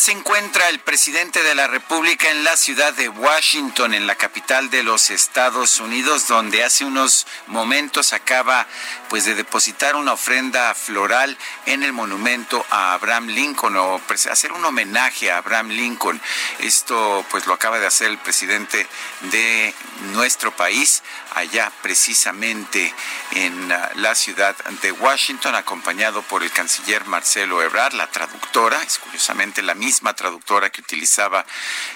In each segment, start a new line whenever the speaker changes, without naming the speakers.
Se encuentra el presidente de la República en la ciudad de Washington, en la capital de los Estados Unidos, donde hace unos momentos acaba pues de depositar una ofrenda floral en el monumento a Abraham Lincoln o hacer un homenaje a Abraham Lincoln. Esto pues lo acaba de hacer el presidente de nuestro país allá precisamente en uh, la ciudad de Washington, acompañado por el canciller Marcelo Ebrard, la traductora, es curiosamente la misma traductora que utilizaba,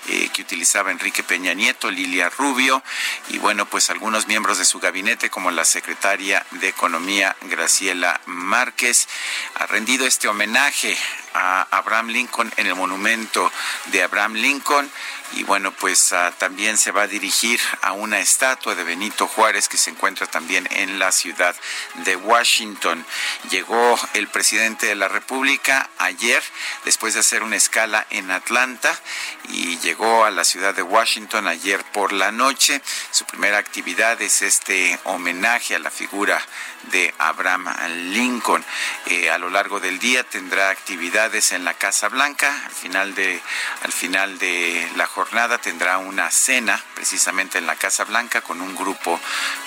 eh, que utilizaba Enrique Peña Nieto, Lilia Rubio, y bueno, pues algunos miembros de su gabinete, como la secretaria de Economía, Graciela Márquez, ha rendido este homenaje a Abraham Lincoln en el monumento de Abraham Lincoln y bueno, pues uh, también se va a dirigir a una estatua de Benito Juárez que se encuentra también en la ciudad de Washington. Llegó el presidente de la República ayer después de hacer una escala en Atlanta y llegó a la ciudad de Washington ayer por la noche. Su primera actividad es este homenaje a la figura de Abraham Lincoln. Eh, a lo largo del día tendrá en la Casa Blanca. Al final de, al final de la jornada tendrá una cena precisamente en la Casa Blanca con un grupo,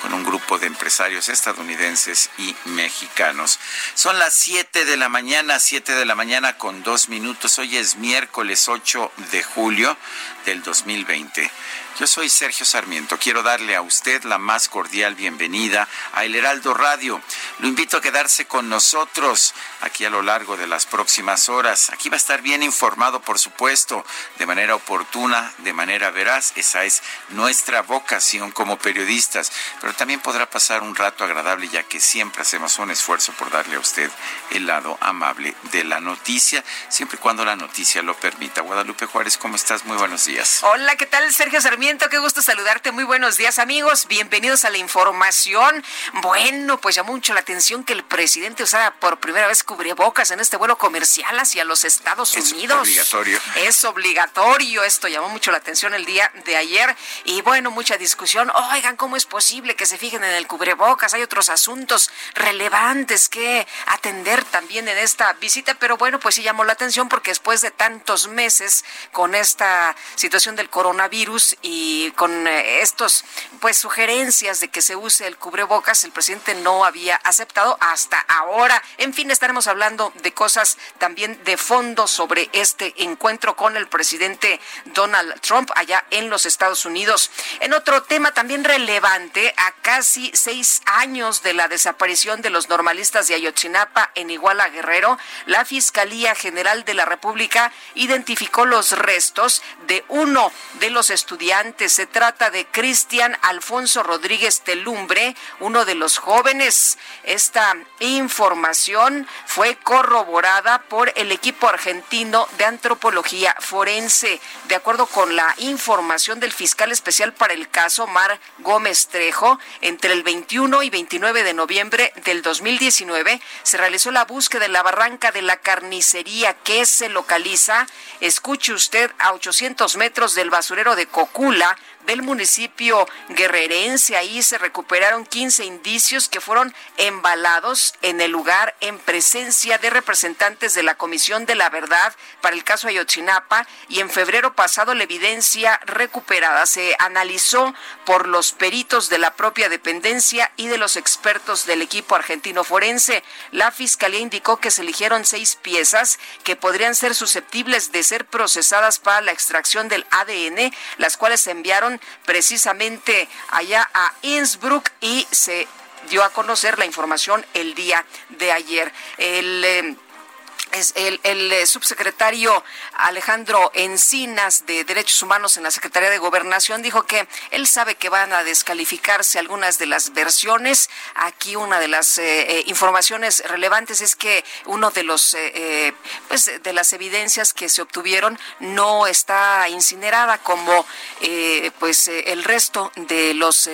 con un grupo de empresarios estadounidenses y mexicanos. Son las 7 de la mañana, 7 de la mañana con dos minutos. Hoy es miércoles 8 de julio del 2020. Yo soy Sergio Sarmiento. Quiero darle a usted la más cordial bienvenida a El Heraldo Radio. Lo invito a quedarse con nosotros aquí a lo largo de las próximas horas. Aquí va a estar bien informado, por supuesto, de manera oportuna, de manera veraz. Esa es nuestra vocación como periodistas. Pero también podrá pasar un rato agradable ya que siempre hacemos un esfuerzo por darle a usted el lado amable de la noticia, siempre y cuando la noticia lo permita. Guadalupe Juárez, ¿cómo estás? Muy buenos días.
Hola, ¿qué tal? Sergio Sarmiento qué gusto saludarte. Muy buenos días, amigos. Bienvenidos a la información. Bueno, pues llamó mucho la atención que el presidente usara por primera vez cubrebocas en este vuelo comercial hacia los Estados Unidos.
Es obligatorio.
Es obligatorio. Esto llamó mucho la atención el día de ayer. Y bueno, mucha discusión. Oigan, ¿cómo es posible que se fijen en el cubrebocas? Hay otros asuntos relevantes que atender también en esta visita. Pero bueno, pues sí llamó la atención porque después de tantos meses con esta situación del coronavirus y y con eh, estos pues sugerencias de que se use el cubrebocas, el presidente no había aceptado hasta ahora. En fin, estaremos hablando de cosas también de fondo sobre este encuentro con el presidente Donald Trump allá en los Estados Unidos. En otro tema también relevante, a casi seis años de la desaparición de los normalistas de Ayotzinapa en Iguala Guerrero, la Fiscalía General de la República identificó los restos de uno de los estudiantes se trata de Cristian Alfonso Rodríguez Telumbre, uno de los jóvenes. Esta información fue corroborada por el equipo argentino de antropología forense. De acuerdo con la información del fiscal especial para el caso, Mar Gómez Trejo, entre el 21 y 29 de noviembre del 2019 se realizó la búsqueda en la barranca de la carnicería que se localiza, escuche usted, a 800 metros del basurero de Cocula Lula del municipio guerrerense. Ahí se recuperaron 15 indicios que fueron embalados en el lugar en presencia de representantes de la Comisión de la Verdad para el caso Ayotzinapa y en febrero pasado la evidencia recuperada se analizó por los peritos de la propia dependencia y de los expertos del equipo argentino forense. La Fiscalía indicó que se eligieron seis piezas que podrían ser susceptibles de ser procesadas para la extracción del ADN, las cuales se enviaron precisamente allá a Innsbruck y se dio a conocer la información el día de ayer. El eh, es el, eh, subsecretario Alejandro Encinas de Derechos Humanos en la Secretaría de Gobernación dijo que él sabe que van a descalificarse algunas de las versiones. Aquí una de las eh, eh, informaciones relevantes es que uno de los pues de las evidencias que se obtuvieron no está incinerada como pues el resto de los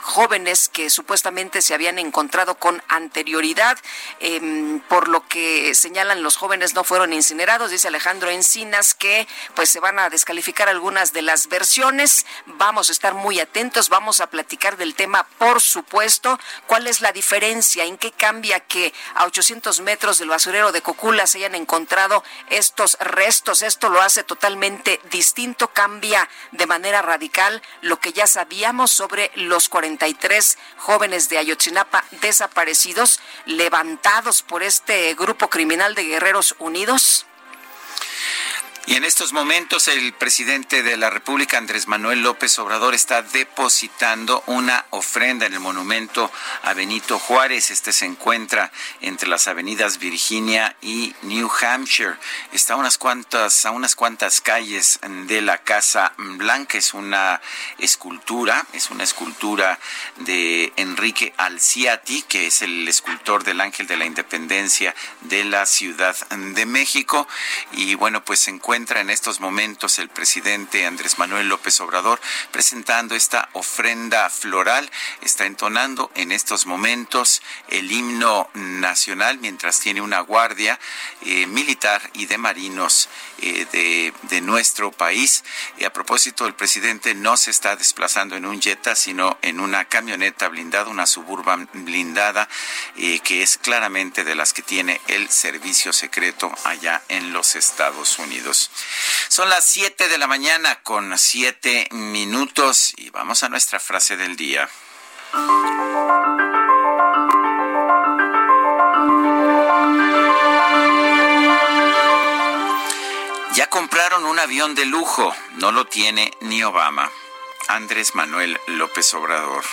jóvenes que supuestamente se habían encontrado con anterioridad, em, por lo que señala los jóvenes no fueron incinerados, dice Alejandro Encinas que pues se van a descalificar algunas de las versiones. Vamos a estar muy atentos, vamos a platicar del tema, por supuesto. ¿Cuál es la diferencia? ¿En qué cambia que a 800 metros del basurero de Cocula se hayan encontrado estos restos? Esto lo hace totalmente distinto, cambia de manera radical lo que ya sabíamos sobre los 43 jóvenes de Ayotzinapa desaparecidos, levantados por este grupo criminal de Guerreros Unidos?
Y en estos momentos el presidente de la República, Andrés Manuel López Obrador, está depositando una ofrenda en el monumento a Benito Juárez. Este se encuentra entre las avenidas Virginia y New Hampshire. Está a unas cuantas, a unas cuantas calles de la Casa Blanca. Es una escultura, es una escultura de Enrique Alciati, que es el escultor del Ángel de la Independencia de la Ciudad de México. Y bueno, pues se encuentra encuentra en estos momentos el presidente Andrés Manuel López Obrador presentando esta ofrenda floral. Está entonando en estos momentos el himno nacional mientras tiene una guardia eh, militar y de marinos eh, de, nuestro país. Y a propósito, el presidente no se está desplazando en un Jetta, sino en una camioneta blindada, una suburban blindada, eh, que es claramente de las que tiene el servicio secreto allá en los Estados Unidos. Son las 7 de la mañana con 7 minutos y vamos a nuestra frase del día. Ya compraron un avión de lujo, no lo tiene ni Obama. Andrés Manuel López Obrador.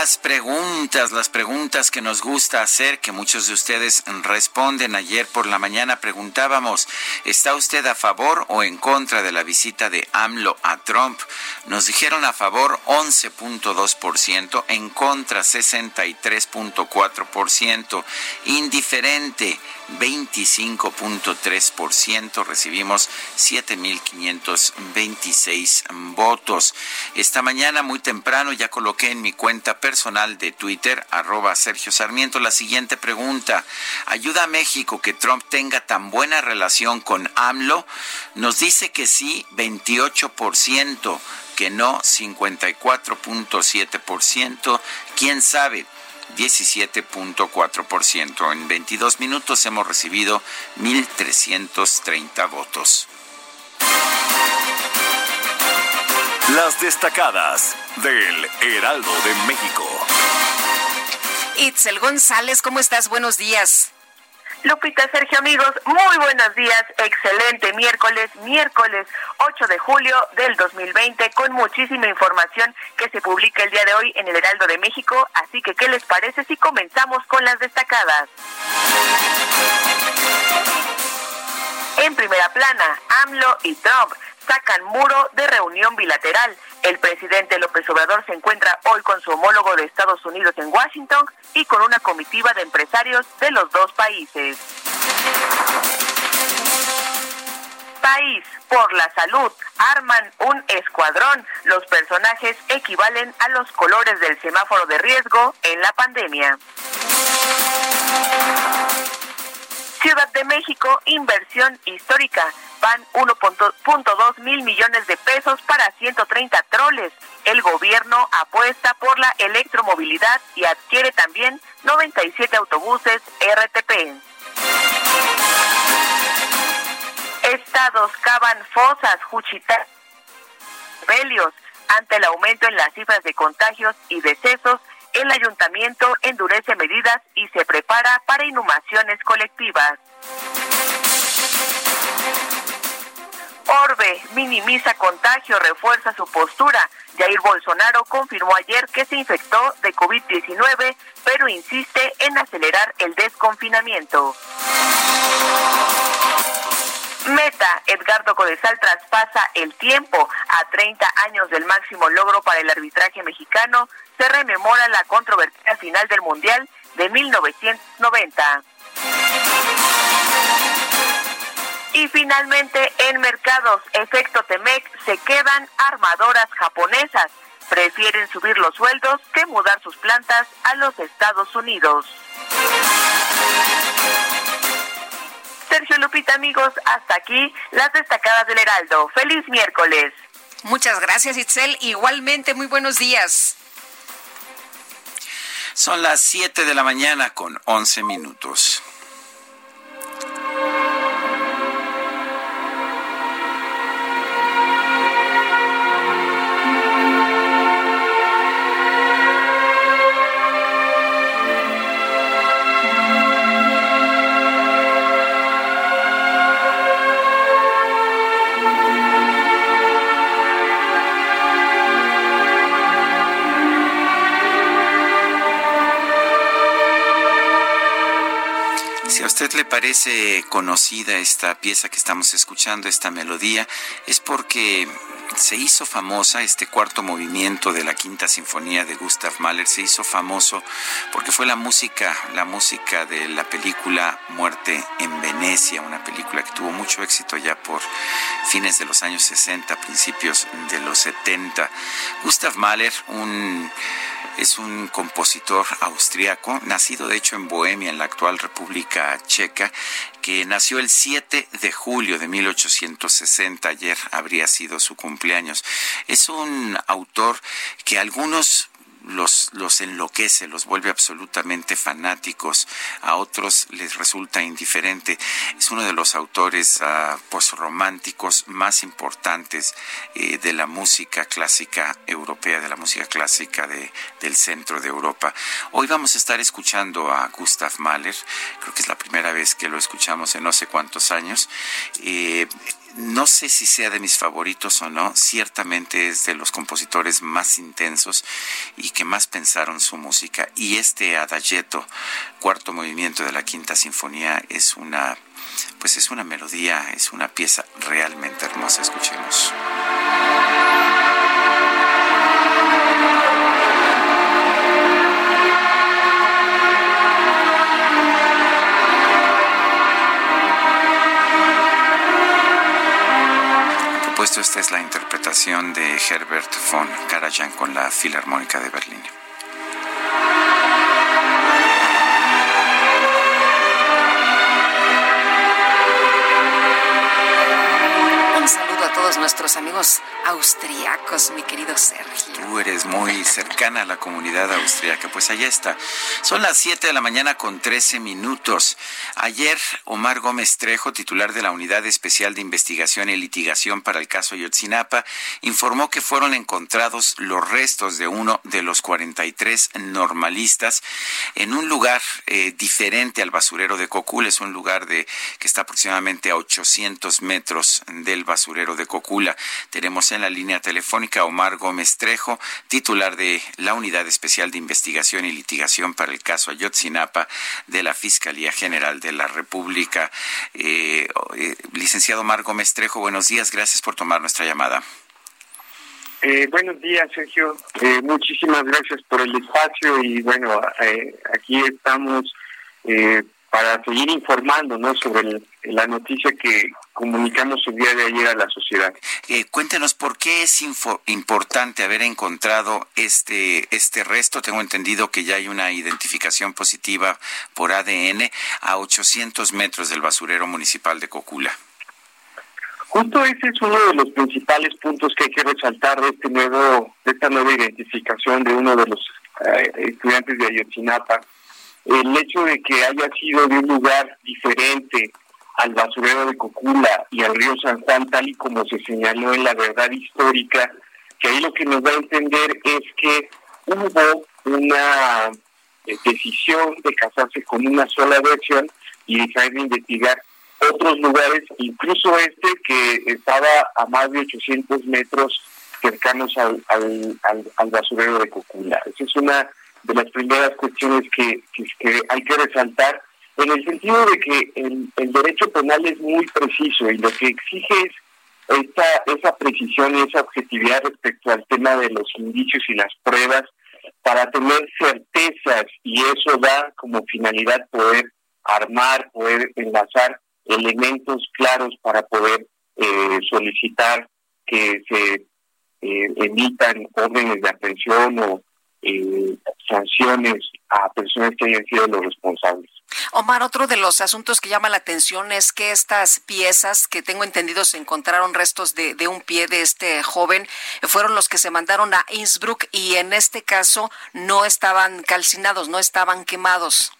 Las preguntas, las preguntas que nos gusta hacer, que muchos de ustedes responden. Ayer por la mañana preguntábamos, ¿está usted a favor o en contra de la visita de AMLO a Trump? Nos dijeron a favor 11.2%, en contra 63.4%, indiferente 25.3%, recibimos 7.526 votos. Esta mañana muy temprano ya coloqué en mi cuenta personal de Twitter, arroba Sergio Sarmiento, la siguiente pregunta. ¿Ayuda a México que Trump tenga tan buena relación con AMLO? Nos dice que sí, 28%, que no, 54.7%, quién sabe. 17.4%. En 22 minutos hemos recibido 1.330 votos.
Las destacadas del Heraldo de México.
Itzel González, ¿cómo estás? Buenos días.
Lupita, Sergio, amigos, muy buenos días. Excelente miércoles, miércoles 8 de julio del 2020, con muchísima información que se publica el día de hoy en el Heraldo de México. Así que, ¿qué les parece si comenzamos con las destacadas? En primera plana, AMLO y Trump sacan muro de reunión bilateral. El presidente López Obrador se encuentra hoy con su homólogo de Estados Unidos en Washington y con una comitiva de empresarios de los dos países. País por la Salud arman un escuadrón. Los personajes equivalen a los colores del semáforo de riesgo en la pandemia. Ciudad de México, inversión histórica. Van 1.2 mil millones de pesos para 130 troles. El gobierno apuesta por la electromovilidad y adquiere también 97 autobuses RTP. Estados cavan fosas, Juchitán, Pelios. Ante el aumento en las cifras de contagios y decesos, el ayuntamiento endurece medidas y se prepara para inhumaciones colectivas. Orbe minimiza contagio, refuerza su postura. Jair Bolsonaro confirmó ayer que se infectó de COVID-19, pero insiste en acelerar el desconfinamiento. Meta, Edgardo Codesal traspasa el tiempo. A 30 años del máximo logro para el arbitraje mexicano, se rememora la controvertida final del Mundial de 1990. Y finalmente, en mercados, efecto Temec, se quedan armadoras japonesas. Prefieren subir los sueldos que mudar sus plantas a los Estados Unidos. Sergio Lupita, amigos, hasta aquí las destacadas del Heraldo. Feliz miércoles.
Muchas gracias, Itzel. Igualmente, muy buenos días.
Son las 7 de la mañana con 11 minutos. Parece conocida esta pieza que estamos escuchando, esta melodía, es porque se hizo famosa este cuarto movimiento de la quinta sinfonía de Gustav Mahler. Se hizo famoso porque fue la música la música de la película Muerte en Venecia una película que tuvo mucho éxito ya por fines de los años 60 principios de los 70 Gustav Mahler es un compositor austriaco, nacido de hecho en Bohemia, en la actual República Checa, que nació el 7 de julio de 1860. Ayer habría sido su cumpleaños. Es un autor que algunos los, los enloquece, los vuelve absolutamente fanáticos, a otros les resulta indiferente. Es uno de los autores uh, postrománticos más importantes eh, de la música clásica europea, de la música clásica de, del centro de Europa. Hoy vamos a estar escuchando a Gustav Mahler, creo que es la primera vez que lo escuchamos en no sé cuántos años. Eh, no sé si sea de mis favoritos o no, ciertamente es de los compositores más intensos y que más pensaron su música. Y este adagietto, cuarto movimiento de la quinta sinfonía, es una, pues es una melodía, es una pieza realmente hermosa. Escuchemos. Esta es la interpretación de Herbert von Karajan con la Filarmónica de Berlín.
Nuestros amigos austriacos, mi querido Sergio.
Tú eres muy cercana a la comunidad austriaca. Pues allá está. Son las 7 de la mañana con 13 minutos. Ayer, Omar Gómez Trejo, titular de la Unidad Especial de Investigación y Litigación para el caso Yotzinapa, informó que fueron encontrados los restos de uno de los 43 normalistas en un lugar eh, diferente al basurero de Cocul. Es un lugar de, que está aproximadamente a 800 metros del basurero de Cocul tenemos en la línea telefónica a Omar Gómez Trejo, titular de la Unidad Especial de Investigación y Litigación para el caso Ayotzinapa de la Fiscalía General de la República. Eh, eh, licenciado Omar Gómez Trejo, buenos días, gracias por tomar nuestra llamada.
Eh, buenos días, Sergio. muchísimas gracias por el espacio y bueno, aquí estamos para seguir informando ¿no? sobre la noticia que, comunicamos el día de ayer a la sociedad.
Eh, cuéntenos por qué es importante haber encontrado este, este resto. Tengo entendido que ya hay una identificación positiva por ADN a 800 metros del basurero municipal de Cocula.
Justo ese es uno de los principales puntos que hay que resaltar de este nuevo, de esta nueva identificación de uno de los eh, estudiantes de Ayotzinapa. El hecho de que haya sido de un lugar diferente al basurero de Cocula y al río San Juan, tal y como se señaló en la verdad histórica, que ahí lo que nos da a entender es que hubo una eh, decisión de casarse con una sola versión y dejar de investigar otros lugares, incluso este que estaba a más de 800 metros cercanos al, al, basurero de Cocula. Esa es una de las primeras cuestiones que, que hay que resaltar en el sentido de que el, derecho penal es muy preciso y lo que exige es esta, esa precisión y esa objetividad respecto al tema de los indicios y las pruebas para tener certezas y eso da como finalidad poder armar, poder enlazar elementos claros para poder eh, solicitar que se eh, emitan órdenes de atención o eh, sanciones a personas que hayan sido los responsables.
Omar, otro de los asuntos que llama la atención es que estas piezas que tengo entendido se encontraron restos de, de, un pie de este joven, fueron los que se mandaron a Innsbruck y en este caso no estaban calcinados, no estaban quemados.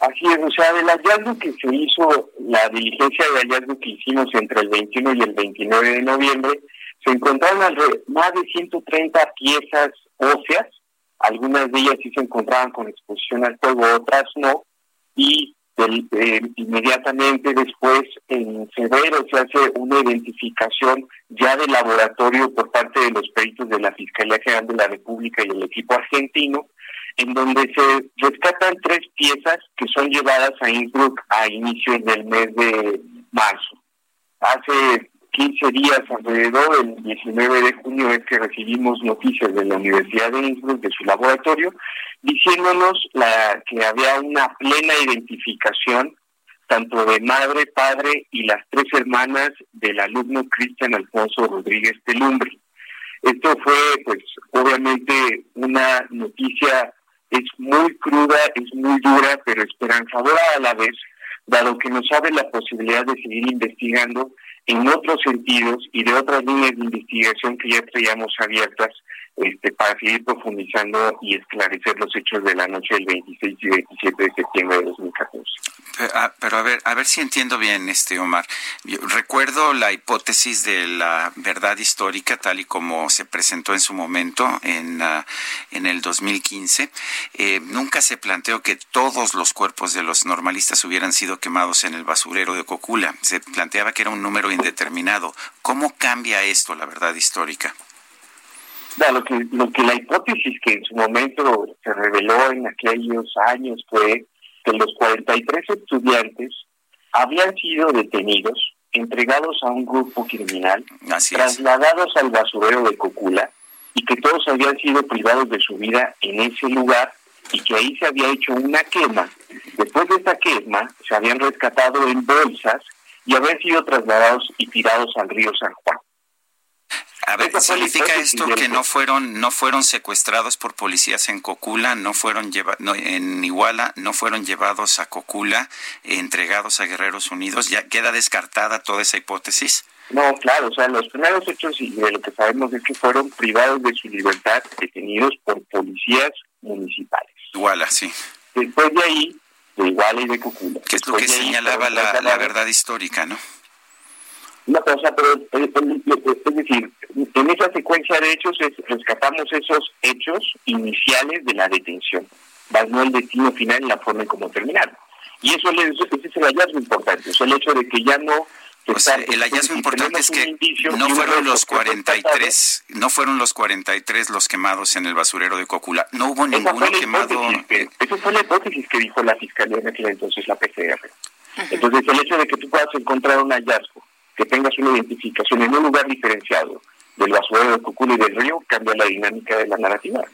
Así es, o sea, del hallazgo que se hizo, la diligencia de hallazgo que hicimos entre el 21 y el 29 de noviembre, se encontraron más de 130 piezas óseas, algunas de ellas sí se encontraban con exposición al fuego, otras no, y eh, inmediatamente después, en febrero, se hace una identificación ya de laboratorio por parte de los peritos de la Fiscalía General de la República y el equipo argentino, en donde se rescatan tres piezas que son llevadas a Innsbruck a inicios del mes de marzo. Hace 15 días alrededor, el 19 de junio, es que recibimos noticias de la Universidad de Innsbruck, de su laboratorio, diciéndonos la, que había una plena identificación tanto de madre, padre y las tres hermanas del alumno Cristian Alfonso Rodríguez Telumbre. Esto fue, pues, obviamente una noticia, es muy cruda, es muy dura, pero esperanzadora a la vez, dado que nos abre la posibilidad de seguir investigando en otros sentidos y de otras líneas de investigación que ya traíamos abiertas este, para seguir profundizando y esclarecer los hechos de la noche del 26 y 27 de septiembre de 2014.
Ah, pero, a ver, a ver si entiendo bien, este Omar. recuerdo la hipótesis de la verdad histórica tal y como se presentó en su momento en, ah, en el 2015. Eh, nunca se planteó que todos los cuerpos de los normalistas hubieran sido quemados en el basurero de Cocula. Se planteaba que era un número indeterminado. ¿Cómo cambia esto la verdad histórica?
Lo que, lo que la hipótesis que en su momento se reveló en aquellos años fue que los 43 estudiantes habían sido detenidos, entregados a un grupo criminal, trasladados al basurero de Cocula y que todos habían sido privados de su vida en ese lugar y que ahí se había hecho una quema. Después de esta quema se habían rescatado en bolsas y habían sido trasladados y tirados al río San Juan.
A ver, ¿significa esto que no fueron no fueron secuestrados por policías en Cocula, no fueron no, en Iguala, no fueron llevados a Cocula, entregados a Guerreros Unidos? ¿Ya queda descartada toda esa hipótesis?
No, claro, o sea, los primeros hechos y de lo que sabemos es que fueron privados de su libertad, detenidos por policías municipales.
Iguala, sí.
Después de ahí, de Iguala y de Cocula.
Que es lo que señalaba la, la verdad histórica, ¿no?
O sea, pero es decir, en esa secuencia de hechos es, rescatamos esos hechos iniciales de la detención, más no el destino final en la forma en cómo terminaron. Y eso, ese es el hallazgo importante, es el hecho de que ya no
el hallazgo importante es que no fueron los 43, no fueron los 43 los quemados en el basurero de Cocula. No hubo ninguno quemado.
esa fue la hipótesis que dijo la fiscalía en aquel entonces, la PCR. Entonces, el hecho de que tú puedas encontrar un hallazgo que tengas una identificación en un lugar diferenciado del basurero de Cucula y del río, cambia la dinámica de la narrativa.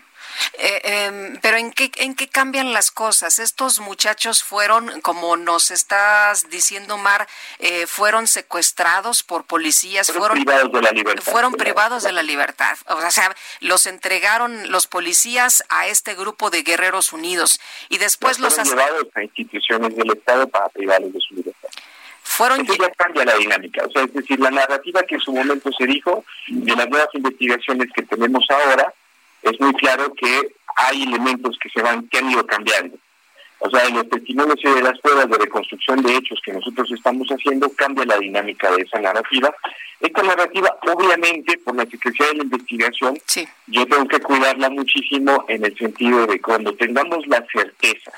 Eh, em, pero ¿en qué, ¿en qué cambian las cosas? Estos muchachos fueron, como nos estás diciendo, Mar, eh, fueron secuestrados por policías,
fueron, privados de la libertad.
Fueron privados de la libertad. O sea, los entregaron los policías a este grupo de guerreros unidos y después los...
Fueron llevados a instituciones del Estado para privarlos de su libertad.
Fueron...
Eso ya cambia la dinámica. O sea, es decir, la narrativa que en su momento se dijo de las nuevas investigaciones que tenemos ahora es muy claro que hay elementos que se van, que han ido cambiando. O sea, en los testimonios y de las pruebas de reconstrucción de hechos que nosotros estamos haciendo, cambia la dinámica de esa narrativa. Esta narrativa, obviamente, por la Secretaría de la Investigación, yo tengo que cuidarla muchísimo en el sentido de cuando tengamos la certeza,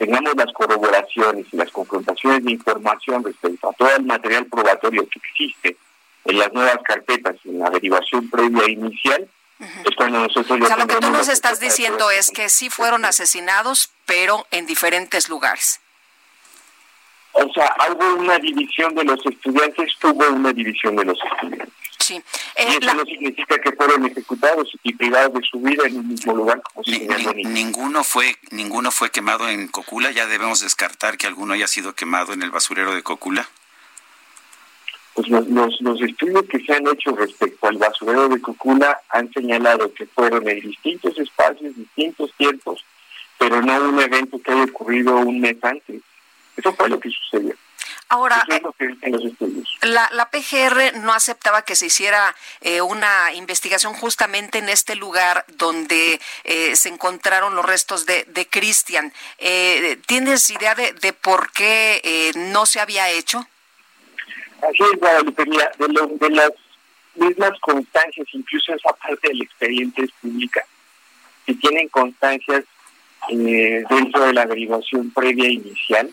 tengamos las corroboraciones y las confrontaciones de información respecto a todo el material probatorio que existe en las nuevas carpetas, en la derivación previa e inicial,
o sea, lo que tú nos estás diciendo es que sí fueron asesinados, pero en diferentes lugares.
O sea, hubo una división de los estudiantes, hubo una división de los estudiantes.
Sí.
y eh, eso no significa que fueron ejecutados y privados de su vida en un mismo lugar. Como
ninguno fue ninguno fue quemado en Cocula. Ya debemos descartar que alguno haya sido quemado en el basurero de Cocula
pues los, los, estudios que se han hecho respecto al basurero de Cocula han señalado que fueron en distintos espacios, distintos tiempos, pero no un evento que haya ocurrido un mes antes. Eso fue lo que sucedió.
Ahora, la, la, PGR no aceptaba que se hiciera eh, una investigación justamente en este lugar donde eh, se encontraron los restos de, de Cristian. Eh, ¿Tienes idea de, de por qué no se había hecho?
Así es, Guadalupe, de, de las mismas constancias, incluso esa parte del expediente es pública, si tienen constancias eh, dentro de la averiguación previa inicial,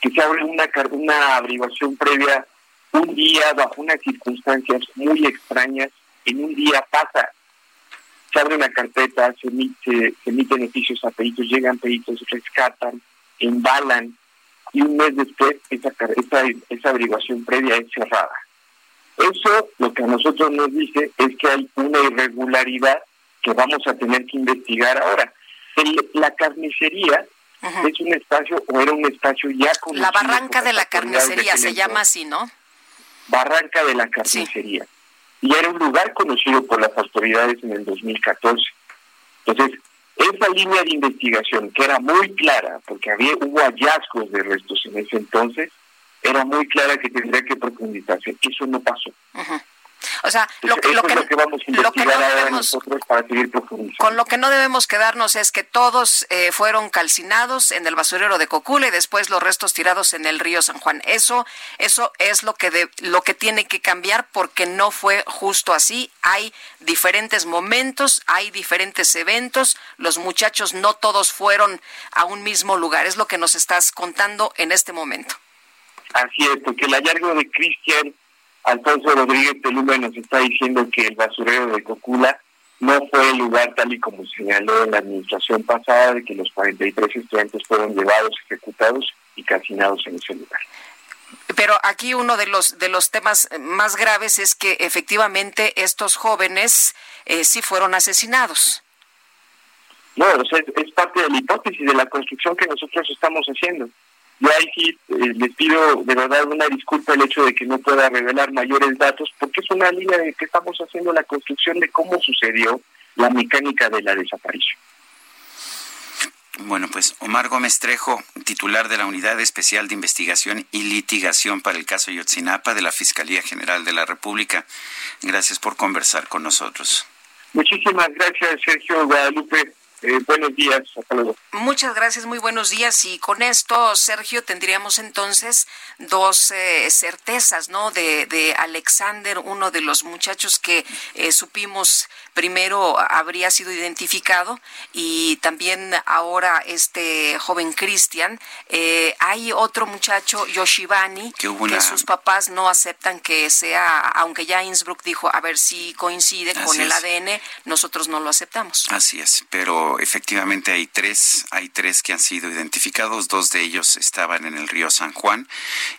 que se abre una, una averiguación previa un día bajo unas circunstancias muy extrañas, en un día pasa, se abre una carpeta, se, emite, se emiten oficios a peritos, llegan peritos, rescatan, embalan, y un mes después esa, esa, esa averiguación previa es cerrada. Eso lo que a nosotros nos dice es que hay una irregularidad que vamos a tener que investigar ahora. la carnicería es un espacio o era un espacio ya con
La barranca de la carnicería se llama así, ¿no?
Barranca de la carnicería. Y era un lugar conocido por las autoridades en el 2014. Entonces, esa línea de investigación, que era muy clara, porque había hubo hallazgos de restos en ese entonces, era muy clara que tendría que profundizarse. Eso no pasó.
O sea, lo, que, lo, que,
lo que vamos a investigar ahora nosotros para seguir profundizando.
Con lo que no debemos quedarnos es que todos eh, fueron calcinados en el basurero de Cocula y después los restos tirados en el río San Juan. Eso, eso es lo que de, lo que tiene que cambiar porque no fue justo así. Hay diferentes momentos, hay diferentes eventos. Los muchachos no todos fueron a un mismo lugar. Es lo que nos estás contando en este momento.
Así es, porque el hallazgo de Cristian Alfonso Rodríguez Teluma nos está diciendo que el basurero de Cocula no fue el lugar tal y como señaló en la administración pasada de que los 43 estudiantes fueron llevados, ejecutados y calcinados en ese lugar.
Pero aquí uno de los de los temas más graves es que efectivamente estos jóvenes eh, sí fueron asesinados.
No, o sea, es parte de la hipótesis de la construcción que nosotros estamos haciendo. Yo ahí sí eh, les pido de verdad una disculpa el hecho de que no pueda revelar mayores datos, porque es una línea de que estamos haciendo la construcción de cómo sucedió la mecánica de la desaparición.
Bueno, pues Omar Gómez Trejo, titular de la Unidad Especial de Investigación y Litigación para el caso Yotzinapa de la Fiscalía General de la República. Gracias por conversar con nosotros.
Muchísimas gracias, Sergio Guadalupe. Eh, buenos días, hasta luego.
Muchas gracias, muy buenos días. Y con esto, Sergio, tendríamos entonces dos eh, certezas, ¿no? De, de, Alexander, uno de los muchachos que eh, supimos primero habría sido identificado y también ahora este joven Cristian. hay otro muchacho, Yoshibani, que, sus papás no aceptan que sea, aunque ya Innsbruck dijo, a ver si coincide con el ADN, nosotros no lo aceptamos.
Así es, pero efectivamente hay tres, hay tres que han sido identificados, dos de ellos estaban en el río San Juan.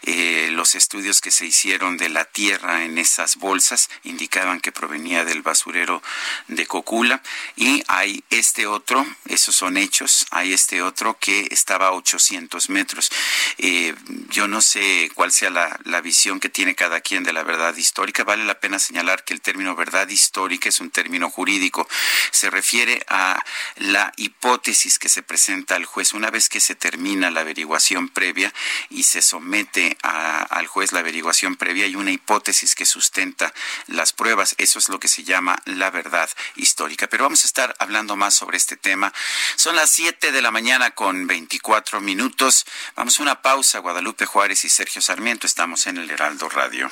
Eh, los estudios que se hicieron de la tierra en esas bolsas indicaban que provenía del basurero de Cocula y hay este otro, esos son hechos, hay este otro que estaba a 800 metros. Eh, yo no sé cuál sea la, la visión que tiene cada quien de la verdad histórica. Vale la pena señalar que el término verdad histórica es un término jurídico. Se refiere a la hipótesis que se presenta al juez una vez que se termina la averiguación previa y se somete al juez la averiguación previa y una hipótesis que sustenta las pruebas. Eso es lo que se llama la verdad histórica. Pero vamos a estar hablando más sobre este tema. Son las 7 de la mañana con 24 minutos. Vamos a una pausa. Guadalupe Juárez y Sergio Sarmiento estamos en el Heraldo Radio.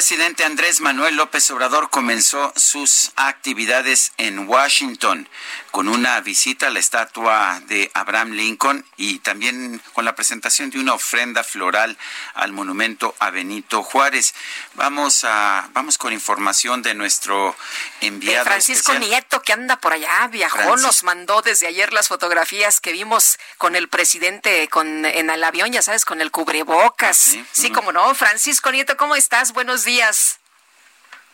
Presidente Andrés Manuel López Obrador comenzó sus actividades en Washington con una visita a la estatua de Abraham Lincoln y también con la presentación de una ofrenda floral al monumento a Benito Juárez. Vamos a vamos con información de nuestro enviado
de Francisco
especial.
Nieto que anda por allá, viajó,
Francis-
nos mandó desde ayer las fotografías que vimos con el presidente con en el avión, ya sabes, con el cubrebocas.
Sí,
Sí, como no, Francisco Nieto, ¿cómo estás? Buenos días.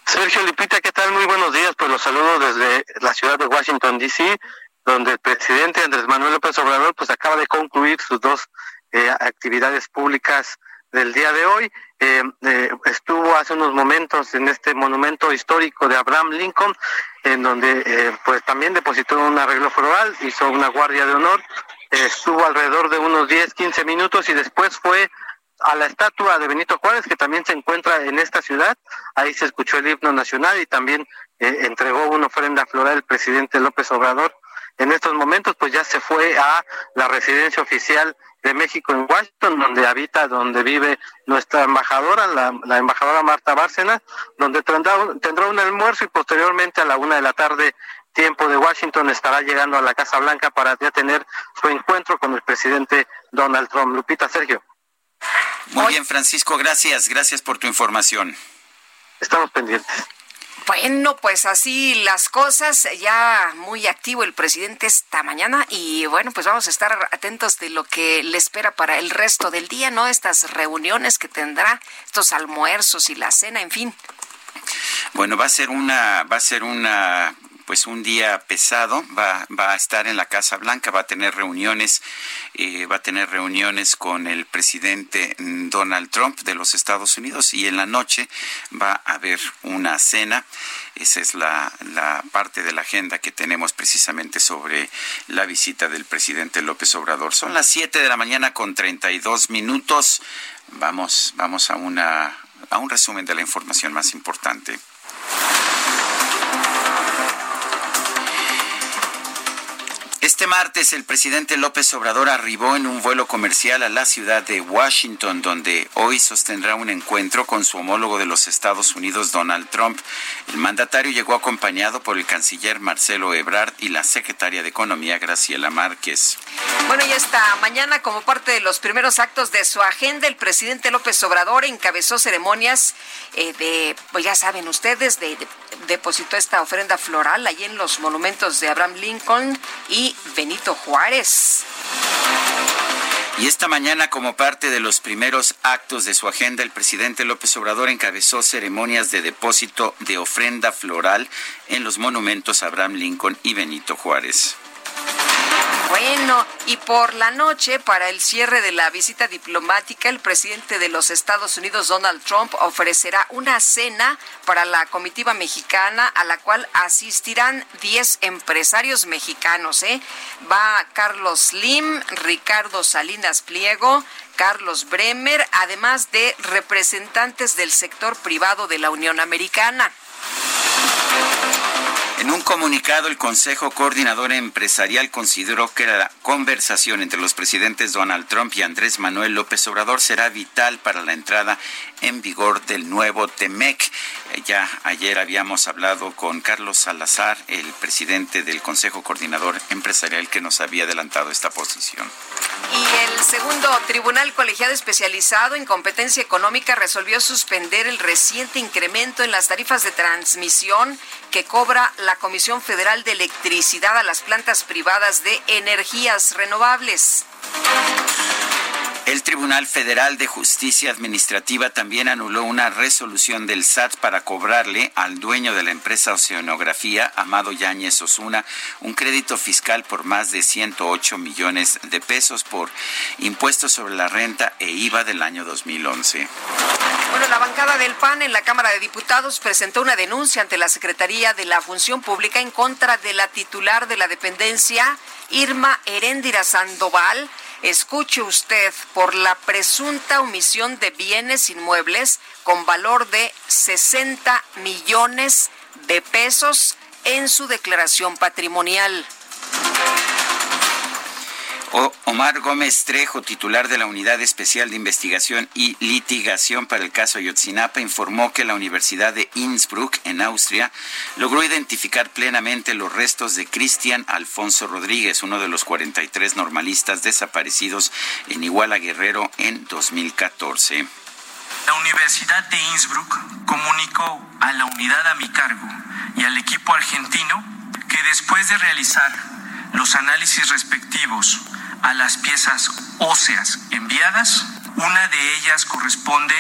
Sergio Lipita, ¿qué tal? Muy buenos días. Pues los saludo desde la ciudad de Washington, D.C., donde el presidente Andrés Manuel López Obrador pues acaba de concluir sus dos eh, actividades públicas del día de hoy. Eh, eh, estuvo hace unos momentos en este monumento histórico de Abraham Lincoln, en donde eh, pues también depositó un arreglo floral, hizo una guardia de honor, estuvo alrededor de unos 10, 15 minutos y después fue a la estatua de Benito Juárez, que también se encuentra en esta ciudad. Ahí se escuchó el himno nacional y también eh, entregó una ofrenda floral el presidente López Obrador. En estos momentos, pues ya se fue a la residencia oficial de México en Washington, donde habita, donde vive nuestra embajadora, la, embajadora Marta Bárcena, donde tendrá, un- tendrá un almuerzo y posteriormente a la una de la tarde tiempo de Washington estará llegando a la Casa Blanca para ya tener su encuentro con el presidente Donald Trump. Lupita, Sergio.
Muy bien, Francisco, gracias, gracias por tu información.
Estamos pendientes.
Bueno, pues así las cosas, ya muy activo el presidente esta mañana y bueno, pues vamos a estar atentos de lo que le espera para el resto del día, ¿no? Estas reuniones que tendrá, estos almuerzos y la cena, en fin.
Bueno, va a ser una, va a ser una, pues un día pesado. Va, va a estar en la Casa Blanca, va a tener reuniones, eh, va a tener reuniones con el presidente mm, Donald Trump de los Estados Unidos y en la noche va a haber una cena. Esa es la, la parte de la agenda que tenemos precisamente sobre la visita del presidente López Obrador. Son las 7 de la mañana con 32 minutos. Vamos, vamos a una a un resumen de la información más importante. Este martes el presidente López Obrador arribó en un vuelo comercial a la ciudad de Washington, donde hoy sostendrá un encuentro con su homólogo de los Estados Unidos, Donald Trump. El mandatario llegó acompañado por el canciller Marcelo Ebrard y la secretaria de Economía, Graciela Márquez.
Bueno, y esta mañana, como parte de los primeros actos de su agenda, el presidente López Obrador encabezó ceremonias eh, de, pues ya saben ustedes, de, de- depositó esta ofrenda floral allí en los monumentos de Abraham Lincoln y Benito Juárez.
Y esta mañana, como parte de los primeros actos de su agenda, el presidente López Obrador encabezó ceremonias de depósito de ofrenda floral en los monumentos Abraham Lincoln y Benito Juárez.
Bueno, y por la noche, para el cierre de la visita diplomática, el presidente de los Estados Unidos, Donald Trump, ofrecerá una cena para la comitiva mexicana a la cual asistirán 10 empresarios mexicanos. ¿eh? Va Carlos Slim, Ricardo Salinas Pliego, Carlos Bremer, además de representantes del sector privado de la Unión Americana.
En un comunicado, el Consejo Coordinador Empresarial consideró que la conversación entre los presidentes Donald Trump y Andrés Manuel López Obrador será vital para la entrada en vigor del nuevo TEMEC. Ya ayer habíamos hablado con Carlos Salazar, el presidente del Consejo Coordinador Empresarial, que nos había adelantado esta posición.
Y el segundo Tribunal Colegiado Especializado en Competencia Económica resolvió suspender el reciente incremento en las tarifas de transmisión que cobra la Comisión Federal de Electricidad a las plantas privadas de energías renovables.
El Tribunal Federal de Justicia Administrativa también anuló una resolución del SAT para cobrarle al dueño de la empresa Oceanografía, Amado Yáñez Osuna, un crédito fiscal por más de 108 millones de pesos por impuestos sobre la renta e IVA del año 2011.
Bueno, la bancada del PAN en la Cámara de Diputados presentó una denuncia ante la Secretaría de la Función Pública en contra de la titular de la dependencia, Irma Heréndira Sandoval, Escuche usted por la presunta omisión de bienes inmuebles con valor de 60 millones de pesos en su declaración patrimonial.
Omar Gómez Trejo, titular de la Unidad Especial de Investigación y Litigación para el caso Ayotzinapa, informó que la Universidad de Innsbruck, en Austria, logró identificar plenamente los restos de Cristian Alfonso Rodríguez, uno de los 43 normalistas desaparecidos en Iguala Guerrero en 2014.
La Universidad de Innsbruck comunicó a la unidad a mi cargo y al equipo argentino que después de realizar los análisis respectivos a las piezas óseas enviadas. Una de ellas corresponde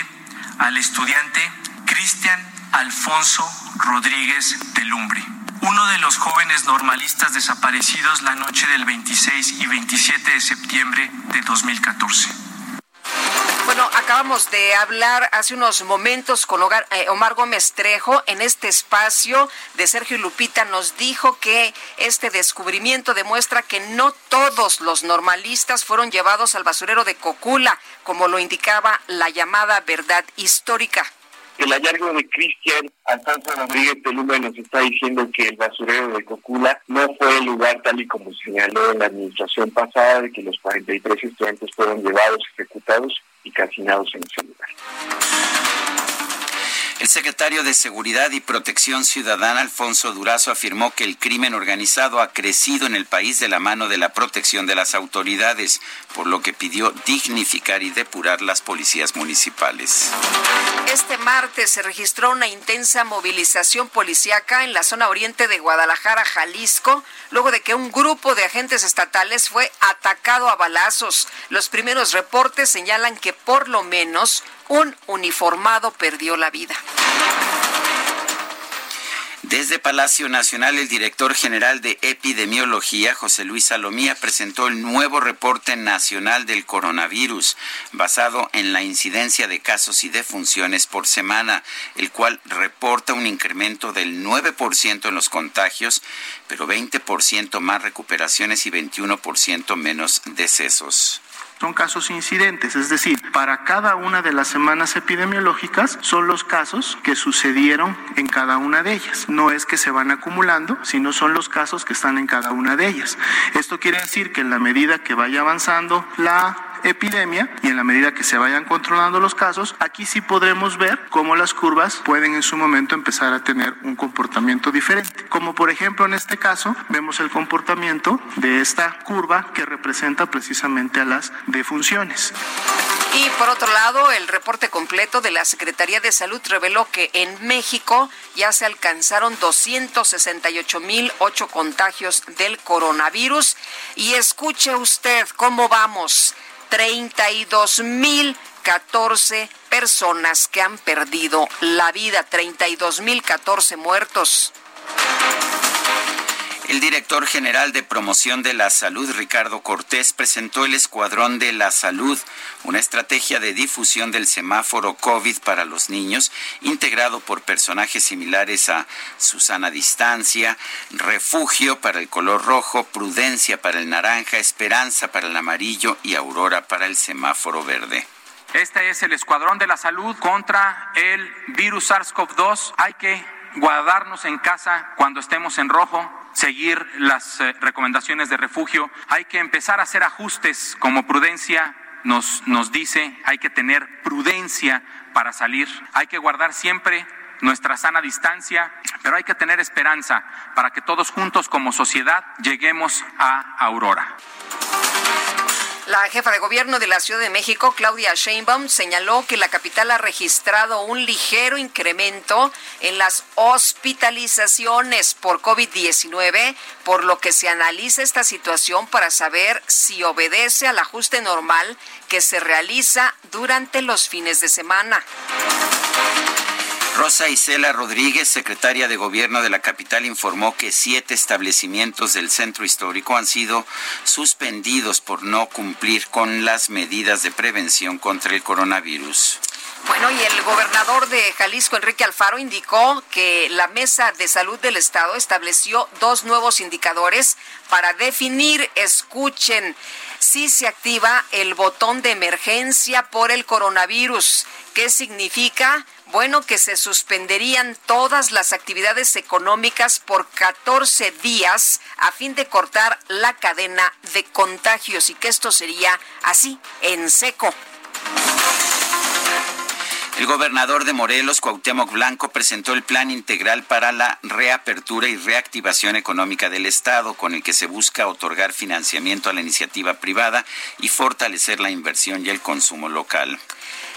al estudiante Cristian Alfonso Rodríguez de Lumbre, uno de los jóvenes normalistas desaparecidos la noche del 26 y 27 de septiembre de 2014.
Bueno, acabamos de hablar hace unos momentos con eh, Omar Gómez Trejo en este espacio de Sergio Lupita. Nos dijo que este descubrimiento demuestra que no todos los normalistas fueron llevados al basurero de Cocula, como lo indicaba la llamada verdad histórica.
El hallazgo de Cristian Alfonso Rodríguez Teluma nos está diciendo que el basurero de Cocula no fue el lugar tal y como señaló en la administración pasada de que los 43 estudiantes fueron llevados, ejecutados y calcinados en ese lugar.
El secretario de Seguridad y Protección Ciudadana, Alfonso Durazo, afirmó que el crimen organizado ha crecido en el país de la mano de la protección de las autoridades, por lo que pidió dignificar y depurar las policías municipales.
Este martes se registró una intensa movilización policíaca en la zona oriente de Guadalajara, Jalisco, luego de que un grupo de agentes estatales fue atacado a balazos. Los primeros reportes señalan que por lo menos un uniformado perdió la vida.
Desde Palacio Nacional, el director general de epidemiología, José Luis Salomía, presentó el nuevo reporte nacional del coronavirus, basado en la incidencia de casos y defunciones por semana, el cual reporta un incremento del 9% en los contagios, pero 20% más recuperaciones y 21% menos decesos
son casos incidentes, es decir, para cada una de las semanas epidemiológicas son los casos que sucedieron en cada una de ellas. No es que se van acumulando, sino son los casos que están en cada una de ellas. Esto quiere decir que en la medida que vaya avanzando la epidemia y en la medida que se vayan controlando los casos, aquí sí podremos ver cómo las curvas pueden en su momento empezar a tener un comportamiento diferente. Como por ejemplo en este caso vemos el comportamiento de esta curva que representa precisamente a las defunciones.
Y por otro lado, el reporte completo de la Secretaría de Salud reveló que en México ya se alcanzaron 268.008 contagios del coronavirus. Y escuche usted cómo vamos. 32.014 personas que han perdido la vida, 32.014 muertos.
El director general de promoción de la salud, Ricardo Cortés, presentó el Escuadrón de la Salud, una estrategia de difusión del semáforo COVID para los niños, integrado por personajes similares a Susana Distancia, Refugio para el color rojo, Prudencia para el naranja, Esperanza para el amarillo y Aurora para el semáforo verde.
Este es el Escuadrón de la Salud contra el virus SARS-CoV-2. Hay que guardarnos en casa cuando estemos en rojo, seguir las eh, recomendaciones de refugio. Hay que empezar a hacer ajustes como prudencia nos, nos dice, hay que tener prudencia para salir. Hay que guardar siempre nuestra sana distancia, pero hay que tener esperanza para que todos juntos como sociedad lleguemos a Aurora.
La jefa de gobierno de la Ciudad de México, Claudia Sheinbaum, señaló que la capital ha registrado un ligero incremento en las hospitalizaciones por COVID-19, por lo que se analiza esta situación para saber si obedece al ajuste normal que se realiza durante los fines de semana.
Rosa Isela Rodríguez, secretaria de Gobierno de la capital, informó que siete establecimientos del centro histórico han sido suspendidos por no cumplir con las medidas de prevención contra el coronavirus.
Bueno, y el gobernador de Jalisco, Enrique Alfaro, indicó que la Mesa de Salud del Estado estableció dos nuevos indicadores para definir, escuchen, si se activa el botón de emergencia por el coronavirus. ¿Qué significa? Bueno, que se suspenderían todas las actividades económicas por 14 días a fin de cortar la cadena de contagios y que esto sería así, en seco.
El gobernador de Morelos, Cuauhtémoc Blanco, presentó el plan integral para la reapertura y reactivación económica del Estado, con el que se busca otorgar financiamiento a la iniciativa privada y fortalecer la inversión y el consumo local.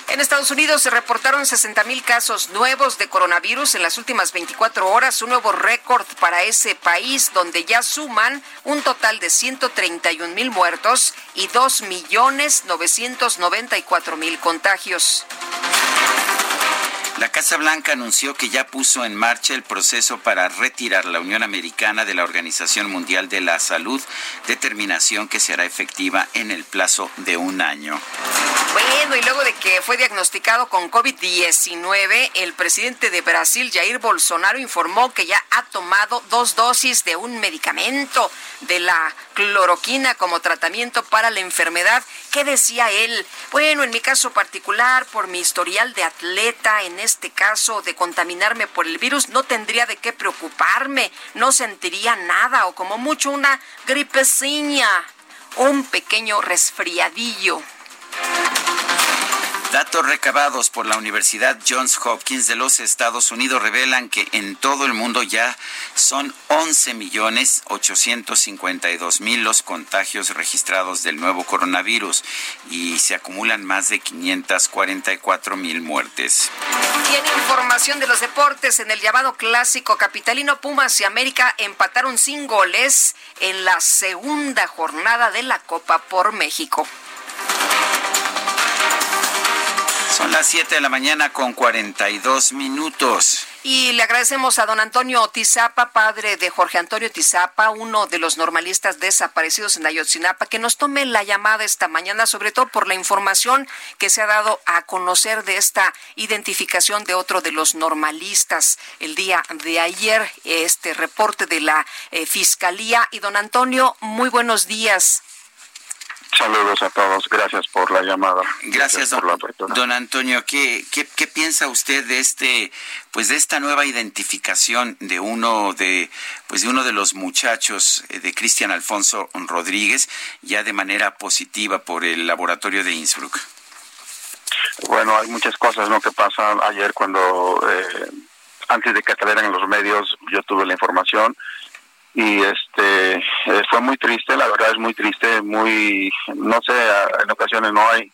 En Estados Unidos se reportaron 60 mil casos nuevos de coronavirus en las últimas 24 horas, un nuevo récord para ese país donde ya suman un total de 131 mil muertos y 2 millones 994 mil contagios.
La Casa Blanca anunció que ya puso en marcha el proceso para retirar la Unión Americana de la Organización Mundial de la Salud, determinación que será efectiva en el plazo de un año.
Bueno, y luego de que fue diagnosticado con COVID-19, el presidente de Brasil, Jair Bolsonaro, informó que ya ha tomado dos dosis de un medicamento de la cloroquina como tratamiento para la enfermedad. ¿Qué decía él? Bueno, en mi caso particular, por mi historial de atleta, en este caso de contaminarme por el virus, no tendría de qué preocuparme, no sentiría nada o como mucho una gripeciña, un pequeño resfriadillo.
Datos recabados por la Universidad Johns Hopkins de los Estados Unidos revelan que en todo el mundo ya son 11 millones 852 mil los contagios registrados del nuevo coronavirus y se acumulan más de 544 mil muertes.
Tiene información de los deportes en el llamado clásico capitalino Pumas y América empataron sin goles en la segunda jornada de la Copa por México.
Son las 7 de la mañana con 42 minutos.
Y le agradecemos a don Antonio Tizapa, padre de Jorge Antonio Tizapa, uno de los normalistas desaparecidos en Ayotzinapa, que nos tome la llamada esta mañana, sobre todo por la información que se ha dado a conocer de esta identificación de otro de los normalistas el día de ayer, este reporte de la eh, Fiscalía. Y don Antonio, muy buenos días.
Saludos a todos, gracias por la llamada.
Gracias, don, don, Antonio. ¿qué, ¿qué, qué, piensa usted de este, pues de esta nueva identificación de uno de, pues de uno de los muchachos eh, de Cristian Alfonso Rodríguez, ya de manera positiva por el laboratorio de Innsbruck?
Bueno, hay muchas cosas ¿no? que pasan ayer cuando, eh, antes de que salieran en los medios, yo tuve la información y este eh, fue muy triste la verdad es muy triste muy no sé en ocasiones no hay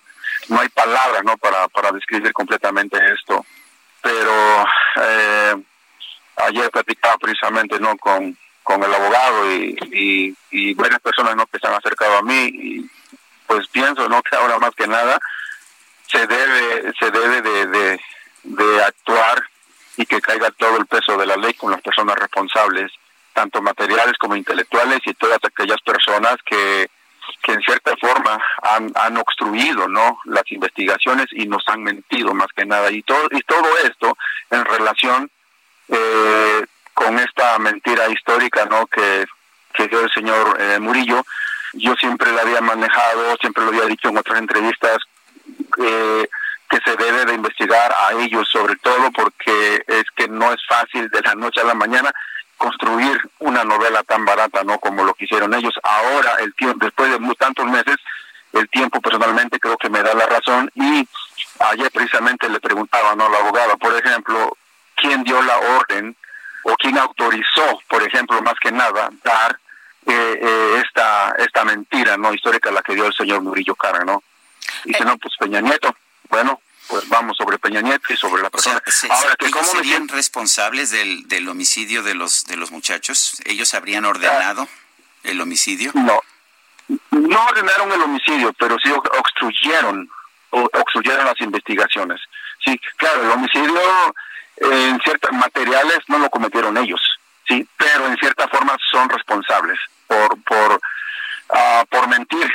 no hay palabras no para para describir completamente esto. Pero eh, ayer platicaba precisamente no con con el abogado y, y, y varias personas no que se han acercado a mí y pues pienso no que ahora más que nada se debe se debe de, de, de actuar y que caiga todo el peso de la ley con las personas responsables tanto materiales como intelectuales y todas aquellas personas que, que en cierta forma han, han obstruido no las investigaciones y nos han mentido más que nada. Y todo y todo esto en relación eh, con esta mentira histórica no que, que dio el señor eh, Murillo. Yo siempre la había manejado siempre lo había dicho en otras entrevistas eh, que se debe de investigar a ellos sobre todo porque es que no es fácil de la noche a la mañana construir una novela tan barata, ¿no? Como lo que hicieron ellos. Ahora, el tiempo, después de tantos meses, el tiempo personalmente creo que me da la razón y ayer precisamente le preguntaba, ¿no? La abogada, por ejemplo, ¿quién dio la orden o quién autorizó, por ejemplo, más que nada, dar eh, eh, esta esta mentira, ¿no? Histórica la que dio el señor Murillo Cara, ¿no? Y si no, pues Peña Nieto. Bueno, pues vamos sobre Peña Nieto y sobre la persona.
Ahora, que ¿cómo serían responsables del, del homicidio de los de los muchachos? ¿Ellos habrían ordenado el homicidio?
No, no ordenaron el homicidio, pero sí obstruyeron, obstruyeron las investigaciones. Sí, claro, el homicidio en ciertos materiales no lo cometieron ellos, sí, pero en cierta forma son responsables por por uh, por mentir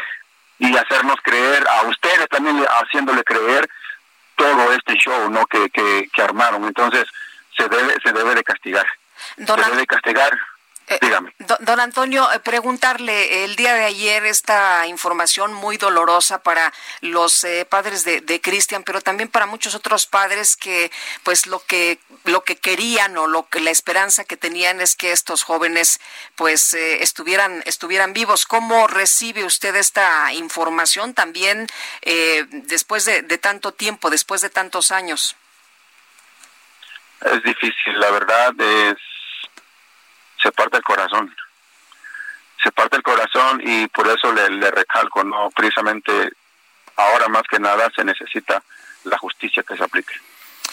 y hacernos creer a ustedes también haciéndole creer todo este show no que, que, que armaron. Entonces se debe se debe de castigar. Se debe de castigar
eh,
dígame
Don, Antonio, eh, preguntarle, el día de ayer esta información muy dolorosa para los eh, padres de, de Cristian, pero también para muchos otros padres que pues lo que lo que querían o lo que la esperanza que tenían es que estos jóvenes pues eh, estuvieran estuvieran vivos. ¿Cómo recibe usted esta información también eh, después de, de tanto tiempo, después de tantos años?
es difícil la verdad es se parte el corazón. Se parte el corazón y por eso le, le recalco no precisamente ahora más que nada se necesita la justicia que se aplique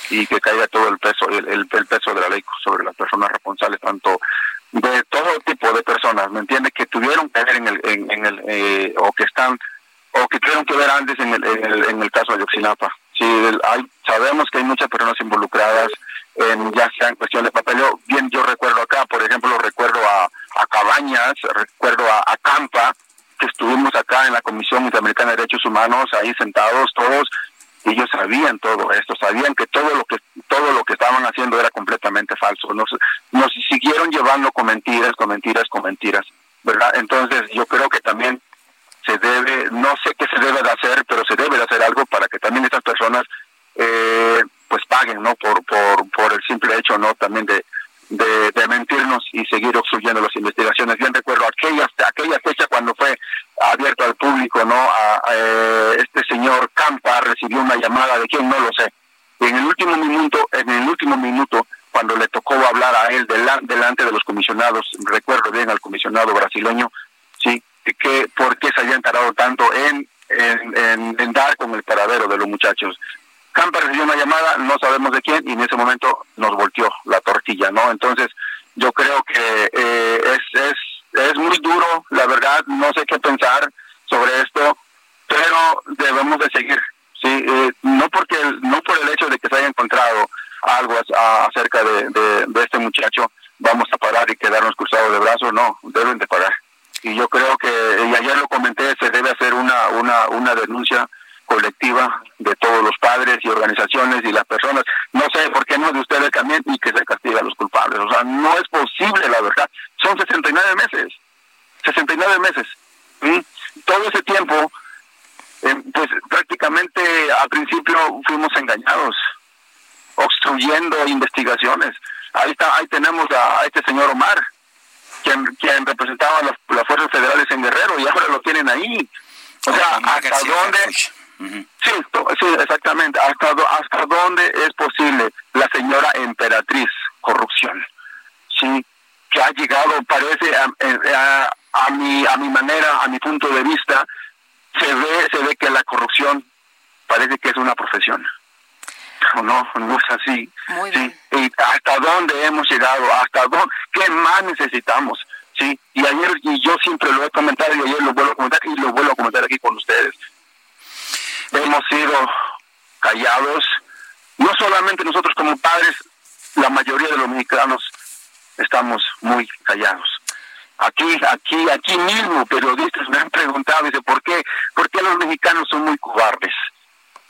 y que caiga todo el peso el, el, peso de la ley sobre las personas responsables tanto de todo tipo de personas me entiende que tuvieron que ver en el en, en el eh, o que están o que tuvieron que ver antes en el en el, en el caso de Yoxinapa sí hay sabemos que hay muchas personas involucradas en ya sea en cuestión de papeleo bien yo recuerdo acá por ejemplo recuerdo a, a Cabañas recuerdo a, a Campa que estuvimos acá en la Comisión Interamericana de Derechos Humanos ahí sentados todos ellos sabían todo esto, sabían que todo lo que todo lo que estaban haciendo era completamente falso. Nos, nos siguieron llevando con mentiras, con mentiras, con mentiras, ¿verdad? Entonces yo creo que también se debe, no sé qué se debe de hacer, pero se debe de hacer algo para que también estas personas eh, pues paguen, ¿no? Por, por, por el simple hecho, ¿no? También de, de, mentirnos y seguir obstruyendo las investigaciones. Bien recuerdo aquella, aquella fecha cuando fue abierto al público, ¿no? A, a, este señor Campa recibió una llamada de quién no lo sé. Y en el último minuto, en el último minuto, cuando le tocó hablar a él delante, de los comisionados, recuerdo bien al comisionado brasileño, sí, que por qué se habían tardado tanto en, en dar con el paradero de los muchachos. Campa recibió una llamada, no sabemos de quién, y en ese momento nos volteó la tortilla, ¿no? Entonces, yo creo que eh, es, es, es muy duro, la verdad, no sé qué pensar sobre esto, pero debemos de seguir, ¿sí? Eh, no, porque, no por el hecho de que se haya encontrado algo a, acerca de, de, este muchacho, vamos a parar y quedarnos cruzados de brazos, no, deben de parar. Y yo creo que, y ayer lo comenté, se debe hacer una, una, una denuncia colectiva de todos los padres y organizaciones y las personas. No sé por qué no de ustedes también y que se castiga a los culpables. O sea, no es posible, la verdad. Son 69 meses. 69 meses. ¿Mm? Todo ese tiempo, eh, pues prácticamente al principio fuimos engañados, obstruyendo investigaciones. Ahí está, ahí tenemos a, a este señor Omar, quien, quien representaba las, las fuerzas federales en Guerrero y ahora lo tienen ahí. O sea, ¿hasta dónde? Sí, sí, exactamente. ¿Hasta, ¿Hasta dónde es posible la señora emperatriz corrupción? Sí, que ha llegado, parece, a, a, a, mi, a mi manera, a mi punto de vista, se ve, se ve que la corrupción parece que es una profesión. No, no es así. sí. ¿Y hasta dónde hemos llegado? ¿Hasta dónde? ¿Qué más necesitamos? Sí, y ayer, y yo siempre lo he comentado y ayer lo vuelvo a comentar y lo vuelvo a comentar aquí con ustedes hemos sido callados, no solamente nosotros como padres, la mayoría de los mexicanos estamos muy callados. Aquí, aquí, aquí mismo periodistas me han preguntado, dice, ¿por qué, por qué los mexicanos son muy cobardes?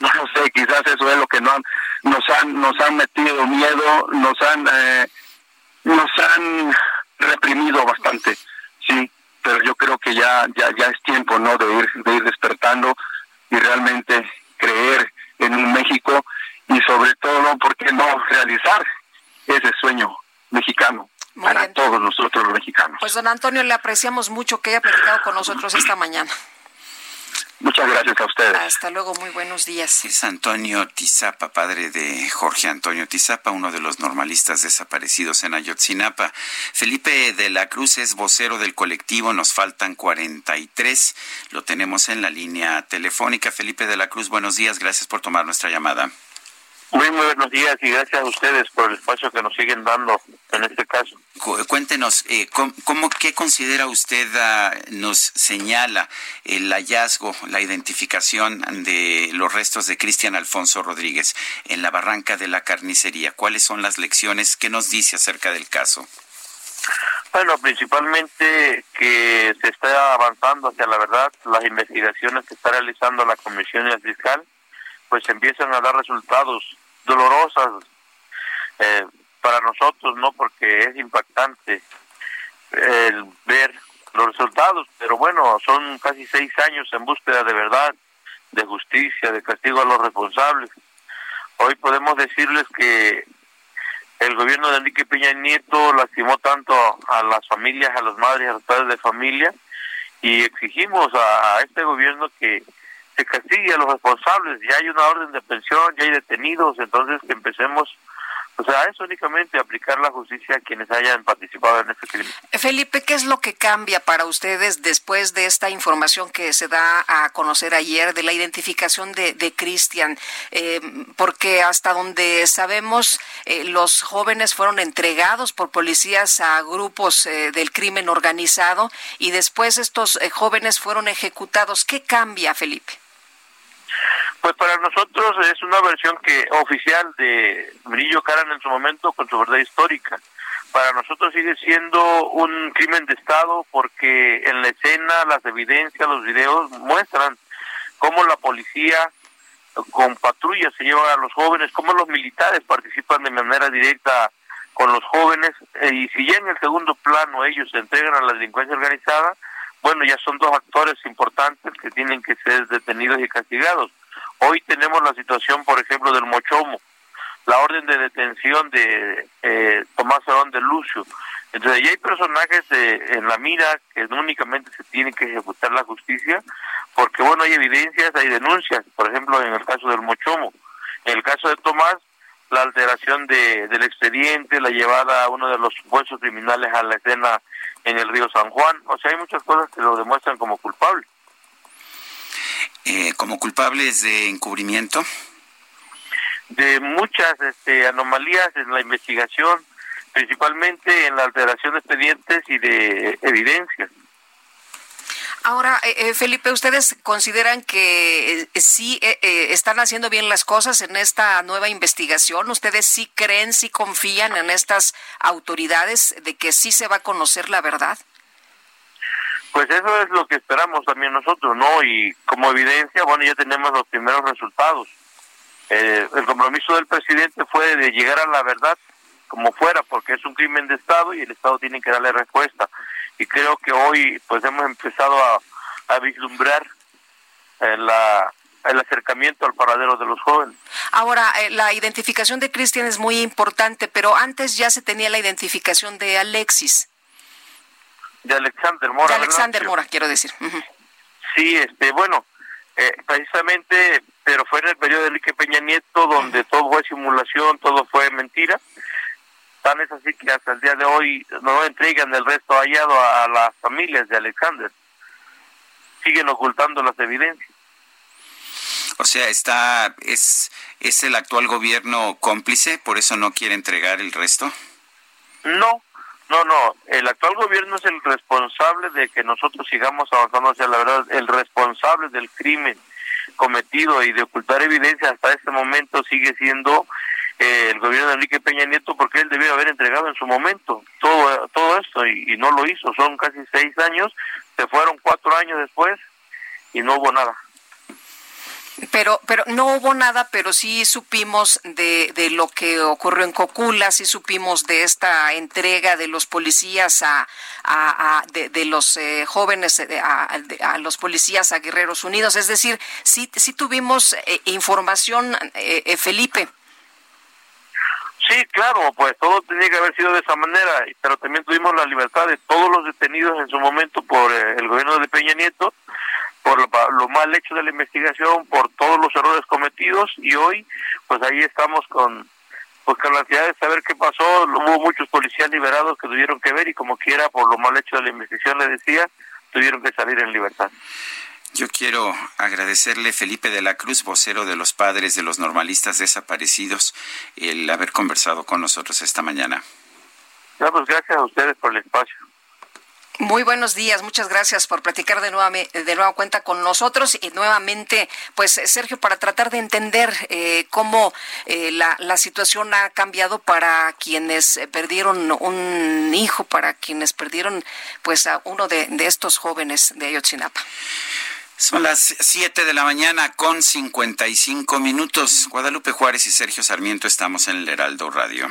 No lo sé, quizás eso es lo que no han, nos han, nos han metido miedo, nos han, eh, nos han reprimido bastante, sí, pero yo creo que ya, ya, ya es tiempo, ¿no? De ir, de ir despertando y realmente creer en un México y sobre todo, ¿por qué no realizar ese sueño mexicano para todos nosotros los mexicanos?
Pues don Antonio, le apreciamos mucho que haya platicado con nosotros esta mañana.
Muchas gracias a ustedes.
Hasta luego, muy buenos días.
Es Antonio Tizapa, padre de Jorge Antonio Tizapa, uno de los normalistas desaparecidos en Ayotzinapa. Felipe de la Cruz es vocero del colectivo, nos faltan 43. Lo tenemos en la línea telefónica. Felipe de la Cruz, buenos días, gracias por tomar nuestra llamada.
Muy, buenos días y gracias a ustedes por el espacio que nos siguen dando en este caso.
Cuéntenos, eh, ¿cómo, qué considera usted, ah, nos señala el hallazgo, la identificación de los restos de Cristian Alfonso Rodríguez en la barranca de la carnicería? ¿Cuáles son las lecciones? ¿Qué nos dice acerca del caso?
Bueno, principalmente que se está avanzando hacia la verdad, las investigaciones que está realizando la Comisión y el Fiscal, pues empiezan a dar resultados dolorosas eh, para nosotros, ¿no? Porque es impactante el ver los resultados, pero bueno, son casi seis años en búsqueda de verdad, de justicia, de castigo a los responsables. Hoy podemos decirles que el gobierno de Enrique Peña Nieto lastimó tanto a las familias, a las madres, a los padres de familia, y exigimos a este gobierno que se castigue a los responsables, ya hay una orden de pensión, ya hay detenidos, entonces que empecemos o sea, es únicamente aplicar la justicia a quienes hayan participado en este crimen.
Felipe, ¿qué es lo que cambia para ustedes después de esta información que se da a conocer ayer de la identificación de, de Cristian? Eh, porque hasta donde sabemos, eh, los jóvenes fueron entregados por policías a grupos eh, del crimen organizado y después estos jóvenes fueron ejecutados. ¿Qué cambia, Felipe?
Pues para nosotros es una versión que oficial de Brillo Caran en su momento con su verdad histórica. Para nosotros sigue siendo un crimen de Estado porque en la escena las evidencias, los videos muestran cómo la policía con patrullas se lleva a los jóvenes, cómo los militares participan de manera directa con los jóvenes eh, y si ya en el segundo plano ellos se entregan a la delincuencia organizada, bueno, ya son dos actores importantes que tienen que ser detenidos y castigados. Hoy tenemos la situación, por ejemplo, del Mochomo, la orden de detención de eh, Tomás Arón de Lucio. Entonces, ya hay personajes en la mira que únicamente se tiene que ejecutar la justicia, porque, bueno, hay evidencias, hay denuncias, por ejemplo, en el caso del Mochomo. En el caso de Tomás, la alteración de, del expediente, la llevada a uno de los supuestos criminales a la escena en el río San Juan. O sea, hay muchas cosas que lo demuestran como culpable.
Eh, como culpables de encubrimiento?
De muchas este, anomalías en la investigación, principalmente en la alteración de expedientes y de evidencias.
Ahora, eh, eh, Felipe, ¿ustedes consideran que sí están haciendo bien las cosas en esta nueva investigación? ¿Ustedes sí creen, sí confían en estas autoridades de que sí se va a conocer la verdad?
Pues eso es lo que esperamos también nosotros, ¿no? Y como evidencia, bueno, ya tenemos los primeros resultados. Eh, el compromiso del presidente fue de llegar a la verdad como fuera, porque es un crimen de Estado y el Estado tiene que darle respuesta. Y creo que hoy pues hemos empezado a, vislumbrar eh, la, el acercamiento al paradero de los jóvenes.
Ahora, eh, la identificación de Cristian es muy importante, pero antes ya se tenía la identificación de Alexis
de Alexander Mora. De
Alexander Mora, quiero decir.
Sí, este, bueno, eh, precisamente, pero fue en el periodo de Enrique Peña Nieto donde todo fue simulación, todo fue mentira. Tan es así que hasta el día de hoy no entregan el resto hallado a, las familias de Alexander. Siguen ocultando las evidencias.
O sea, está es es el actual gobierno cómplice, por eso no quiere entregar el resto.
No, no, no, el actual gobierno es el responsable de que nosotros sigamos avanzando hacia la verdad, el responsable del crimen cometido y de ocultar evidencia hasta este momento sigue siendo eh, el gobierno de Enrique Peña Nieto porque él debió haber entregado en su momento todo, todo esto y, no lo hizo. Son casi seis años, se fueron cuatro años después y no hubo nada.
Pero, pero no hubo nada, pero sí supimos de, de lo que ocurrió en Cocula, sí supimos de esta entrega de los policías a, a, de, los eh, jóvenes eh, a, los policías a Guerreros Unidos. Es decir, sí, sí tuvimos eh, información, Felipe.
Sí, claro, pues todo tenía que haber sido de esa manera, pero también tuvimos la libertad de todos los detenidos en su momento por el gobierno de Peña Nieto por lo, mal hecho de la investigación, por todos los errores cometidos y hoy pues ahí estamos con pues con la ansiedad de saber qué pasó, hubo muchos policías liberados que tuvieron que ver y como quiera por lo mal hecho de la investigación le decía, tuvieron que salir en libertad.
Yo quiero agradecerle Felipe de la Cruz, vocero de los padres de los normalistas desaparecidos, el haber conversado con nosotros esta mañana.
pues gracias a ustedes por el espacio.
Muy buenos días, muchas gracias por platicar de nueva, de nueva cuenta con nosotros y nuevamente, pues Sergio, para tratar de entender eh, cómo eh, la, la, situación ha cambiado para quienes perdieron un hijo, para quienes perdieron pues a uno de, de estos jóvenes de Ayotzinapa.
Son las 7 de la mañana con 55 minutos. Guadalupe Juárez y Sergio Sarmiento estamos en el Heraldo Radio.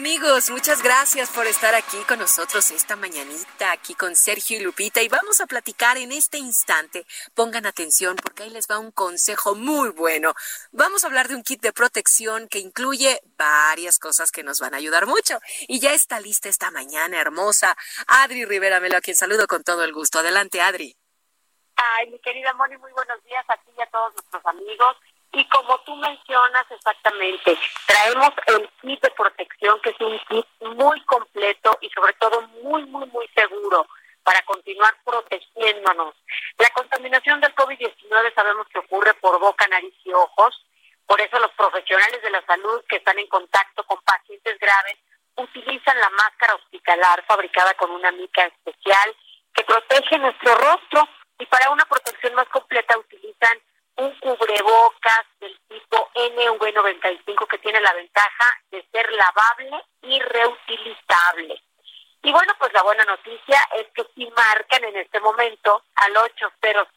Amigos, muchas gracias por estar aquí con nosotros esta mañanita, aquí con Sergio y Lupita, y vamos a platicar en este instante. Pongan atención porque ahí les va un consejo muy bueno. Vamos a hablar de un kit de protección que incluye varias cosas que nos van a ayudar mucho. Y ya está lista esta mañana hermosa. Adri Rivera Melo, a quien saludo con todo el gusto. Adelante, Adri.
Ay, mi querida Moni, muy buenos días a ti y a todos nuestros amigos. Y como tú mencionas exactamente, traemos el kit de protección, que es un kit muy completo y sobre todo muy, muy, muy seguro para continuar protegiéndonos. La contaminación del COVID-19 sabemos que ocurre por boca, nariz y ojos. Por eso los profesionales de la salud que están en contacto con pacientes graves utilizan la máscara hospitalar fabricada con una mica especial que protege nuestro rostro y para una protección de ser lavable y reutilizable. Y bueno, pues la buena noticia es que si marcan en este momento al 800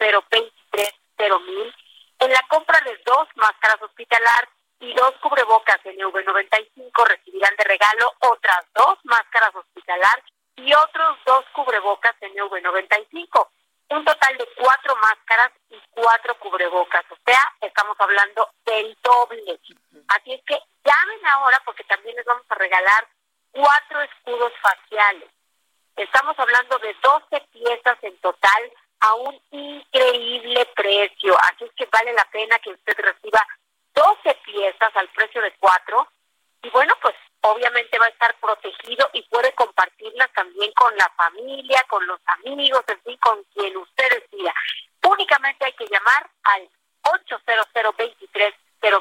mil en la compra de dos máscaras hospitalar y dos cubrebocas NV95 recibirán de regalo otras dos máscaras hospitalar y otros dos cubrebocas NV95 un total de cuatro máscaras y cuatro cubrebocas. O sea, estamos hablando del doble. Así es que llamen ahora porque también les vamos a regalar cuatro escudos faciales. Estamos hablando de 12 piezas en total a un increíble precio. Así es que vale la pena que usted reciba 12 piezas al precio de cuatro. Y bueno, pues obviamente va a estar protegido y puede compartirlas también con la familia, con los amigos, en fin, con quien usted decida. Únicamente hay que llamar al 800 23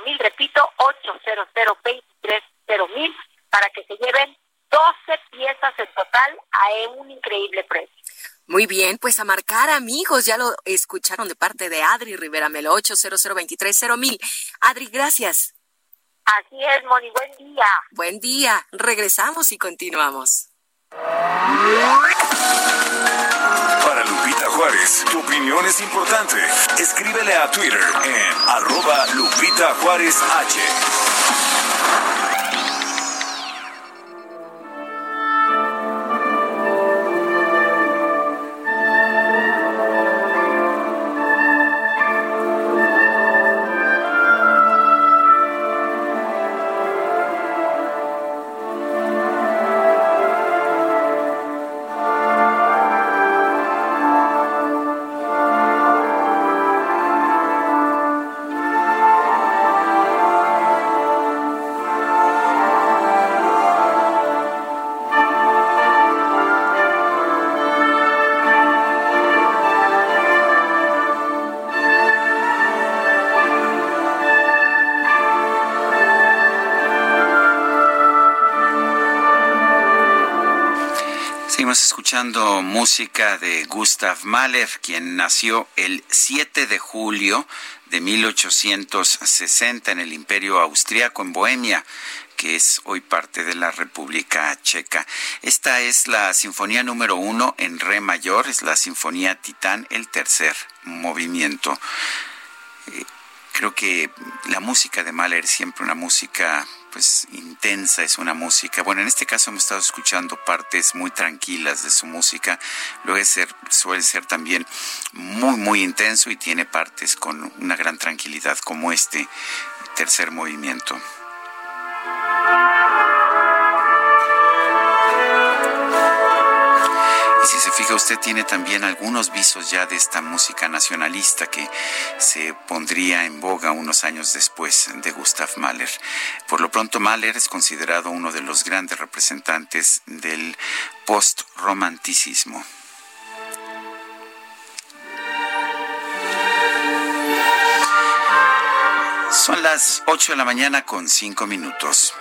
mil, repito, 800 23 mil, para que se lleven 12 piezas en total a un increíble precio.
Muy bien, pues a marcar amigos, ya lo escucharon de parte de Adri Rivera Melo, 800 23 mil. Adri, gracias.
Así es, Moni, buen día.
Buen día, regresamos y continuamos.
Para Lupita Juárez, tu opinión es importante. Escríbele a Twitter en arroba Lupita Juárez H.
música de Gustav Mahler, quien nació el 7 de julio de 1860 en el Imperio Austriaco en Bohemia que es hoy parte de la República Checa. Esta es la sinfonía número uno en re mayor, es la sinfonía Titán, el tercer movimiento. Eh, creo que la música de Mahler es siempre una música pues intensa, es una música. Bueno, en este caso hemos estado escuchando partes muy tranquilas de su música. Luego ser, suele ser también muy, muy intenso y tiene partes con una gran tranquilidad como este tercer movimiento. Y si se fija, usted tiene también algunos visos ya de esta música nacionalista que se pondría en boga unos años después de Gustav Mahler. Por lo pronto, Mahler es considerado uno de los grandes representantes del post-romanticismo. Son las 8 de la mañana con 5 minutos.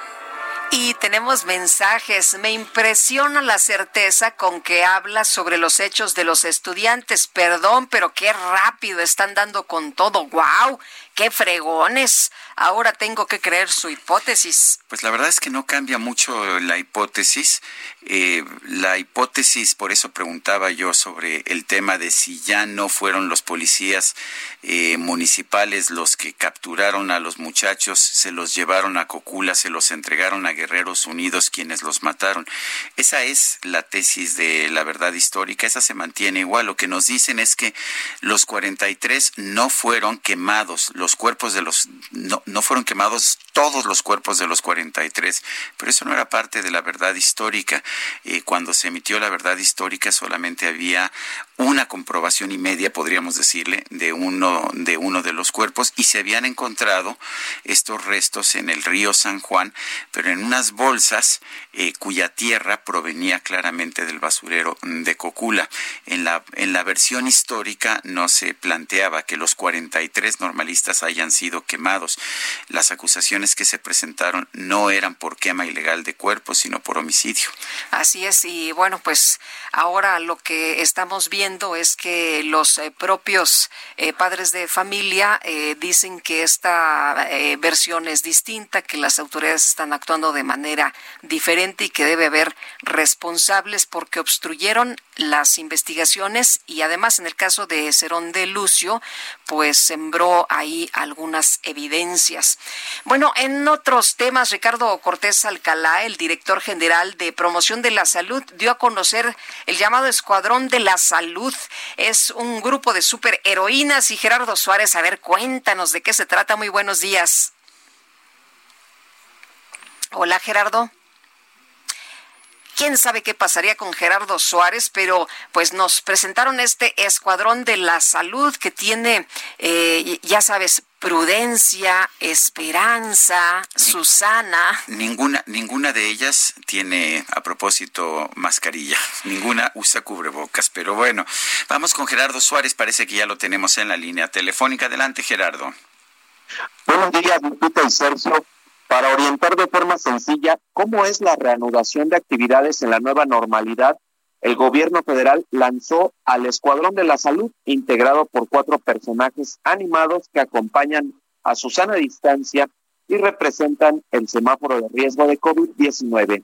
Y tenemos mensajes. Me impresiona la certeza con que habla sobre los hechos de los estudiantes. Perdón, pero qué rápido están dando con todo. ¡Wow! ¡Qué fregones! Ahora tengo que creer su hipótesis.
Pues la verdad es que no cambia mucho la hipótesis. Eh, la hipótesis, por eso preguntaba yo sobre el tema de si ya no fueron los policías eh, municipales los que capturaron a los muchachos, se los llevaron a Cocula, se los entregaron a Guerreros Unidos quienes los mataron. Esa es la tesis de la verdad histórica, esa se mantiene igual. Lo que nos dicen es que los 43 no fueron quemados, los cuerpos de los no, no fueron quemados todos los cuerpos de los 43, pero eso no era parte de la verdad histórica. Eh, cuando se emitió la verdad histórica solamente había una comprobación y media, podríamos decirle, de uno de uno de los cuerpos y se habían encontrado estos restos en el río San Juan, pero en unas bolsas eh, cuya tierra provenía claramente del basurero de Cocula. En la en la versión histórica no se planteaba que los 43 normalistas hayan sido quemados. Las acusaciones que se presentaron no eran por quema ilegal de cuerpos, sino por homicidio.
Así es, y bueno, pues ahora lo que estamos viendo es que los eh, propios eh, padres de familia eh, dicen que esta versión es distinta, que las autoridades están actuando de manera diferente y que debe haber responsables porque obstruyeron las investigaciones y además en el caso de Cerón de Lucio, pues sembró ahí algunas evidencias. Bueno, en otros temas, Ricardo Cortés Alcalá, el director general de promoción de la salud, dio a conocer el llamado Escuadrón de la Salud. Es un grupo de superheroínas y Gerardo Suárez, a ver, cuéntanos de qué se trata. Muy buenos días. Hola, Gerardo quién sabe qué pasaría con Gerardo Suárez, pero pues nos presentaron este escuadrón de la salud que tiene, eh, ya sabes, prudencia, esperanza, Susana.
Ninguna, ninguna de ellas tiene a propósito mascarilla, ninguna usa cubrebocas, pero bueno, vamos con Gerardo Suárez, parece que ya lo tenemos en la línea telefónica. Adelante, Gerardo.
Buenos días, Lupita y Sergio para orientar de forma sencilla cómo es la reanudación de actividades en la nueva normalidad, el gobierno federal lanzó al Escuadrón de la Salud, integrado por cuatro personajes animados que acompañan a Susana distancia y representan el semáforo de riesgo de COVID-19.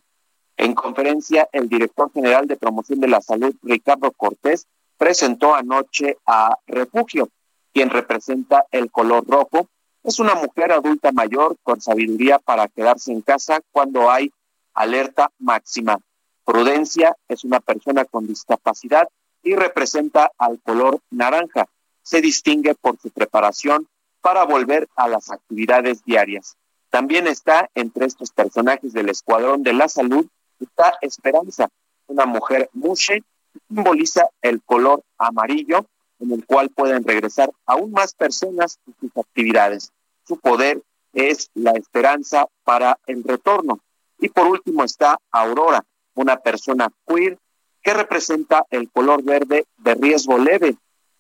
En conferencia, el director general de promoción de la salud, Ricardo Cortés, presentó anoche a Refugio, quien representa el color rojo, es una mujer adulta mayor con sabiduría para quedarse en casa cuando hay alerta máxima. Prudencia es una persona con discapacidad y representa al color naranja. Se distingue por su preparación para volver a las actividades diarias. También está entre estos personajes del Escuadrón de la Salud, está Esperanza, una mujer mushe, simboliza el color amarillo en el cual pueden regresar aún más personas a sus actividades su poder es la esperanza para el retorno. Y por último está Aurora, una persona queer que representa el color verde de riesgo leve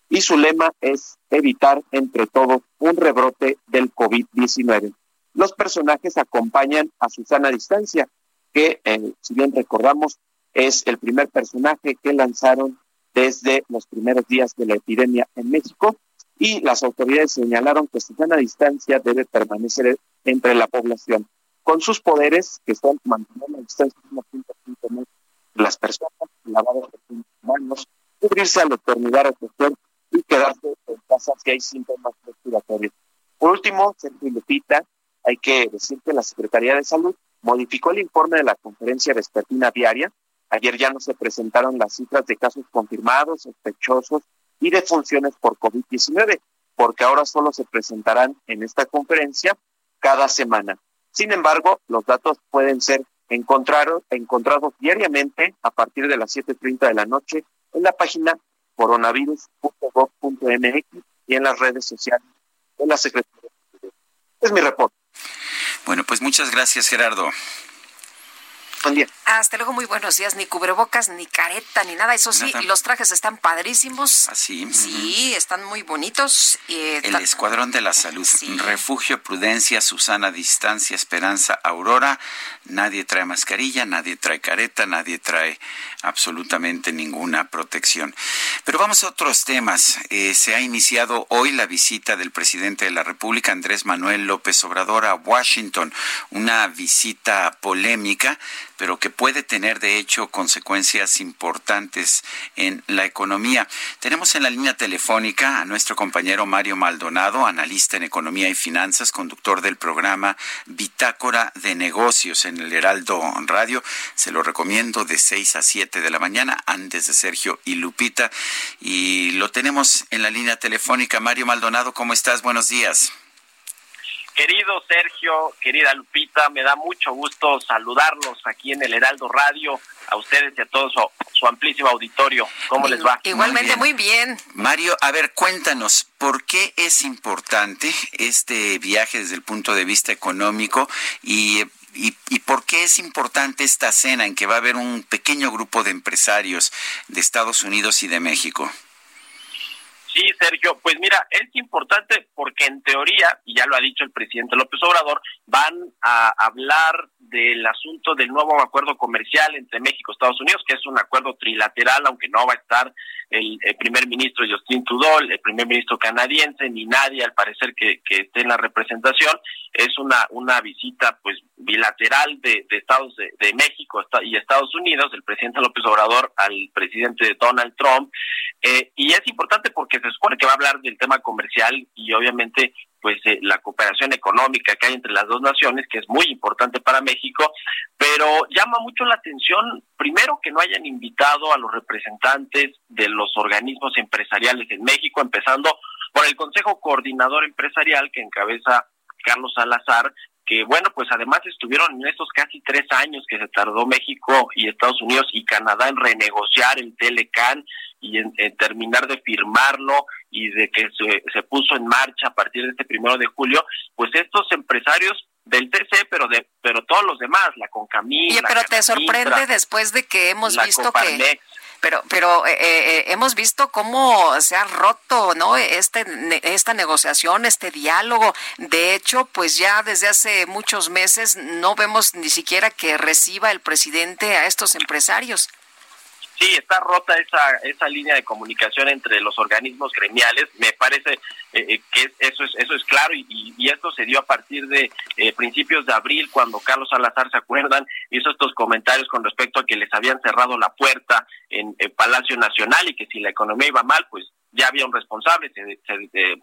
y su lema es evitar entre todos un rebrote del COVID-19. Los personajes acompañan a Susana Distancia, que eh, si bien recordamos Es el primer personaje que lanzaron desde los primeros días de la epidemia en México y las autoridades señalaron que su sana distancia debe permanecer entre la población. Con sus poderes, que son mantener la distancia de 1.5 metros de las personas, lavado de manos, cubrirse al eternidad social y quedarse en casa si hay síntomas respiratorios. Por último, Sergio Lupita, hay que decir que la Secretaría de Salud modificó el informe de la conferencia vespertina diaria. Ayer ya no se presentaron las cifras de casos confirmados, sospechosos y de funciones por COVID-19, porque ahora solo se presentarán en esta conferencia cada semana. Sin embargo, los datos pueden ser encontrados, encontrados diariamente a partir de las 7.30 de la noche en la página coronavirus.gov.mx y en las redes sociales de la Secretaría. Es mi reporte.
Bueno, pues muchas gracias, Gerardo.
Hasta luego, muy buenos días. Ni cubrebocas, ni careta, ni nada. Eso sí, los trajes están padrísimos.
Así.
Ah, sí, están muy bonitos.
El Escuadrón de la Salud. Refugio, Prudencia, Susana, Distancia, Esperanza, Aurora. Nadie trae mascarilla, nadie trae careta, nadie trae absolutamente ninguna protección. Pero vamos a otros temas. Eh, se ha iniciado hoy la visita del presidente de la República, Andrés Manuel López Obrador, a Washington. Una visita polémica pero que puede tener de hecho consecuencias importantes en la economía. Tenemos en la línea telefónica a nuestro compañero Mario Maldonado, analista en economía y finanzas, conductor del programa Bitácora de Negocios en el Heraldo Radio. Se lo recomiendo de 6 a 7 de la mañana, antes de Sergio y Lupita. Y lo tenemos en la línea telefónica. Mario Maldonado, ¿cómo estás? Buenos días.
Querido Sergio, querida Lupita, me da mucho gusto saludarlos aquí en el Heraldo Radio, a ustedes y a todo su, amplísimo auditorio. ¿Cómo les va?
Igualmente, muy bien.
Mario, a ver, cuéntanos, ¿por qué es importante este viaje desde el punto de vista económico y y, y, por qué es importante esta cena en que va a haber un pequeño grupo de empresarios de Estados Unidos y de México?
Sí, Sergio, pues mira, es importante porque en teoría, y ya lo ha dicho el presidente López Obrador, van a hablar del asunto del nuevo acuerdo comercial entre México y Estados Unidos, que es un acuerdo trilateral, aunque no va a estar el, primer ministro Justin Trudeau, el primer ministro canadiense, ni nadie al parecer que, esté en la representación. Es una, una visita pues bilateral de, Estados de, México y Estados Unidos, del presidente López Obrador al presidente Donald Trump. Eh, y es importante porque se supone que va a hablar del tema comercial y obviamente pues eh, la cooperación económica que hay entre las dos naciones, que es muy importante para México, pero llama mucho la atención, primero, que no hayan invitado a los representantes de los organismos empresariales en México, empezando por el Consejo Coordinador Empresarial que encabeza Carlos Salazar, que bueno, pues además estuvieron en estos casi tres años que se tardó México y Estados Unidos y Canadá en renegociar el Telecan y en, terminar de firmarlo y de que se, se puso en marcha a partir de este primero de julio, pues estos empresarios del TC, pero de pero todos los demás, la Concamí.
Oye, pero te sorprende después de que hemos visto que pero pero eh, eh, hemos visto cómo se ha roto no este esta negociación este diálogo. De hecho pues ya desde hace muchos meses no vemos ni siquiera que reciba el presidente a estos empresarios
Sí, está rota esa, esa línea de comunicación entre los organismos gremiales. Me parece eh, eh, que eso es, eso es claro y, y, esto se dio a partir de eh, principios de abril cuando Carlos Salazar, ¿se acuerdan? Hizo estos comentarios con respecto a que les habían cerrado la puerta en Palacio Nacional y que si la economía iba mal, pues ya había un responsable, se,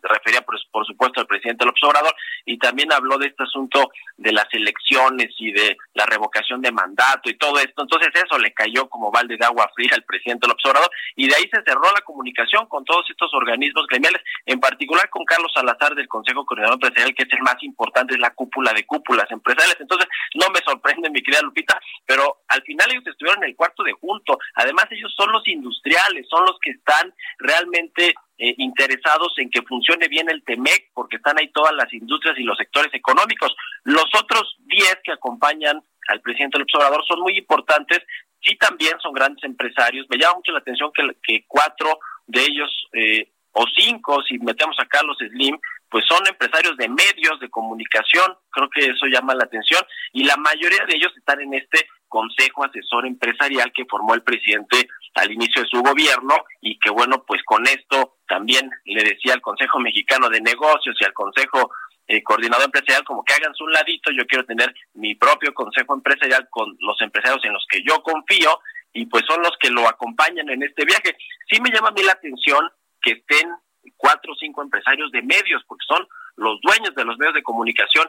refería por, por, supuesto al presidente López Obrador, y también habló de este asunto de las elecciones y de la revocación de mandato y todo esto. Entonces eso le cayó como balde de agua fría al presidente López Obrador, y de ahí se cerró la comunicación con todos estos organismos gremiales, en particular con Carlos Salazar del Consejo Coordinador Empresarial, que es el más importante, es la cúpula de cúpulas empresariales. Entonces, no me sorprende, mi querida Lupita, pero al final ellos estuvieron en el cuarto de junto. Además, ellos son los industriales, son los que están realmente eh, interesados en que funcione bien el TEMEC, porque están ahí todas las industrias y los sectores económicos. Los otros 10 que acompañan al presidente López Obrador son muy importantes, sí también son grandes empresarios. Me llama mucho la atención que, cuatro de ellos, eh, o cinco, si metemos a Carlos Slim, pues son empresarios de medios de comunicación, creo que eso llama la atención, y la mayoría de ellos están en este Consejo Asesor Empresarial que formó el presidente al inicio de su gobierno y que bueno, pues con esto también le decía al Consejo Mexicano de Negocios y al Consejo eh, Coordinador Empresarial como que hagan su ladito, yo quiero tener mi propio Consejo Empresarial con los empresarios en los que yo confío y pues son los que lo acompañan en este viaje. Sí me llama a mí la atención que estén cuatro o cinco empresarios de medios, porque son los dueños de los medios de comunicación,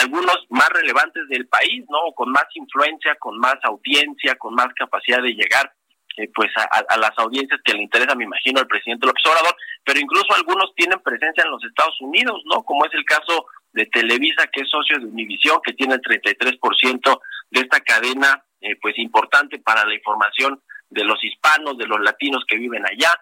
algunos más relevantes del país, ¿no? Con más influencia, con más audiencia, con más capacidad de llegar eh, pues a, las audiencias que le interesa, me imagino, al presidente López Obrador, pero incluso algunos tienen presencia en los Estados Unidos, ¿no? Como es el caso de Televisa, que es socio de Univisión, que tiene el 33% de esta cadena, eh, pues importante para la información de los hispanos, de los latinos que viven allá.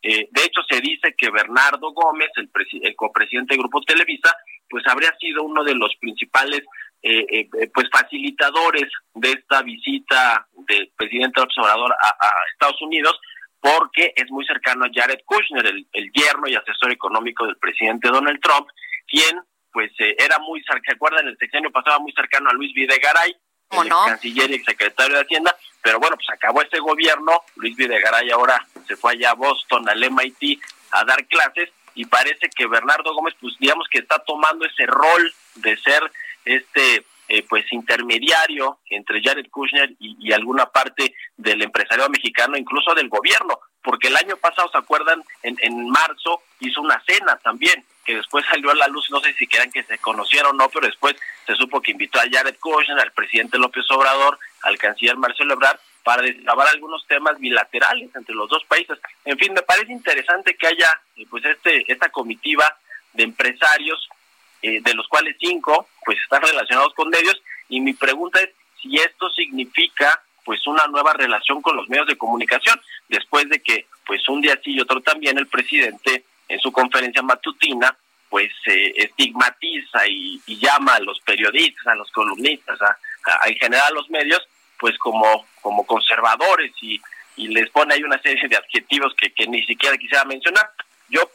Eh, de hecho, se dice que Bernardo Gómez, el, el copresidente del Grupo Televisa, pues habría sido uno de los principales eh, eh, eh, pues facilitadores de esta visita del presidente Obrador a, Estados Unidos porque es muy cercano a Jared Kushner, el, yerno y asesor económico del presidente Donald Trump, quien pues era muy cercano, en el sexenio pasado muy cercano a Luis Videgaray, el canciller y secretario de Hacienda, pero bueno, pues acabó este gobierno, Luis Videgaray ahora se fue allá a Boston, al MIT, a dar clases, y parece que Bernardo Gómez, pues digamos que está tomando ese rol de ser este eh, pues intermediario entre Jared Kushner y, alguna parte del empresariado mexicano, incluso del gobierno, porque el año pasado, ¿se acuerdan? En, en marzo hizo una cena también, que después salió a la luz, no sé si quedan que se conocieron o no, pero después se supo que invitó a Jared Kushner, al presidente López Obrador, al canciller Marcelo Ebrard, para destrabar algunos temas bilaterales entre los dos países. En fin, me parece interesante que haya pues este esta comitiva de empresarios eh, de los cuales cinco pues están relacionados con medios y mi pregunta es si esto significa pues una nueva relación con los medios de comunicación después de que pues un día sí y otro también el presidente en su conferencia matutina pues eh, estigmatiza y, llama a los periodistas, a los columnistas, a, en general a los medios pues como como conservadores y, les pone ahí una serie de adjetivos que ni siquiera quisiera mencionar. Yo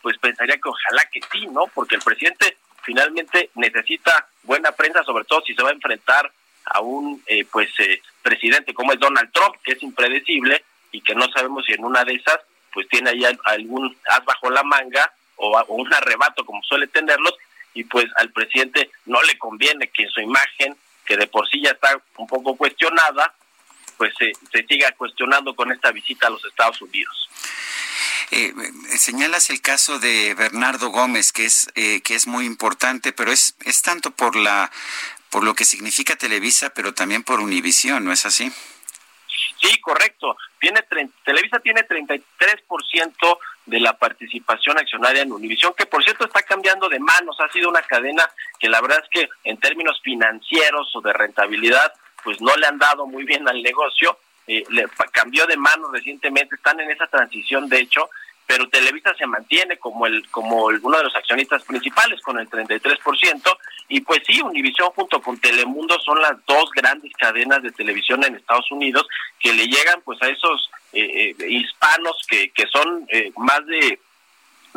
pues pensaría que ojalá que sí, ¿no? Porque el presidente finalmente necesita buena prensa, sobre todo si se va a enfrentar a un eh, pues eh, presidente como es Donald Trump, que es impredecible y que no sabemos si en una de esas pues tiene ahí algún as bajo la manga o, un arrebato como suele tenerlos y pues al presidente no le conviene que su imagen, que de por sí ya está un poco cuestionada, pues se, se siga cuestionando con esta visita a los Estados Unidos.
Eh, señalas el caso de Bernardo Gómez, que es, eh, que es muy importante, pero es, es tanto por, la, por lo que significa Televisa, pero también por Univisión, ¿no es así?
Sí, correcto. Tiene Televisa tiene 33% de la participación accionaria en Univisión, que por cierto está cambiando de manos. Ha sido una cadena que la verdad es que en términos financieros o de rentabilidad, pues no le han dado muy bien al negocio eh, le, cambió de mano recientemente, están en esa transición de hecho, pero Televisa se mantiene como el como uno de los accionistas principales con el 33% y pues sí, Univisión junto con Telemundo son las dos grandes cadenas de televisión en Estados Unidos que le llegan pues a esos eh, eh, hispanos que, que son más de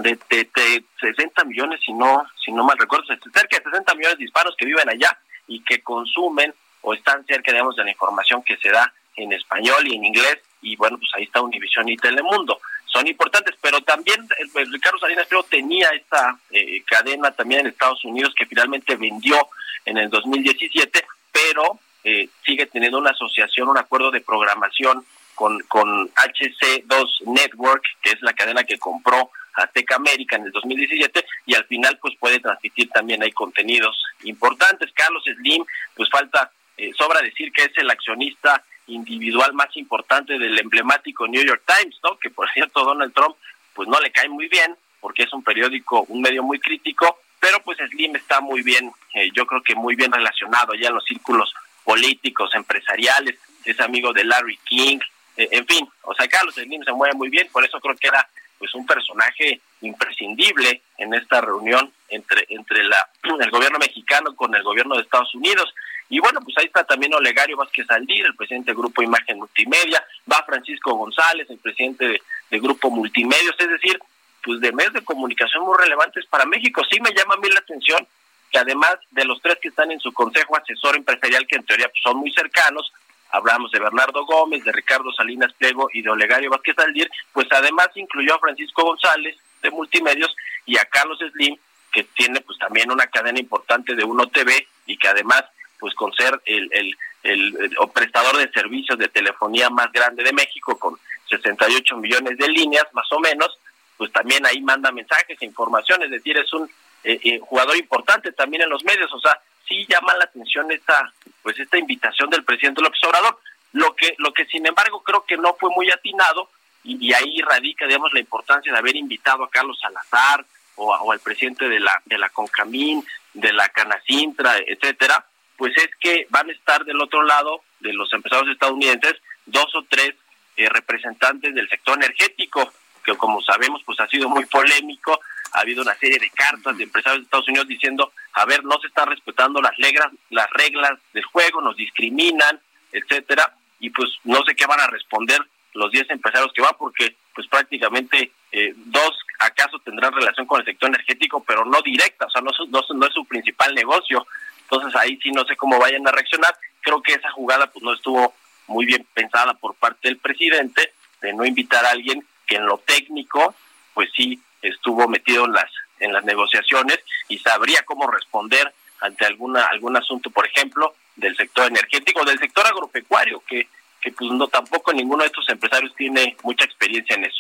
de, de, 60 millones, si no, si no mal recuerdo, cerca de 60 millones de hispanos que viven allá y que consumen o están cerca, digamos, de la información que se da en español y en inglés, y bueno, pues ahí está Univisión y Telemundo. Son importantes, pero también el, Ricardo Salinas creo tenía esta eh, cadena también en Estados Unidos que finalmente vendió en el 2017, pero eh, sigue teniendo una asociación, un acuerdo de programación con, con HC2 Network, que es la cadena que compró Azteca América en el 2017 y al final pues puede transmitir también hay contenidos importantes. Carlos Slim, pues falta, eh, sobra decir que es el accionista individual más importante del emblemático New York Times, ¿no? Que por cierto Donald Trump pues no le cae muy bien porque es un periódico, un medio muy crítico, pero pues Slim está muy bien, eh, yo creo que muy bien relacionado ya en los círculos políticos, empresariales, es amigo de Larry King, eh, en fin, o sea, Carlos Slim se mueve muy bien, por eso creo que era pues un personaje imprescindible en esta reunión entre entre la el gobierno mexicano con el gobierno de Estados Unidos. Y bueno, pues ahí está también Olegario Vázquez Aldir, el presidente del Grupo Imagen Multimedia, va Francisco González, el presidente de, Grupo Multimedios, es decir, pues de medios de comunicación muy relevantes para México. Sí me llama a mí la atención que además de los tres que están en su consejo asesor empresarial, que en teoría pues, son muy cercanos, hablamos de Bernardo Gómez, de Ricardo Salinas Pliego y de Olegario Vázquez Aldir, pues además incluyó a Francisco González de Multimedios y a Carlos Slim, que tiene pues también una cadena importante de Uno TV y que además pues con ser el, el, el, prestador de servicios de telefonía más grande de México con 68 millones de líneas más o menos, pues también ahí manda mensajes e información, es decir, es un eh, eh, jugador importante también en los medios, o sea, sí llama la atención esta pues esta invitación del presidente López Obrador, lo que lo que sin embargo creo que no fue muy atinado y, ahí radica digamos la importancia de haber invitado a Carlos Salazar o, al presidente de la de la Concamín, de la Canacintra, etcétera, pues es que van a estar del otro lado de los empresarios estadounidenses dos o tres eh, representantes del sector energético, que como sabemos pues ha sido muy polémico, ha habido una serie de cartas de empresarios de Estados Unidos diciendo, a ver, no se están respetando las reglas, las reglas del juego, nos discriminan, etcétera, y pues no sé qué van a responder los 10 empresarios que van, porque pues prácticamente eh, dos acaso tendrán relación con el sector energético, pero no directa, o sea, no, no, no es su principal negocio. Entonces ahí sí no sé cómo vayan a reaccionar. Creo que esa jugada pues no estuvo muy bien pensada por parte del presidente de no invitar a alguien que en lo técnico pues sí estuvo metido en las en las negociaciones y sabría cómo responder ante alguna algún asunto, por ejemplo, del sector energético, del sector agropecuario, que, que pues no tampoco ninguno de estos empresarios tiene mucha experiencia en eso.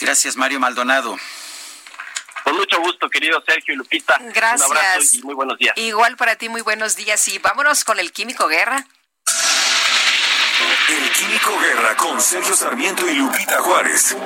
Gracias, Mario Maldonado.
Con mucho gusto, querido Sergio y Lupita.
Gracias.
Un abrazo y muy buenos días.
Igual para ti, muy buenos días. Y vámonos con el Químico Guerra.
El Químico Guerra con Sergio Sarmiento y Lupita Juárez.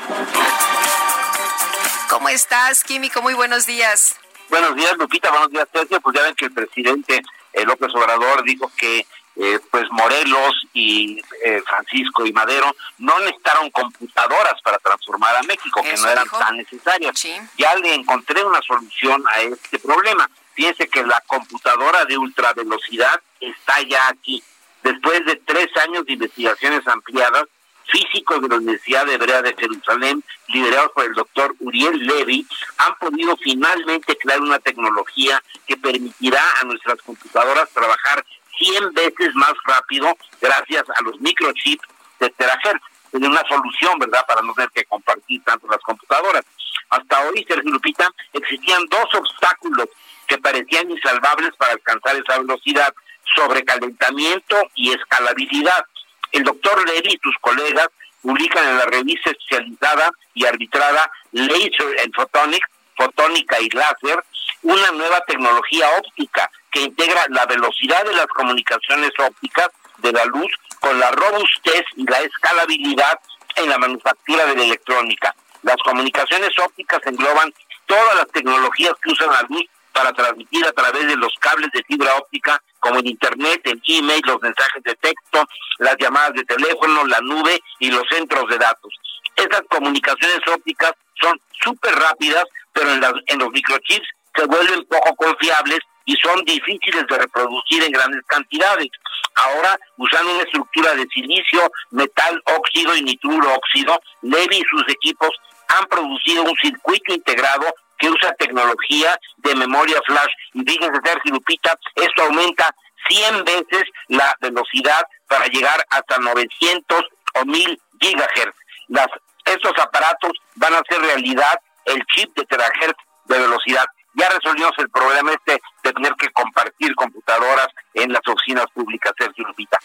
¿Cómo estás, Químico? Muy buenos días.
Buenos días, Lupita. Buenos días, Sergio. Pues ya ven que el presidente eh, López Obrador dijo que eh, pues Morelos y eh, Francisco y Madero no necesitaron computadoras para transformar a México, que no eran tan necesarias. Ya le encontré una solución a este problema. Fíjense que la computadora de ultravelocidad está ya aquí. Después de tres años de investigaciones ampliadas, físicos de la Universidad Hebrea de Jerusalén, liderados por el doctor Uriel Levy, han podido finalmente crear una tecnología que permitirá a nuestras computadoras trabajar 100 veces más rápido gracias a los microchips de terahertz. Es una solución, ¿verdad?, para no tener que compartir tanto las computadoras. Hasta hoy, Sergio Lupita, existían dos obstáculos que parecían insalvables para alcanzar esa velocidad, sobrecalentamiento y escalabilidad. El doctor Levy y sus colegas publican en la revista especializada y arbitrada Laser and Photonics, Fotónica y Láser, una nueva tecnología óptica que integra la velocidad de las comunicaciones ópticas de la luz con la robustez y la escalabilidad en la manufactura de la electrónica. Las comunicaciones ópticas engloban todas las tecnologías que usan la luz para transmitir a través de los cables de fibra óptica, como el Internet, el email, los mensajes de texto, las llamadas de teléfono, la nube y los centros de datos. Estas comunicaciones ópticas son súper rápidas, pero en, en los microchips se vuelven poco confiables y son difíciles de reproducir en grandes cantidades. Ahora, usando una estructura de silicio, metal óxido y nitruro óxido, Levy y sus equipos han producido un circuito integrado que usa tecnología de memoria flash. Y fíjense, Sergio Lupita, esto aumenta 100 veces la velocidad para llegar hasta 900 o 1000 gigahertz. Las, estos aparatos van a hacer realidad el chip de terahertz de velocidad ya resolvimos el problema este de tener que compartir computadoras en las oficinas públicas, Sergio Lupita.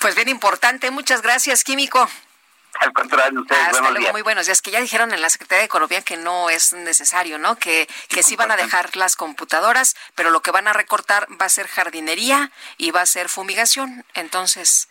Pues bien importante, muchas gracias, Químico.
Al contrario, ustedes,
Hasta luego, muy buenos días. Que ya dijeron en la Secretaría de Economía que no es necesario, ¿no? Que, que sí van a dejar las computadoras, pero lo que van a recortar va a ser jardinería y va a ser fumigación. Entonces,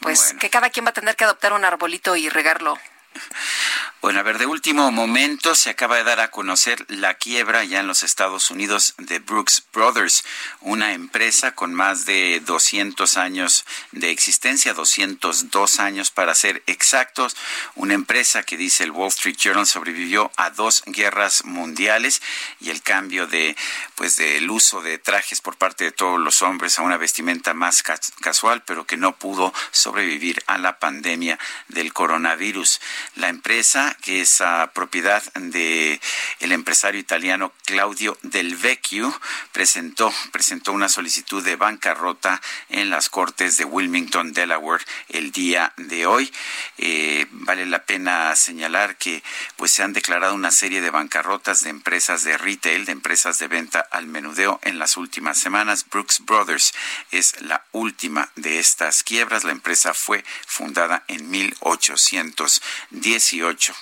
pues que cada quien va a tener que adoptar un arbolito y regarlo
bueno, a ver, de último momento se acaba de dar a conocer la quiebra ya en los Estados Unidos de Brooks Brothers, una empresa con más de 200 años de existencia, 202 años para ser exactos, una empresa que dice el Wall Street Journal sobrevivió a dos guerras mundiales y el cambio de pues del uso de trajes por parte de todos los hombres a una vestimenta más casual, pero que no pudo sobrevivir a la pandemia del coronavirus. La empresa Que es propiedad de el empresario italiano Claudio Del Vecchio, presentó, presentó una solicitud de bancarrota en las Cortes de Wilmington, Delaware, el día de hoy. Eh, vale la pena señalar que pues se han declarado una serie de bancarrotas de empresas de retail, de empresas de venta al menudeo en las últimas semanas. Brooks Brothers es la última de estas quiebras. La empresa fue fundada en 1818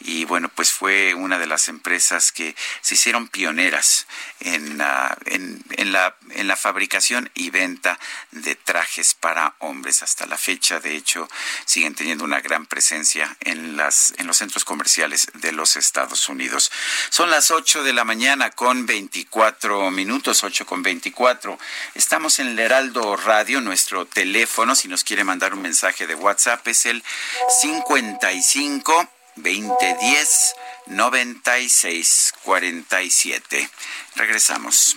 y bueno, pues fue una de las empresas que se hicieron pioneras en, en, en, la, en la fabricación y venta de trajes para hombres. Hasta la fecha, de hecho, siguen teniendo una gran presencia en, las, en los centros comerciales de los Estados Unidos. Son las 8 de la mañana con 24 minutos, 8 con 24. Estamos en el Heraldo Radio, nuestro teléfono, si nos quiere mandar un mensaje de WhatsApp, es el 55 2010 96 47. Regresamos.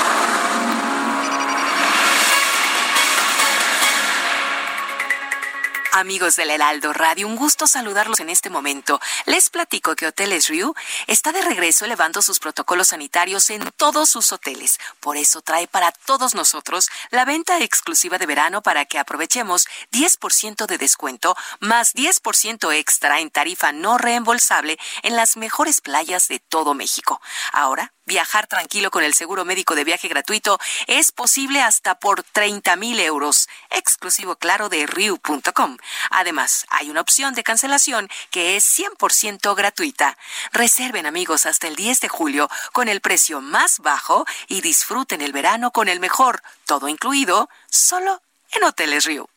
Amigos del Heraldo Radio, un gusto saludarlos en este momento. Les platico que Hoteles Ryu está de regreso elevando sus protocolos sanitarios en todos sus hoteles. Por eso trae para todos nosotros la venta exclusiva de verano para que aprovechemos 10% de descuento más 10% extra en tarifa no reembolsable en las mejores playas de todo México. Ahora, Viajar tranquilo con el seguro médico de viaje gratuito es posible hasta por 30 mil euros, exclusivo claro de Riu.com. Además, hay una opción de cancelación que es 100% gratuita. Reserven amigos hasta el 10 de julio con el precio más bajo y disfruten el verano con el mejor, todo incluido, solo en Hoteles Riu.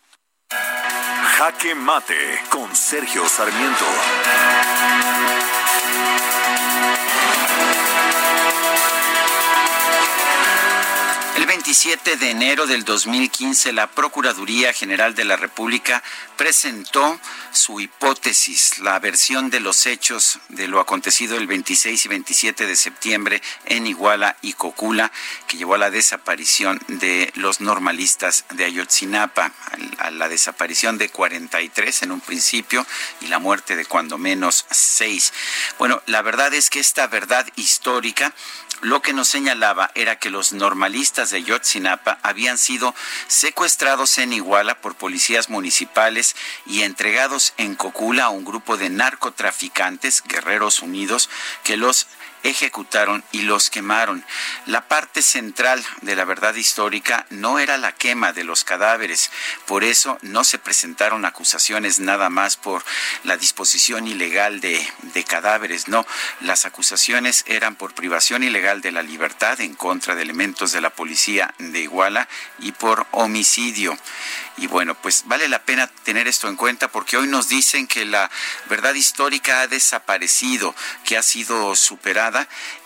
Jaque Mate con Sergio Sarmiento.
27 de enero del 2015, la Procuraduría General de la República presentó su hipótesis, la versión de los hechos de lo acontecido el 26 y 27 de septiembre en Iguala y Cocula, que llevó a la desaparición de los normalistas de Ayotzinapa, a la desaparición de 43 en un principio y la muerte de cuando menos seis. Bueno, la verdad es que esta verdad histórica lo que nos señalaba era que los normalistas de Yotzinapa habían sido secuestrados en Iguala por policías municipales y entregados en Cocula a un grupo de narcotraficantes, Guerreros Unidos, que los ejecutaron y los quemaron. La parte central de la verdad histórica no era la quema de los cadáveres, por eso no se presentaron acusaciones nada más por la disposición ilegal de, de cadáveres, no, las acusaciones eran por privación ilegal de la libertad en contra de elementos de la policía de Iguala y por homicidio. Y bueno, pues vale la pena tener esto en cuenta porque hoy nos dicen que la verdad histórica ha desaparecido, que ha sido superada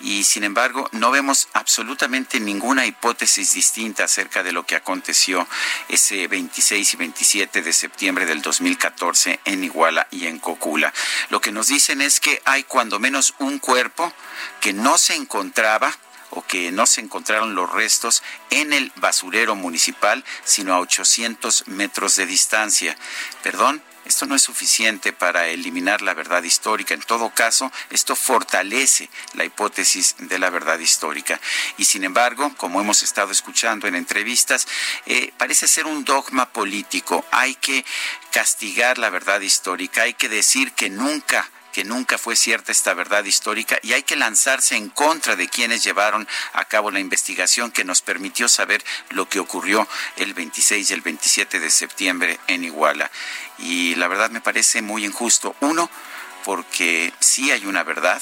y sin embargo no vemos absolutamente ninguna hipótesis distinta acerca de lo que aconteció ese 26 y 27 de septiembre del 2014 en Iguala y en Cocula. Lo que nos dicen es que hay cuando menos un cuerpo que no se encontraba o que no se encontraron los restos en el basurero municipal, sino a 800 metros de distancia. Perdón, esto no es suficiente para eliminar la verdad histórica. En todo caso, esto fortalece la hipótesis de la verdad histórica. Y sin embargo, como hemos estado escuchando en entrevistas, eh, parece ser un dogma político. Hay que castigar la verdad histórica, hay que decir que nunca que nunca fue cierta esta verdad histórica y hay que lanzarse en contra de quienes llevaron a cabo la investigación que nos permitió saber lo que ocurrió el 26 y el 27 de septiembre en Iguala. Y la verdad me parece muy injusto. Uno, porque sí hay una verdad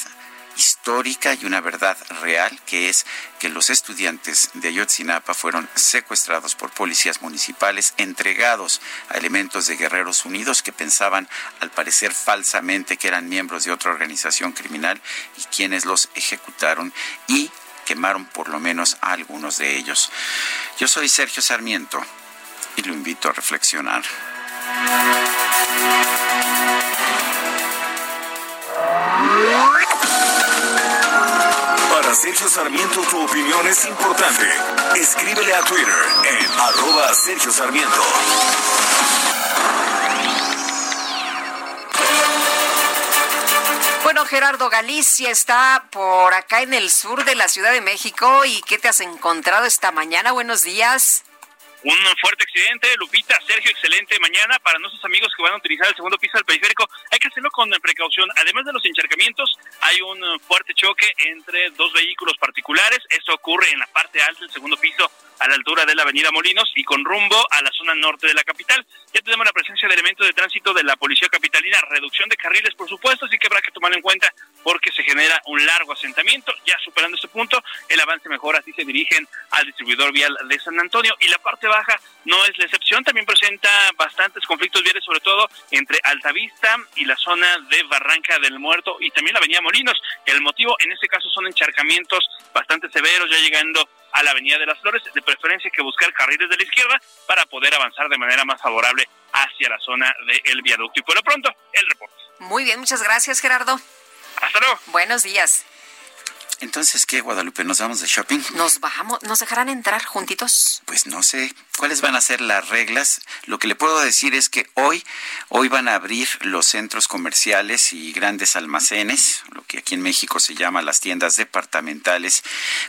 histórica y una verdad real, que es que los estudiantes de Ayotzinapa fueron secuestrados por policías municipales, entregados a elementos de Guerreros Unidos que pensaban, al parecer falsamente, que eran miembros de otra organización criminal y quienes los ejecutaron y quemaron por lo menos a algunos de ellos. Yo soy Sergio Sarmiento y lo invito a reflexionar.
Para Sergio Sarmiento tu opinión es importante. Escríbele a Twitter en arroba Sergio Sarmiento.
Bueno, Gerardo Galicia está por acá en el sur de la Ciudad de México. ¿Y qué te has encontrado esta mañana? Buenos días.
Un fuerte accidente, Lupita, Sergio, excelente mañana para nuestros amigos que van a utilizar el segundo piso del periférico. Hay que hacerlo con precaución. Además de los encharcamientos, hay un fuerte choque entre dos vehículos particulares. Esto ocurre en la parte alta del segundo piso a la altura de la avenida Molinos y con rumbo a la zona norte de la capital. Ya tenemos la presencia de elementos de tránsito de la policía capitalina, reducción de carriles, por supuesto, así que habrá que tomarlo en cuenta porque se genera un largo asentamiento. Ya superando este punto, el avance mejor, así se dirigen al distribuidor vial de San Antonio y la parte baja no es la excepción, también presenta bastantes conflictos viales, sobre todo entre Altavista y la zona de Barranca del Muerto y también la avenida Molinos. El motivo en este caso son encharcamientos bastante severos, ya llegando a la Avenida de las Flores, de preferencia que buscar carriles de la izquierda para poder avanzar de manera más favorable hacia la zona del viaducto. Y por lo pronto, el reporte.
Muy bien, muchas gracias, Gerardo.
Hasta luego.
Buenos días.
Entonces, ¿qué, Guadalupe? ¿Nos vamos de shopping?
Nos vamos, ¿nos dejarán entrar juntitos?
Pues no sé cuáles van a ser las reglas. Lo que le puedo decir es que hoy, hoy van a abrir los centros comerciales y grandes almacenes, lo que aquí en México se llama las tiendas departamentales,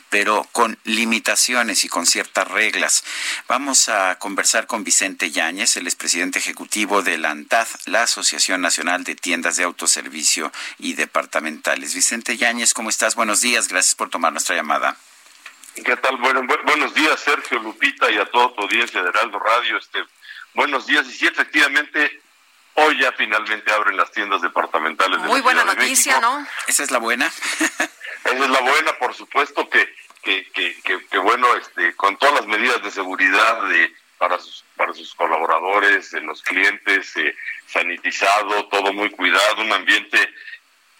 pero con limitaciones y con ciertas reglas. Vamos a conversar con Vicente Yáñez, el expresidente ejecutivo de la ANTAD, la Asociación Nacional de Tiendas de Autoservicio y Departamentales. Vicente Yáñez, ¿cómo estás? Buenos días gracias por tomar nuestra llamada.
¿Qué tal? Bueno, buenos días, Sergio Lupita y a toda tu audiencia de Heraldo Radio. Este, buenos días. Y sí, efectivamente, hoy ya finalmente abren las tiendas departamentales.
Muy buena noticia, ¿no?
Esa es la buena.
Esa es la buena, por supuesto que, que, que, que, bueno, este, con todas las medidas de seguridad de para sus para sus colaboradores, los clientes, eh, sanitizado, todo muy cuidado, un ambiente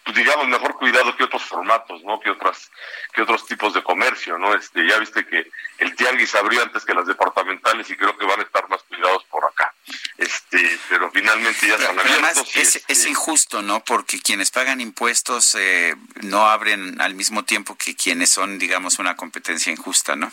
pues, digamos mejor cuidado que otros formatos, ¿no? Que otras que otros tipos de comercio, ¿no? Este, ya viste que el tianguis abrió antes que las departamentales y creo que van a estar más cuidados por acá. Este, pero finalmente ya están abiertos.
Además es,
este
es, injusto, ¿no? Porque quienes pagan impuestos eh, no abren al mismo tiempo que quienes son, digamos, una competencia injusta, ¿no?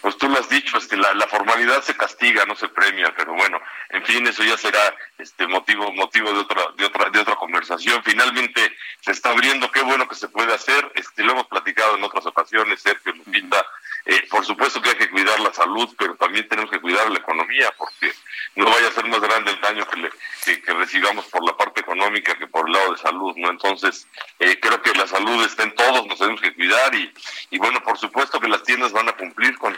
Pues tú lo has dicho, este, la, la, formalidad se castiga, no se premia, pero bueno, en fin, eso ya será este motivo motivo de otra de otra de otra conversación. Finalmente se está abriendo, qué bueno que se puede hacer, este lo hemos platicado en otras ocasiones, Sergio Lupita, eh, por supuesto que hay que cuidar la salud, pero también tenemos que cuidar la economía, porque no vaya a ser más grande el daño que, le, que, recibamos por la parte económica que por el lado de salud, ¿no? Entonces, eh, creo que la salud está en todos, nos tenemos que cuidar y, y bueno, por supuesto que las tiendas van a cumplir con,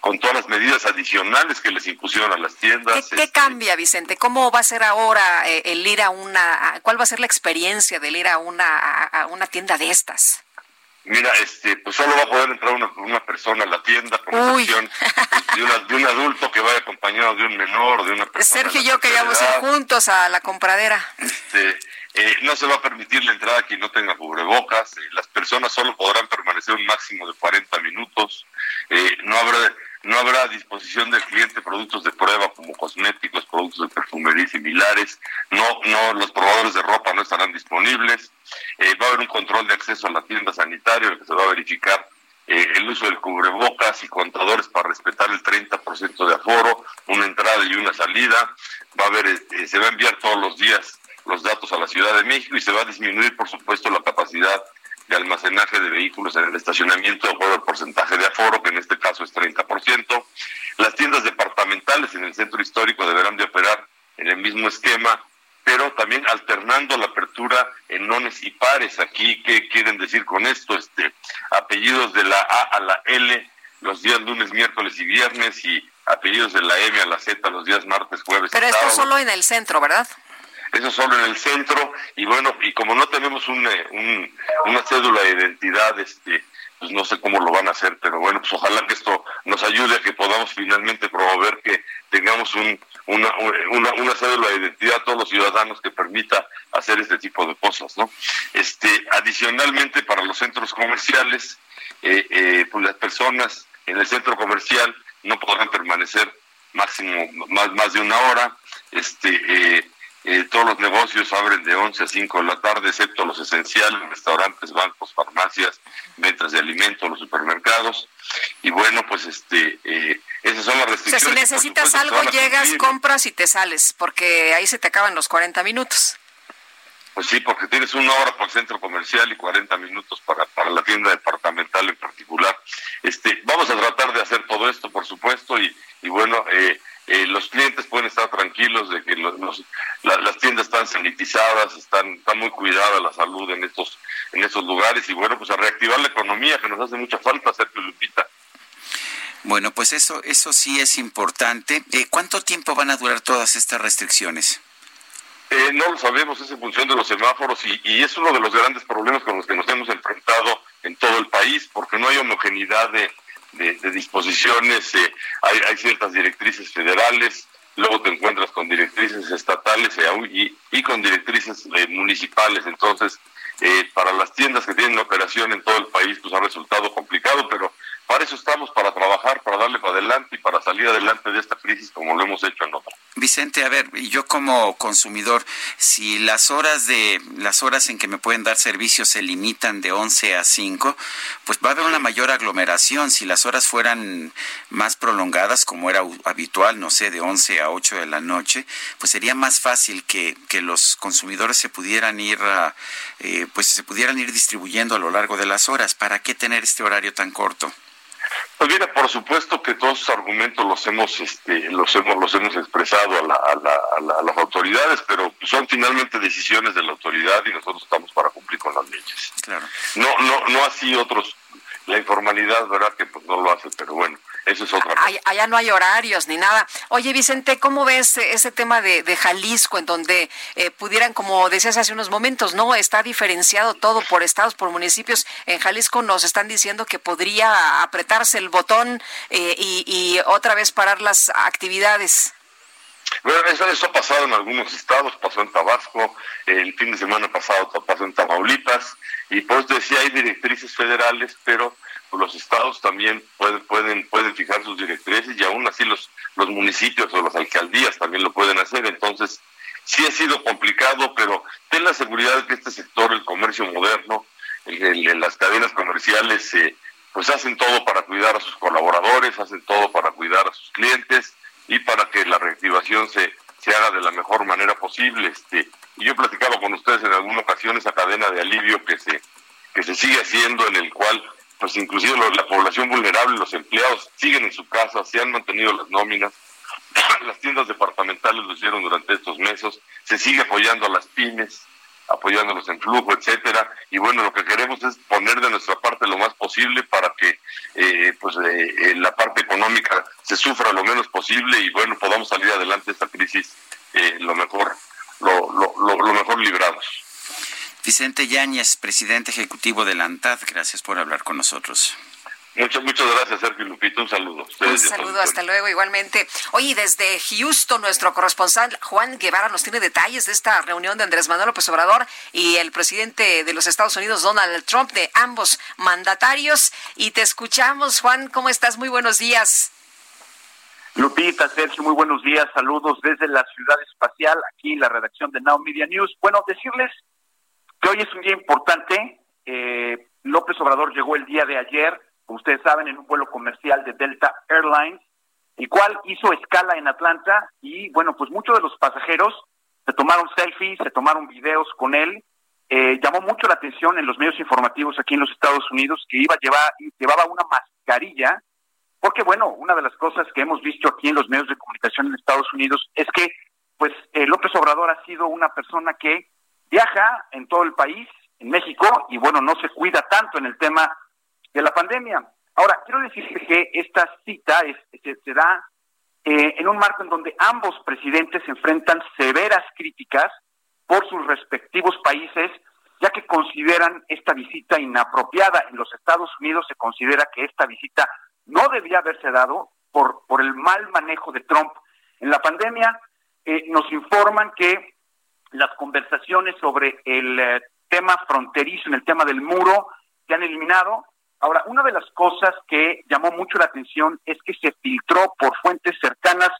con todas las medidas adicionales que les impusieron a las tiendas.
¿Qué,
este,
cambia, Vicente? ¿Cómo va a ser ahora eh, el ir a una, cuál va a ser la experiencia del ir a una, a una tienda de estas?
Mira, este, pues solo va a poder entrar una, una persona a la tienda con excepción de, una, de un adulto que vaya acompañado de un menor, de una persona.
Sergio y yo queríamos ir juntos a la compradera.
Este, eh, no se va a permitir la entrada a quien no tenga cubrebocas. Eh, las personas solo podrán permanecer un máximo de 40 minutos. Eh, no habrá no habrá a disposición del cliente productos de prueba como cosméticos, productos de perfumería similares. No, no, los probadores de ropa no estarán disponibles. Eh, va a haber un control de acceso a la tienda sanitaria en el que se va a verificar eh, el uso del cubrebocas y contadores para respetar el 30% de aforo, una entrada y una salida. Va a haber, eh, se va a enviar todos los días los datos a la Ciudad de México y se va a disminuir, por supuesto, la capacidad de almacenaje de vehículos en el estacionamiento de acuerdo al porcentaje de aforo, que en este caso es 30%. Las tiendas departamentales en el centro histórico deberán de operar en el mismo esquema, pero también alternando la apertura en nones y pares. Aquí, ¿qué quieren decir con esto? Este, apellidos de la A a la L los días lunes, miércoles y viernes y apellidos de la M a la Z los días martes, jueves
Pero
y
esto
sábado.
solo en el centro, ¿verdad?
Eso solo en el centro, y bueno, y como no tenemos un, una cédula de identidad, este, pues no sé cómo lo van a hacer, pero bueno, pues ojalá que esto nos ayude a que podamos finalmente promover que tengamos un, una, una, una cédula de identidad a todos los ciudadanos que permita hacer este tipo de cosas, ¿no? Este, adicionalmente, para los centros comerciales, eh, eh, pues las personas en el centro comercial no podrán permanecer máximo más, más de una hora, este, eh, eh, todos los negocios abren de 11 a 5 de la tarde, excepto los esenciales, restaurantes, bancos, farmacias, ventas de alimentos, los supermercados. Y bueno, pues este, eh, esas son las restricciones.
O sea, si necesitas algo, llegas, compras y te sales, porque ahí se te acaban los 40 minutos.
Pues sí, porque tienes una hora para el centro comercial y 40 minutos para, para la tienda departamental en particular. Este, vamos a tratar de hacer todo esto, por supuesto, y, y bueno, eh, eh, los clientes pueden estar tranquilos de que los, las tiendas están sanitizadas, están, está muy cuidada la salud en estos, en estos lugares y bueno, pues a reactivar la economía que nos hace mucha falta, Sergio Lupita.
Bueno, pues eso, eso sí es importante. Eh, ¿Cuánto tiempo van a durar todas estas restricciones?
Eh, no lo sabemos, es en función de los semáforos y, es uno de los grandes problemas con los que nos hemos enfrentado en todo el país, porque no hay homogeneidad de, disposiciones, eh, hay, ciertas directrices federales, luego te encuentras con directrices estatales eh, y, con directrices eh, municipales. Entonces, para las tiendas que tienen operación en todo el país, pues ha resultado complicado, pero para eso estamos, para trabajar, para darle para adelante y para salir adelante de esta crisis como lo hemos hecho en otra.
Vicente, a ver, yo como consumidor, si las horas de las horas en que me pueden dar servicios se limitan de 11 a 5, pues va a haber una mayor aglomeración. Si las horas fueran más prolongadas, como era habitual, no sé, de 11 a 8 de la noche, pues sería más fácil que, que los consumidores se pudieran ir, a, eh, pues se pudieran ir distribuyendo a lo largo de las horas. ¿Para qué tener este horario tan corto?
Pues mira, por supuesto que todos esos argumentos los hemos, este, los hemos, los hemos expresado a, la, a, la, a, las autoridades, pero son finalmente decisiones de la autoridad y nosotros estamos para cumplir con las leyes.
Claro.
No, no, no así otros, la informalidad, verdad que pues no lo hace, pero bueno. Eso es otra
cosa. Allá no hay horarios ni nada. Oye, Vicente, ¿cómo ves ese tema de, de Jalisco, en donde eh, pudieran, como decías hace unos momentos, no está diferenciado todo por estados, por municipios? En Jalisco nos están diciendo que podría apretarse el botón eh, y, y otra vez parar las actividades.
Bueno, eso, eso, ha pasado en algunos estados, pasó en Tabasco, el fin de semana pasado pasó en Tamaulipas, y pues decía, hay directrices federales, pero los estados también pueden, pueden, pueden fijar sus directrices y aún así los, los municipios o las alcaldías también lo pueden hacer. Entonces, sí ha sido complicado, pero ten la seguridad de que este sector, el comercio moderno, el, las cadenas comerciales, eh, pues hacen todo para cuidar a sus colaboradores, hacen todo para cuidar a sus clientes y para que la reactivación se, se haga de la mejor manera posible. Este, y yo he platicado con ustedes en alguna ocasión esa cadena de alivio que se, que se sigue haciendo, en el cual pues inclusive la población vulnerable, los empleados siguen en su casa, se han mantenido las nóminas, las tiendas departamentales lo hicieron durante estos meses, se sigue apoyando a las pymes, apoyándolos en flujo, etcétera, y bueno, lo que queremos es poner de nuestra parte lo más posible para que eh, pues eh, la parte económica se sufra lo menos posible y bueno, podamos salir adelante de esta crisis eh, lo mejor, lo, lo, lo, lo mejor librados.
Vicente Yáñez, presidente ejecutivo de la ANTAD, gracias por hablar con nosotros.
Muchas, muchas gracias, Sergio Lupito. Un saludo.
Un saludo, hasta luego, igualmente. Oye, desde Houston, nuestro corresponsal Juan Guevara nos tiene detalles de esta reunión de Andrés Manuel López Obrador y el presidente de los Estados Unidos, Donald Trump, de ambos mandatarios. Y te escuchamos, Juan. ¿Cómo estás? Muy buenos días.
Lupita, Sergio, muy buenos días. Saludos desde la ciudad espacial, aquí en la redacción de Now Media News. Bueno, decirles que hoy es un día importante. Eh, López Obrador llegó el día de ayer, como ustedes saben, en un vuelo comercial de Delta Airlines, el cual hizo escala en Atlanta y bueno, pues muchos de los pasajeros se tomaron selfies, se tomaron videos con él. Eh, llamó mucho la atención en los medios informativos aquí en los Estados Unidos que iba a llevar, llevaba una mascarilla, porque bueno, una de las cosas que hemos visto aquí en los medios de comunicación en Estados Unidos es que pues eh, López Obrador ha sido una persona que viaja en todo el país, en México, y bueno, no se cuida tanto en el tema de la pandemia. Ahora, quiero decirte que esta cita es, se, da eh, en un marco en donde ambos presidentes enfrentan severas críticas por sus respectivos países, ya que consideran esta visita inapropiada. En los Estados Unidos se considera que esta visita no debía haberse dado por, por el mal manejo de Trump. En la pandemia eh, nos informan que las conversaciones sobre el eh, tema fronterizo, en el tema del muro, se han eliminado. Ahora, una de las cosas que llamó mucho la atención es que se filtró por fuentes cercanas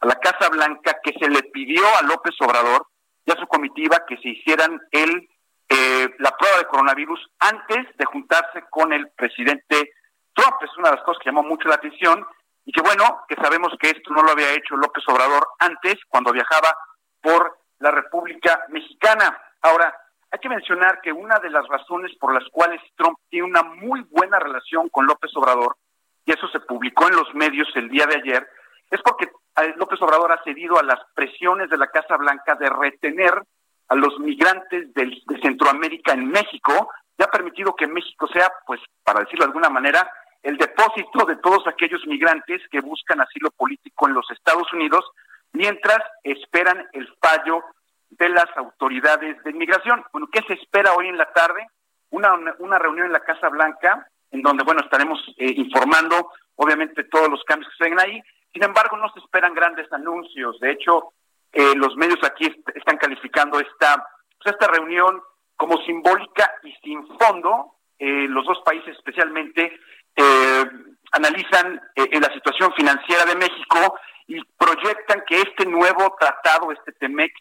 a la Casa Blanca que se le pidió a López Obrador y a su comitiva que se hicieran el, eh, la prueba de coronavirus antes de juntarse con el presidente Trump. Es una de las cosas que llamó mucho la atención y que bueno, que sabemos que esto no lo había hecho López Obrador antes, cuando viajaba por la República Mexicana. Ahora, hay que mencionar que una de las razones por las cuales Trump tiene una muy buena relación con López Obrador, y eso se publicó en los medios el día de ayer, es porque López Obrador ha cedido a las presiones de la Casa Blanca de retener a los migrantes de Centroamérica en México, y ha permitido que México sea, pues, para decirlo de alguna manera, el depósito de todos aquellos migrantes que buscan asilo político en los Estados Unidos mientras esperan el fallo de las autoridades de inmigración. Bueno, ¿qué se espera hoy en la tarde? Una, una reunión en la Casa Blanca, en donde, bueno, estaremos eh, informando, obviamente, todos los cambios que se ven ahí. Sin embargo, no se esperan grandes anuncios. De hecho, eh, los medios aquí están calificando esta, pues, esta reunión como simbólica y sin fondo. Eh, los dos países, especialmente, eh, analizan eh, la situación financiera de México y proyectan que este nuevo tratado, este TEMEC,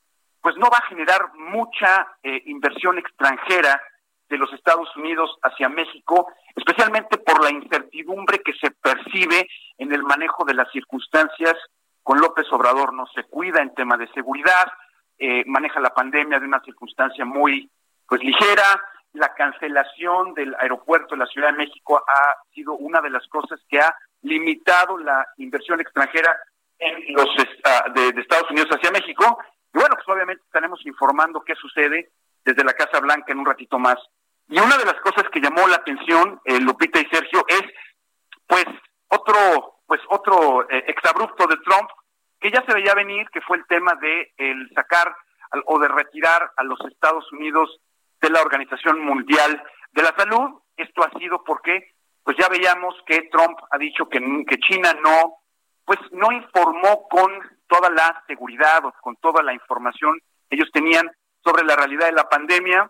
pues no va a generar mucha eh, inversión extranjera de los Estados Unidos hacia México, especialmente por la incertidumbre que se percibe en el manejo de las circunstancias. Con López Obrador no se cuida en tema de seguridad, eh, maneja la pandemia de una circunstancia muy pues ligera, la cancelación del aeropuerto de la Ciudad de México ha sido una de las cosas que ha limitado la inversión extranjera en los ah, de, Estados Unidos hacia México. Y bueno, pues obviamente estaremos informando qué sucede desde la Casa Blanca en un ratito más. Y una de las cosas que llamó la atención, eh, Lupita y Sergio, es pues otro, pues otro eh, exabrupto de Trump que ya se veía venir, que fue el tema de el sacar o de retirar a los Estados Unidos de la Organización Mundial de la Salud. Esto ha sido porque, pues ya veíamos que Trump ha dicho que, que China no, pues no informó con toda la seguridad o con toda la información que ellos tenían sobre la realidad de la pandemia.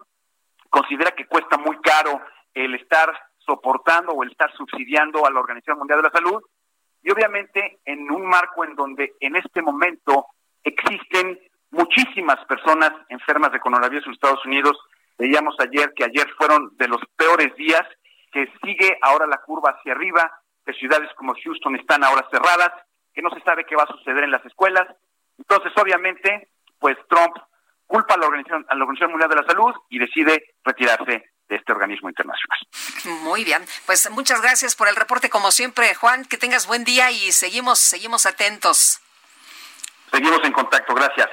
Considera que cuesta muy caro el estar soportando o el estar subsidiando a la Organización Mundial de la Salud. Y obviamente en un marco en donde en este momento existen muchísimas personas enfermas de coronavirus en Estados Unidos, Veíamos ayer que ayer fueron de los peores días, que sigue ahora la curva hacia arriba, que ciudades como Houston están ahora cerradas, que no se sabe qué va a suceder en las escuelas. Entonces, obviamente, pues Trump culpa a la Organización, a la Organización Mundial de la Salud y decide retirarse de este organismo internacional.
Muy bien, pues muchas gracias por el reporte como siempre, Juan, que tengas buen día y seguimos seguimos atentos.
Seguimos en contacto, gracias.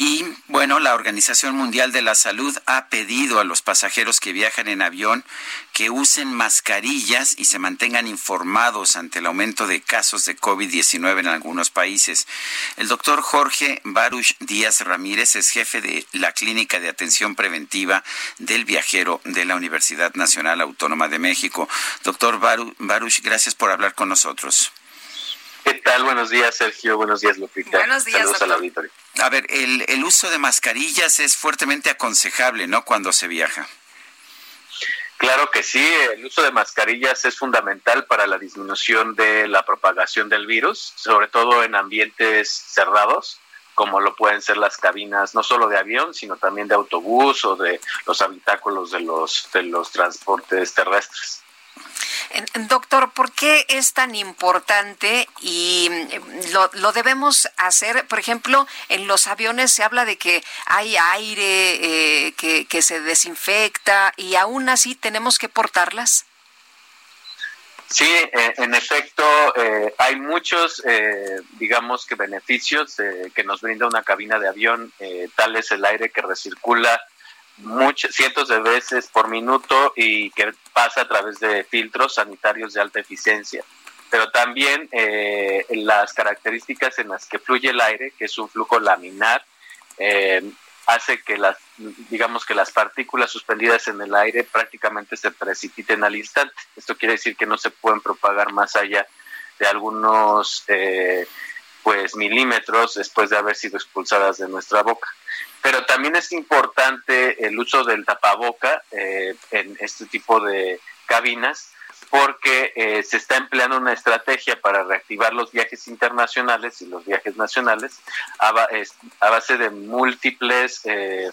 Y bueno, la Organización Mundial de la Salud ha pedido a los pasajeros que viajan en avión que usen mascarillas y se mantengan informados ante el aumento de casos de COVID-19 en algunos países. El doctor Jorge Baruch Díaz Ramírez es jefe de la Clínica de Atención Preventiva del Viajero de la Universidad Nacional Autónoma de México. Doctor Baruch, gracias por hablar con nosotros.
¿Qué tal? Buenos días, Sergio. Buenos días, Lupita.
Buenos días,
Saludos al auditorio.
A ver, el, el uso de mascarillas es fuertemente aconsejable, ¿no? Cuando se viaja.
Claro que sí, el uso de mascarillas es fundamental para la disminución de la propagación del virus, sobre todo en ambientes cerrados, como lo pueden ser las cabinas no solo de avión, sino también de autobús o de los habitáculos de los de los transportes terrestres.
Doctor, ¿por qué es tan importante y mm, lo, debemos hacer? Por ejemplo, en los aviones se habla de que hay aire eh, que, se desinfecta y aún así tenemos que portarlas.
Sí, eh, en efecto, eh, hay muchos, digamos que beneficios que nos brinda una cabina de avión, tal es el aire que recircula muchos, cientos de veces por minuto y que pasa a través de filtros sanitarios de alta eficiencia. Pero también eh, las características en las que fluye el aire, que es un flujo laminar, eh, hace que las, digamos que las partículas suspendidas en el aire prácticamente se precipiten al instante. Esto quiere decir que no se pueden propagar más allá de algunos eh, pues milímetros después de haber sido expulsadas de nuestra boca. Pero también es importante el uso del tapaboca eh, en este tipo de cabinas porque eh, se está empleando una estrategia para reactivar los viajes internacionales y los viajes nacionales a, base de múltiples, eh,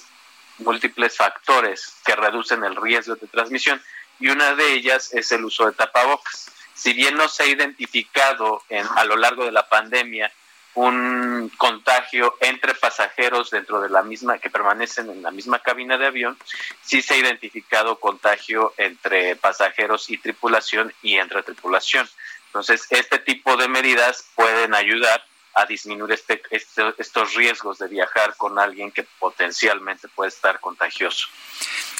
múltiples factores que reducen el riesgo de transmisión y una de ellas es el uso de tapabocas. Si bien no se ha identificado en, a lo largo de la pandemia un contagio entre pasajeros dentro de la misma, que permanecen en la misma cabina de avión, sí se ha identificado contagio entre pasajeros y tripulación y entre tripulación. Entonces, este tipo de medidas pueden ayudar a disminuir este, este, estos riesgos de viajar con alguien que potencialmente puede estar contagioso.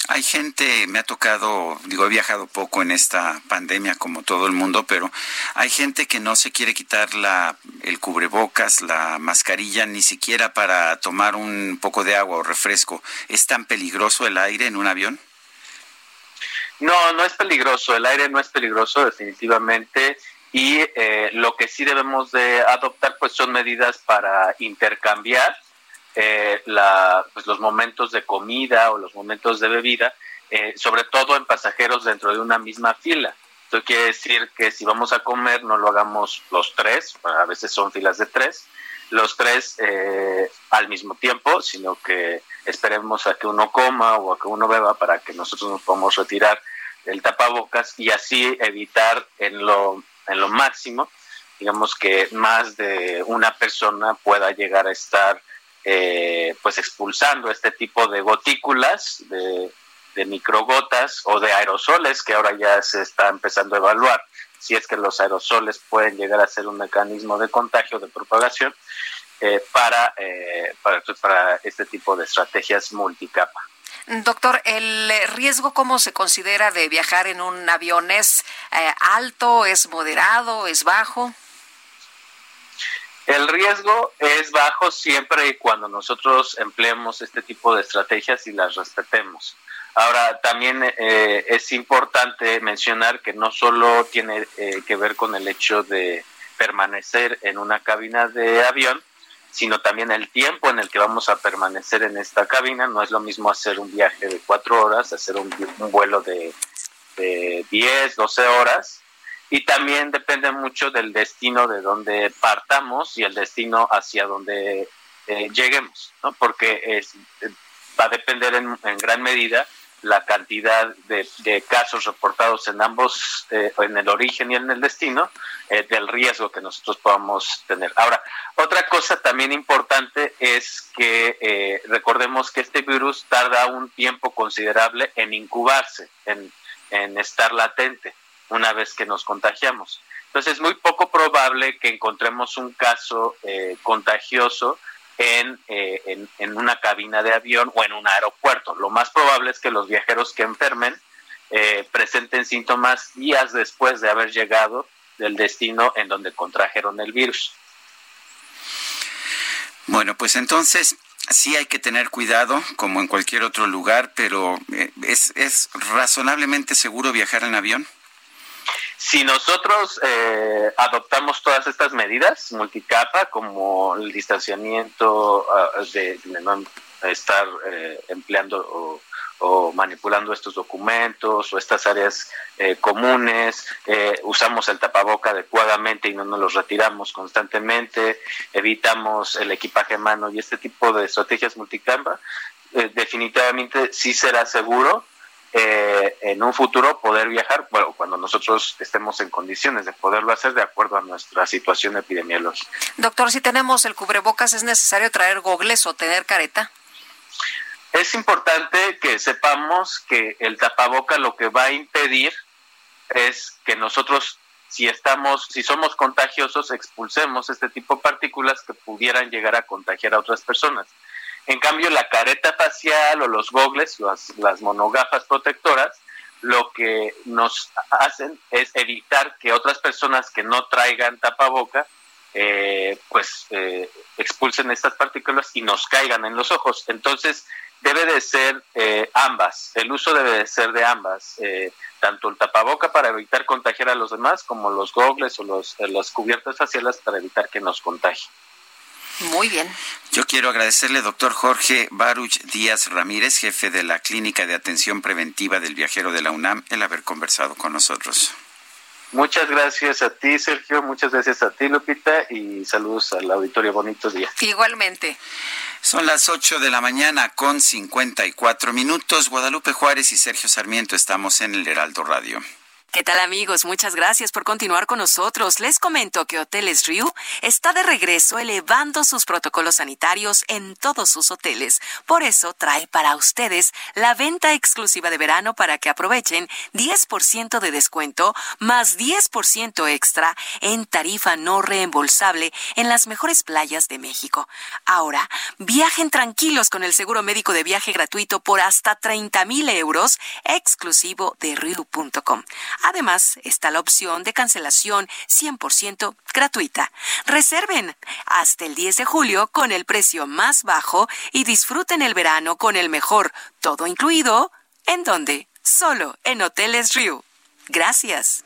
Hay gente, me ha tocado, digo, he viajado poco en esta pandemia como todo el mundo, pero hay gente que no se quiere quitar la, el cubrebocas, la mascarilla, ni siquiera para tomar un poco de agua o refresco. ¿Es tan peligroso el aire en un avión?
No, no es peligroso. El aire no es peligroso, definitivamente y eh, lo que sí debemos de adoptar pues son medidas para intercambiar eh, la, pues, los momentos de comida o los momentos de bebida, eh, sobre todo en pasajeros dentro de una misma fila. Esto quiere decir que si vamos a comer no lo hagamos los tres, a veces son filas de tres, los tres al mismo tiempo, sino que esperemos a que uno coma o a que uno beba para que nosotros nos podamos retirar el tapabocas y así evitar en lo en lo máximo, digamos que más de una persona pueda llegar a estar eh, pues expulsando este tipo de gotículas, de, microgotas o de aerosoles que ahora ya se está empezando a evaluar si es que los aerosoles pueden llegar a ser un mecanismo de contagio, de propagación, eh, para, eh, para, para este tipo de estrategias multicapa.
Doctor, ¿el riesgo cómo se considera de viajar en un avión? ¿Es eh, alto, es moderado, es bajo?
El riesgo es bajo siempre y cuando nosotros empleemos este tipo de estrategias y las respetemos. Ahora, también eh, es importante mencionar que no solo tiene eh, que ver con el hecho de permanecer en una cabina de avión, sino también el tiempo en el que vamos a permanecer en esta cabina. No es lo mismo hacer un viaje de cuatro horas, hacer un, vuelo de, de 10, 12 horas. Y también depende mucho del destino de donde partamos y el destino hacia donde eh, lleguemos, ¿no? porque es, va a depender en, en gran medida la cantidad de, casos reportados en ambos, eh, en el origen y en el destino, eh, del riesgo que nosotros podamos tener. Ahora, otra cosa también importante es que eh, recordemos que este virus tarda un tiempo considerable en incubarse, en, en estar latente una vez que nos contagiamos. Entonces es muy poco probable que encontremos un caso contagioso eh, en, en, una cabina de avión o en un aeropuerto. Lo más probable es que los viajeros que enfermen eh, presenten síntomas días después de haber llegado del destino en donde contrajeron el virus.
Bueno, pues entonces sí hay que tener cuidado, como en cualquier otro lugar, pero eh, ¿es, ¿es razonablemente seguro viajar en avión?
Si nosotros eh, adoptamos todas estas medidas multicapa, como el distanciamiento ah, de, no estar eh, empleando o, manipulando estos documentos o estas áreas eh, comunes, usamos el tapaboca adecuadamente y no nos los retiramos constantemente, evitamos el equipaje mano y este tipo de estrategias multicapa, definitivamente sí será seguro eh, en un futuro poder viajar, bueno, cuando nosotros estemos en condiciones de poderlo hacer de acuerdo a nuestra situación epidemiológica.
Doctor, si tenemos el cubrebocas, ¿es necesario traer gogles o tener careta?
Es importante que sepamos que el tapaboca lo que va a impedir es que nosotros si estamos, si somos contagiosos, expulsemos este tipo de partículas que pudieran llegar a contagiar a otras personas. En cambio, la careta facial o los gogles, las, monogafas protectoras, lo que nos hacen es evitar que otras personas que no traigan tapaboca, eh, pues eh, expulsen estas partículas y nos caigan en los ojos. Entonces, debe de ser eh, ambas, el uso debe de ser de ambas, eh, tanto el tapaboca para evitar contagiar a los demás como los gogles o los, las cubiertas faciales para evitar que nos contagien.
Muy bien.
Yo quiero agradecerle, doctor Jorge Baruch Díaz Ramírez, jefe de la Clínica de Atención Preventiva del Viajero de la UNAM, el haber conversado con nosotros.
Muchas gracias a ti, Sergio. Muchas gracias a ti, Lupita. Y saludos al auditorio. Bonito día.
Igualmente.
Son las 8 de la mañana con 54 minutos. Guadalupe Juárez y Sergio Sarmiento estamos en el Heraldo Radio.
¿Qué tal amigos? Muchas gracias por continuar con nosotros. Les comento que Hoteles Riu está de regreso elevando sus protocolos sanitarios en todos sus hoteles. Por eso trae para ustedes la venta exclusiva de verano para que aprovechen 10% de descuento más 10% extra en tarifa no reembolsable en las mejores playas de México. Ahora, viajen tranquilos con el seguro médico de viaje gratuito por hasta 30 mil euros exclusivo de Riu.com. Además, está la opción de cancelación 100% gratuita. Reserven hasta el 10 de julio con el precio más bajo y disfruten el verano con el mejor, todo incluido. ¿En dónde? Solo en Hoteles Riu. Gracias.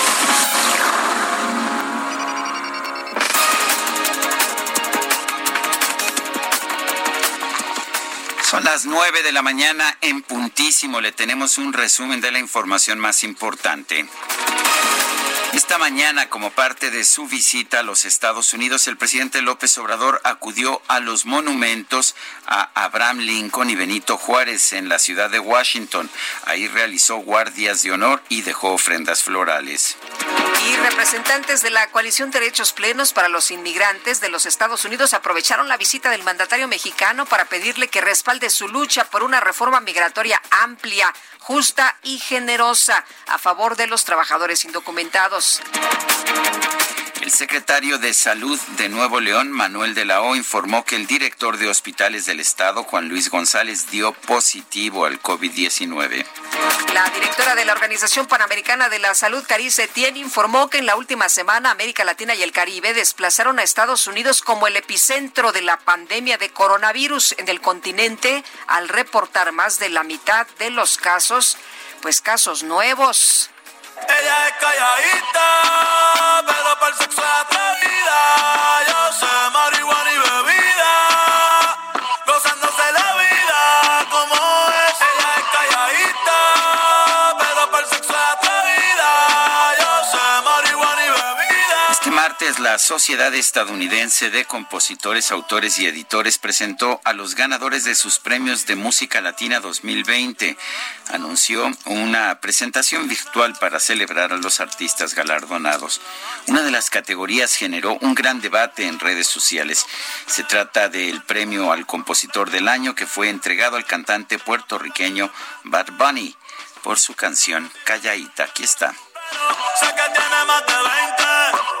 Son las nueve de la mañana en puntísimo. Le tenemos un resumen de la información más importante. Esta mañana, como parte de su visita a los Estados Unidos, el presidente López Obrador acudió a los monumentos a Abraham Lincoln y Benito Juárez en la ciudad de Washington. Ahí realizó guardias de honor y dejó ofrendas florales.
Y representantes de la coalición Derechos Plenos para los Inmigrantes de los Estados Unidos aprovecharon la visita del mandatario mexicano para pedirle que respalde su lucha por una reforma migratoria amplia, justa y generosa a favor de los trabajadores indocumentados.
El secretario de Salud de Nuevo León, Manuel de la O, informó que el director de hospitales del estado, Juan Luis González, dio positivo al COVID-19.
La directora de la Organización Panamericana de la Salud, Carice Tien, informó que en la última semana América Latina y el Caribe desplazaron a Estados Unidos como el epicentro de la pandemia de coronavirus en el continente al reportar más de la mitad de los casos, pues casos nuevos.
Ella es calladita, pero para el sexo es atrevida. Yo sé marihuana y bebida, la
Sociedad Estadounidense de Compositores, Autores y Editores presentó a los ganadores de sus premios de Música Latina 2020. Anunció una presentación virtual para celebrar a los artistas galardonados. Una de las categorías generó un gran debate en redes sociales. Se trata del premio al compositor del año que fue entregado al cantante puertorriqueño Bad Bunny por su canción Callaíta. Aquí está.
20,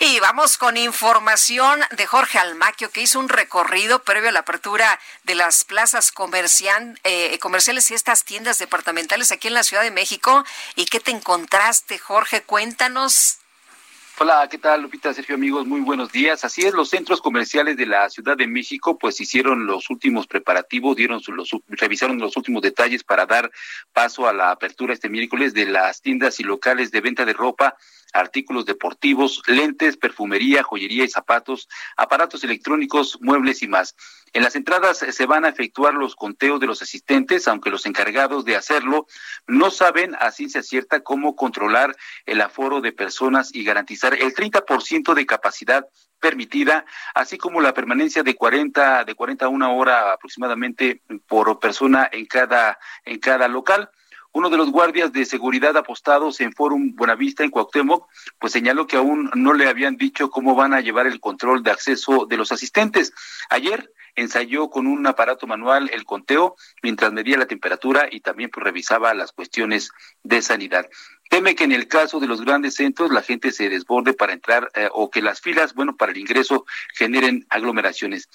Y vamos con información de Jorge Almaquio, que hizo un recorrido previo a la apertura de las plazas comercian- eh, comerciales y estas tiendas departamentales aquí en la Ciudad de México. ¿Y qué te encontraste, Jorge? Cuéntanos.
Hola, ¿qué tal, Lupita, Sergio, amigos? Muy buenos días. Así es, los centros comerciales de la Ciudad de México, pues hicieron los últimos preparativos, dieron los, revisaron los últimos detalles para dar paso a la apertura este miércoles de las tiendas y locales de venta de ropa artículos deportivos, lentes, perfumería, joyería y zapatos, aparatos electrónicos, muebles y más. En las entradas se van a efectuar los conteos de los asistentes, aunque los encargados de hacerlo no saben a ciencia cierta cómo controlar el aforo de personas y garantizar el 30% de capacidad permitida, así como la permanencia de 40 de 40 a una hora aproximadamente por persona en cada en cada local. Uno de los guardias de seguridad apostados en Forum Buenavista en Cuauhtémoc, pues señaló que aún no le habían dicho cómo van a llevar el control de acceso de los asistentes. Ayer ensayó con un aparato manual el conteo mientras medía la temperatura y también pues, revisaba las cuestiones de sanidad. Teme que en el caso de los grandes centros la gente se desborde para entrar eh, o que las filas, bueno, para el ingreso generen aglomeraciones.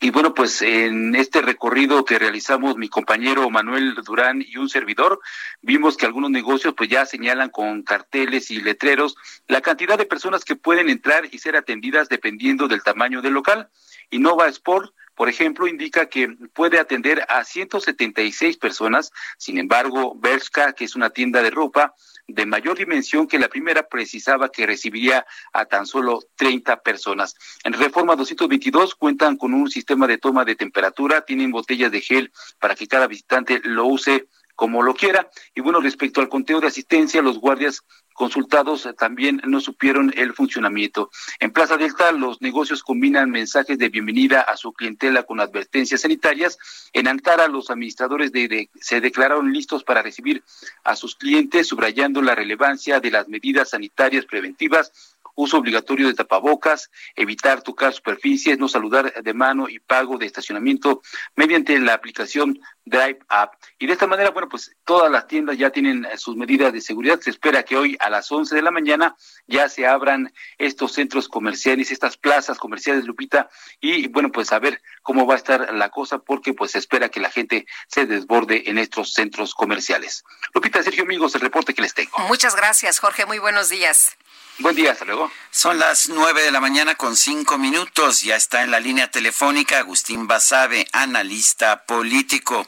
Y bueno, pues en este recorrido que realizamos mi compañero Manuel Durán y un servidor, vimos que algunos negocios pues ya señalan con carteles y letreros la cantidad de personas que pueden entrar y ser atendidas dependiendo del tamaño del local. Innova Sport por ejemplo, indica que puede atender a 176 personas. Sin embargo, Bershka, que es una tienda de ropa de mayor dimensión que la primera, precisaba que recibiría a tan solo 30 personas. En Reforma 222 cuentan con un sistema de toma de temperatura, tienen botellas de gel para que cada visitante lo use como lo quiera. Y bueno, respecto al conteo de asistencia, los guardias consultados eh, también no supieron el funcionamiento. En Plaza Delta, los negocios combinan mensajes de bienvenida a su clientela con advertencias sanitarias. En Antara, los administradores de, se declararon listos para recibir a sus clientes, subrayando la relevancia de las medidas sanitarias preventivas uso obligatorio de tapabocas, evitar tocar superficies, no saludar de mano y pago de estacionamiento mediante la aplicación Drive App. Y de esta manera, bueno, pues todas las tiendas ya tienen eh, sus medidas de seguridad. Se espera que hoy a las 11 de la mañana ya se abran estos centros comerciales, estas plazas comerciales, Lupita, y bueno, pues a ver cómo va a estar la cosa porque pues se espera que la gente se desborde en estos centros comerciales. Lupita, Sergio, amigos, el reporte que les tengo.
Muchas gracias, Jorge. Muy buenos días.
Buen día, hasta luego.
Son las nueve de la mañana con cinco minutos. Ya está en la línea telefónica Agustín Basabe, analista político.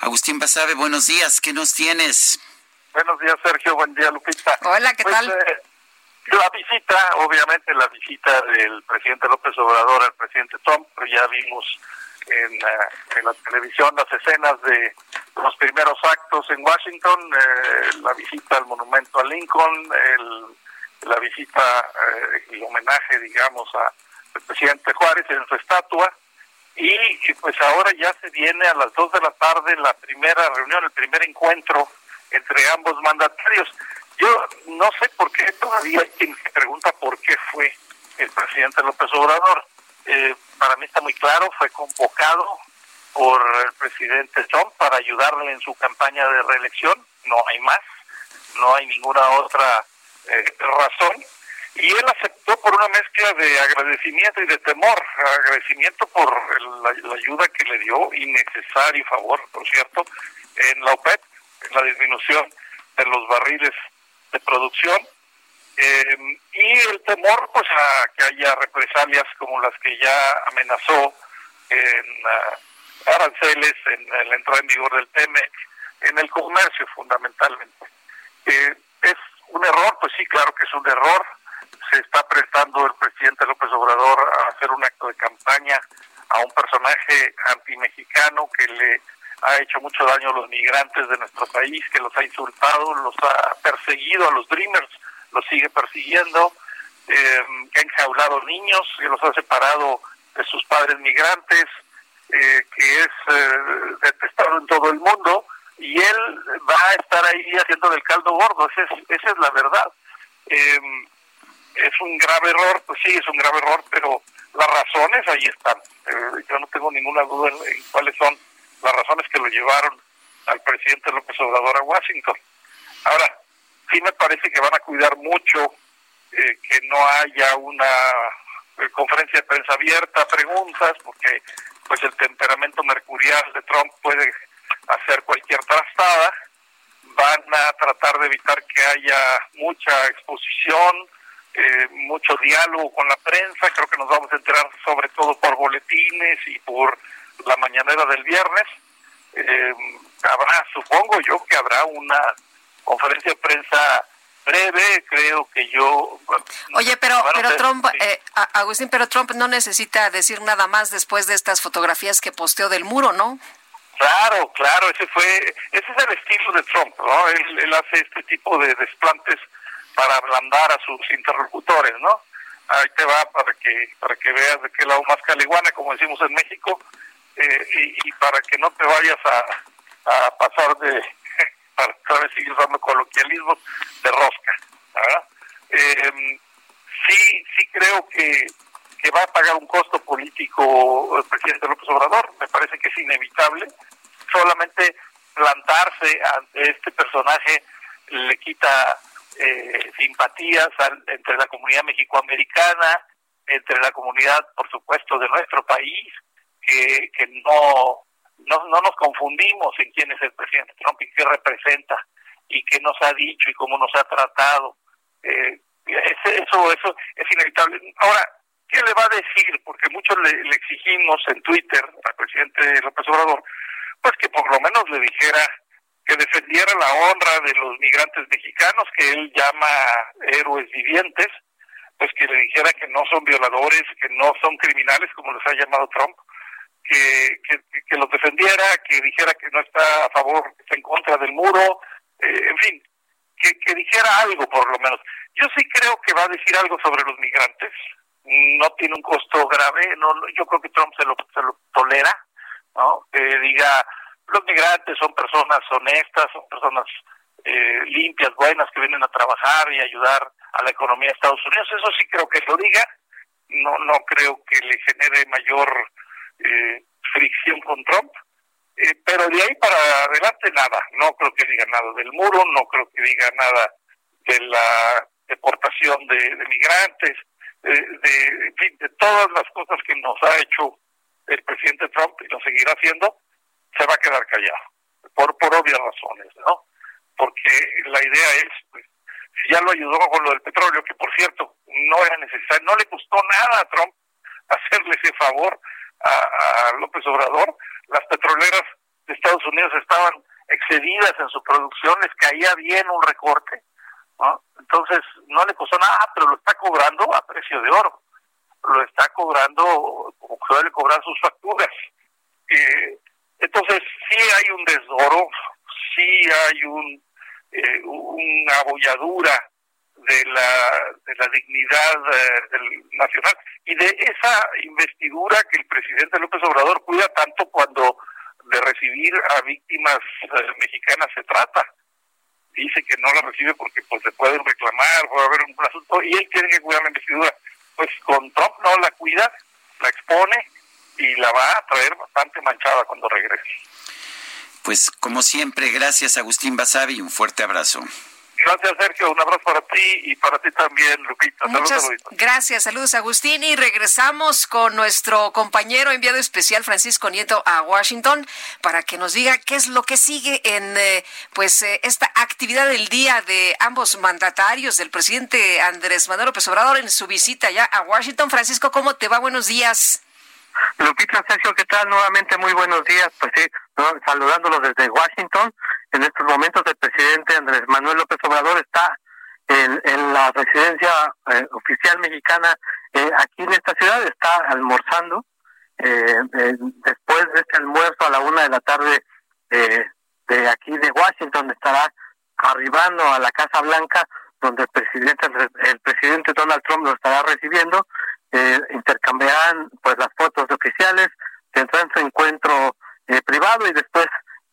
Agustín Basabe, buenos días. ¿Qué nos tienes?
Buenos días, Sergio. Buen día, Lupita.
Hola, ¿qué
Pues,
tal?
eh, la visita, obviamente la visita del presidente López Obrador al presidente Trump, pero ya vimos en, eh, en la televisión las escenas de los primeros actos en Washington, eh, la visita al monumento a Lincoln, el, la visita, eh, homenaje, digamos, al presidente Juárez en su estatua. Y, y, pues ahora ya se viene a las dos de la tarde la primera reunión, el primer encuentro entre ambos mandatarios. Yo no sé por qué todavía hay quien se pregunta por qué fue el presidente López Obrador. Eh, para mí está muy claro, fue convocado por el presidente Trump para ayudarle en su campaña de reelección, no hay más, no hay ninguna otra eh, razón. Y él aceptó por una mezcla de agradecimiento y de temor, agradecimiento por la, ayuda que le dio, innecesario favor, por cierto, en la OPEP, en la disminución de los barriles de producción, eh, y el temor pues a que haya represalias como las que ya amenazó en ah, aranceles, en, en la entrada en vigor del TEMEC, en el comercio fundamentalmente. Eh, ¿Es un error? Pues sí, claro que es un error. Se está prestando el presidente López Obrador a hacer un acto de campaña a un personaje antimexicano que le ha hecho mucho daño a los migrantes de nuestro país, que los ha insultado, los ha perseguido a los Dreamers, los sigue persiguiendo, eh, que ha enjaulado niños, que los ha separado de sus padres migrantes, eh, que es eh, detestado en todo el mundo, y él va a estar ahí haciendo del caldo gordo, esa es, esa es la verdad. Eh, es un grave error, pues sí, es un grave error, pero las razones ahí están. Eh, yo no tengo ninguna duda en, en cuáles son las razones que lo llevaron al presidente López Obrador a Washington. Ahora, sí me parece que van a cuidar mucho eh, que no haya una eh, conferencia de prensa abierta, preguntas, porque pues el temperamento mercurial de Trump puede hacer cualquier trastada. Van a tratar de evitar que haya mucha exposición, eh, mucho diálogo con la prensa. Creo que nos vamos a enterar sobre todo por boletines y por la mañanera del viernes. Eh, habrá, supongo yo que habrá una conferencia de prensa breve, creo que yo...
Oye, pero, pero Trump, eh, Agustín, pero Trump no necesita decir nada más después de estas fotografías que posteó del muro, ¿no?
Claro, claro, ese fue, ese es el estilo de Trump, ¿no? Él, hace este tipo de desplantes para ablandar a sus interlocutores, ¿no? Ahí te va para que para que veas de qué lado más caliguana, como decimos en México, eh, y, para que no te vayas a, a pasar de, para otra vez seguir usando coloquialismos, de rosca, ¿verdad? Eh, sí, sí creo que, que va a pagar un costo político el presidente López Obrador, me parece que es inevitable, solamente plantarse ante este personaje le quita eh, simpatías entre la comunidad mexicoamericana, entre la comunidad, por supuesto, de nuestro país, que, que no, no, no nos confundimos en quién es el presidente Trump y qué representa y qué nos ha dicho y cómo nos ha tratado. Eh, eso, eso es inevitable. Ahora, ¿qué le va a decir? Porque muchos le, exigimos en Twitter al presidente López Obrador pues que por lo menos le dijera que defendiera la honra de los migrantes mexicanos que él llama héroes vivientes, pues que le dijera que no son violadores, que no son criminales como les ha llamado Trump, que, que, los defendiera, que dijera que no está a favor, que está en contra del muro, eh, en fin, que, que dijera algo por lo menos. Yo sí creo que va a decir algo sobre los migrantes, no tiene un costo grave, no, yo creo que Trump se lo, se lo tolera, ¿no? Que diga, los migrantes son personas honestas, son personas eh, limpias, buenas, que vienen a trabajar y ayudar a la economía de Estados Unidos. Eso sí creo que lo diga. No, no creo que le genere mayor eh, fricción con Trump. Eh, pero de ahí para adelante nada. No creo que diga nada del muro, no creo que diga nada de la deportación de, migrantes, de, de, de todas las cosas que nos ha hecho el presidente Trump y lo seguirá haciendo, se va a quedar callado, por, por obvias razones, ¿no? Porque la idea es, pues, si ya lo ayudó con lo del petróleo, que por cierto, no era necesario, no le costó nada a Trump hacerle ese favor a, López Obrador, las petroleras de Estados Unidos estaban excedidas en su producción, les caía bien un recorte, ¿no? Entonces, no le costó nada, pero lo está cobrando a precio de oro lo está cobrando como suele cobrar sus facturas. Eh, entonces, sí hay un desdoro, sí hay un eh, una abolladura de la, de la dignidad eh, del nacional y de esa investidura que el presidente López Obrador cuida tanto cuando de recibir a víctimas mexicanas se trata. Dice que no la recibe porque pues se pueden reclamar, puede haber un asunto, y él tiene que cuidar la investidura pues con Trump no la cuida, la expone y la va a traer bastante manchada cuando regrese.
Pues como siempre, gracias Agustín Basavi, un fuerte abrazo.
Gracias, Sergio. Un abrazo para ti y para ti también, Lupita.
Muchas gracias. Saludos, Agustín. Y regresamos con nuestro compañero enviado especial, Francisco Nieto, a Washington, para que nos diga qué es lo que sigue en eh, pues eh, esta actividad del día de ambos mandatarios, del presidente Andrés Manuel López Obrador en su visita ya a Washington. Francisco, ¿cómo te va? Buenos días.
Lupita, Sergio, ¿qué tal? Nuevamente muy buenos días. Pues sí, saludándolos desde Washington. En estos momentos el presidente Andrés Manuel López Obrador está en, la residencia eh, oficial mexicana eh, aquí en esta ciudad, está almorzando. Eh, después de este almuerzo a la una de la tarde de aquí de Washington estará arribando a la Casa Blanca donde el presidente el presidente Donald Trump lo estará recibiendo intercambiarán pues las fotos oficiales tendrán su encuentro privado y después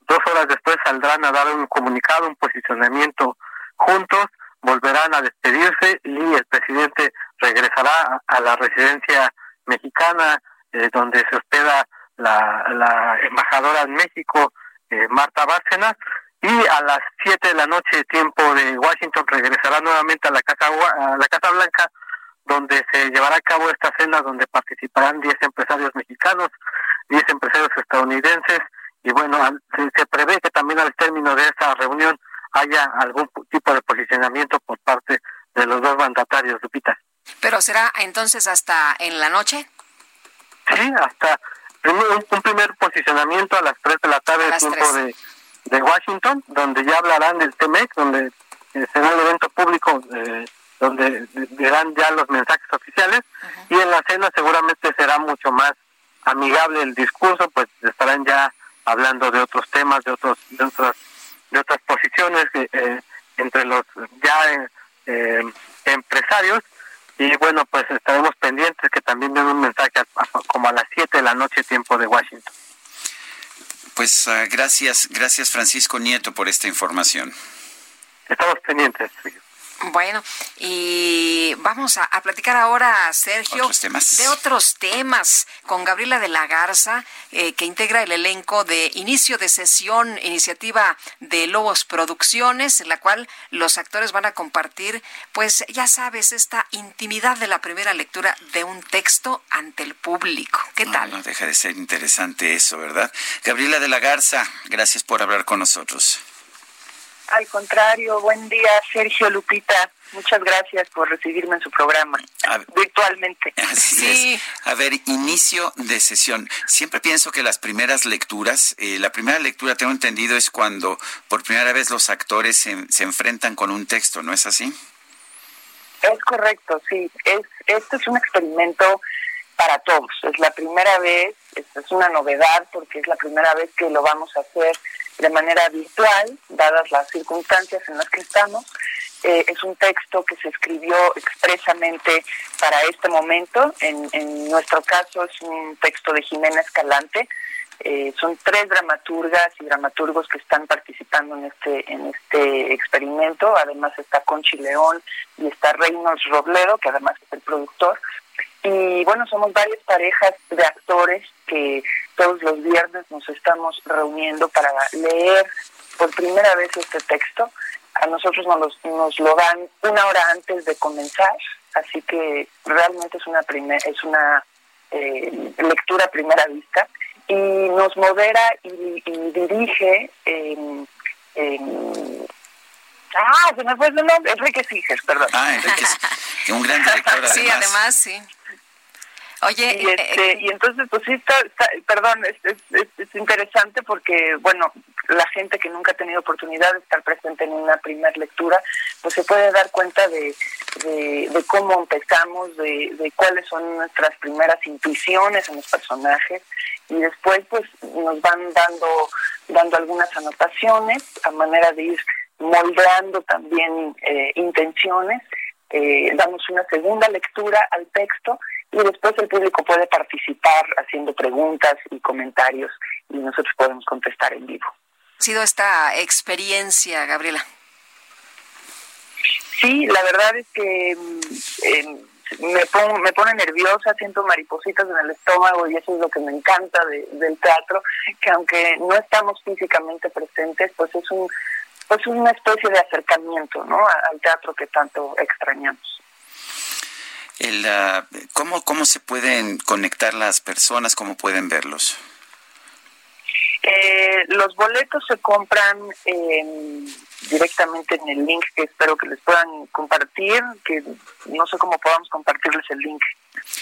Dos horas después saldrán a dar un comunicado, un posicionamiento juntos, volverán a despedirse y el presidente regresará a la residencia mexicana eh, donde se hospeda la, embajadora en México, eh, Marta Bárcenas, y a las 7 de la noche, tiempo de Washington, regresará nuevamente a la Casa, a la Casa Blanca, donde se llevará a cabo esta cena donde participarán 10 empresarios mexicanos, 10 empresarios estadounidenses y bueno, se, prevé que también al término de esta reunión haya algún tipo de posicionamiento por parte de los dos mandatarios, Lupita.
¿Pero será entonces hasta en la noche?
Sí, hasta un, primer posicionamiento a las 3 de la tarde, tiempo de, de, Washington, donde ya hablarán del TEMEC, donde será el evento público donde dirán ya los mensajes oficiales y en la cena seguramente será mucho más amigable el discurso, pues estarán ya hablando de otros temas, de otros de otras de otras posiciones eh, entre los ya eh, empresarios y bueno, pues estaremos pendientes que también den un mensaje como a las 7 de la noche tiempo de Washington.
Pues uh, gracias, gracias Francisco Nieto por esta información.
Estamos pendientes.
Bueno, y vamos a, platicar ahora, Sergio, de otros temas con Gabriela de la Garza, eh, que integra el elenco de inicio de sesión, iniciativa de Lobos Producciones, en la cual los actores van a compartir, pues ya sabes, esta intimidad de la primera lectura de un texto ante el público. ¿Qué tal?
no deja de ser interesante eso, ¿verdad? Gabriela de la Garza, gracias por hablar con nosotros.
Al contrario, buen día, Sergio Lupita. Muchas gracias por recibirme en su programa, virtualmente.
sí. A ver, inicio de sesión. Siempre pienso que las primeras lecturas, eh, la primera lectura, tengo entendido, es cuando por primera vez los actores se, se enfrentan con un texto, ¿no es así?
Es correcto, sí. Es, esto es un experimento para todos. Es la primera vez, es una novedad porque es la primera vez que lo vamos a hacer de manera virtual, dadas las circunstancias en las que estamos. Eh, es un texto que se escribió expresamente para este momento. En, en nuestro caso es un texto de Jimena Escalante. Eh, son tres dramaturgas y dramaturgos que están participando en este en este experimento. Además está Conchi León y está Reynolds Robledo, que además es el productor. Y bueno, somos varias parejas de actores que todos los viernes nos estamos reuniendo para leer por primera vez este texto. A nosotros nos, nos lo dan una hora antes de comenzar, así que realmente es una primer, es una eh, lectura a primera vista y nos modera y, dirige Ah, se me fue el nombre, Enrique Siger, perdón.
Ah, Enrique un gran director además.
Sí, además, sí.
Oye, y, este, eh, y entonces, pues sí, está, perdón, es, es, interesante porque, bueno, la gente que nunca ha tenido oportunidad de estar presente en una primera lectura, pues se puede dar cuenta de, de, cómo empezamos, de, de cuáles son nuestras primeras intuiciones en los personajes y después, pues, nos van dando, dando algunas anotaciones a manera de ir moldeando también eh, intenciones. Eh, damos una segunda lectura al texto y después el público puede participar haciendo preguntas y comentarios y nosotros podemos contestar en vivo.
¿Ha sido esta experiencia, Gabriela?
Sí, la verdad es que mm, me, pongo, me pone nerviosa, siento maripositas en el estómago y eso es lo que me encanta del teatro, que aunque no estamos físicamente presentes, pues es un pues una especie de acercamiento ¿no? al teatro que tanto extrañamos.
El, uh, ¿cómo, ¿Cómo se pueden conectar las personas? ¿Cómo pueden verlos?
Eh, los boletos se compran directamente en el link que espero que les puedan compartir, que no sé cómo podamos compartirles el link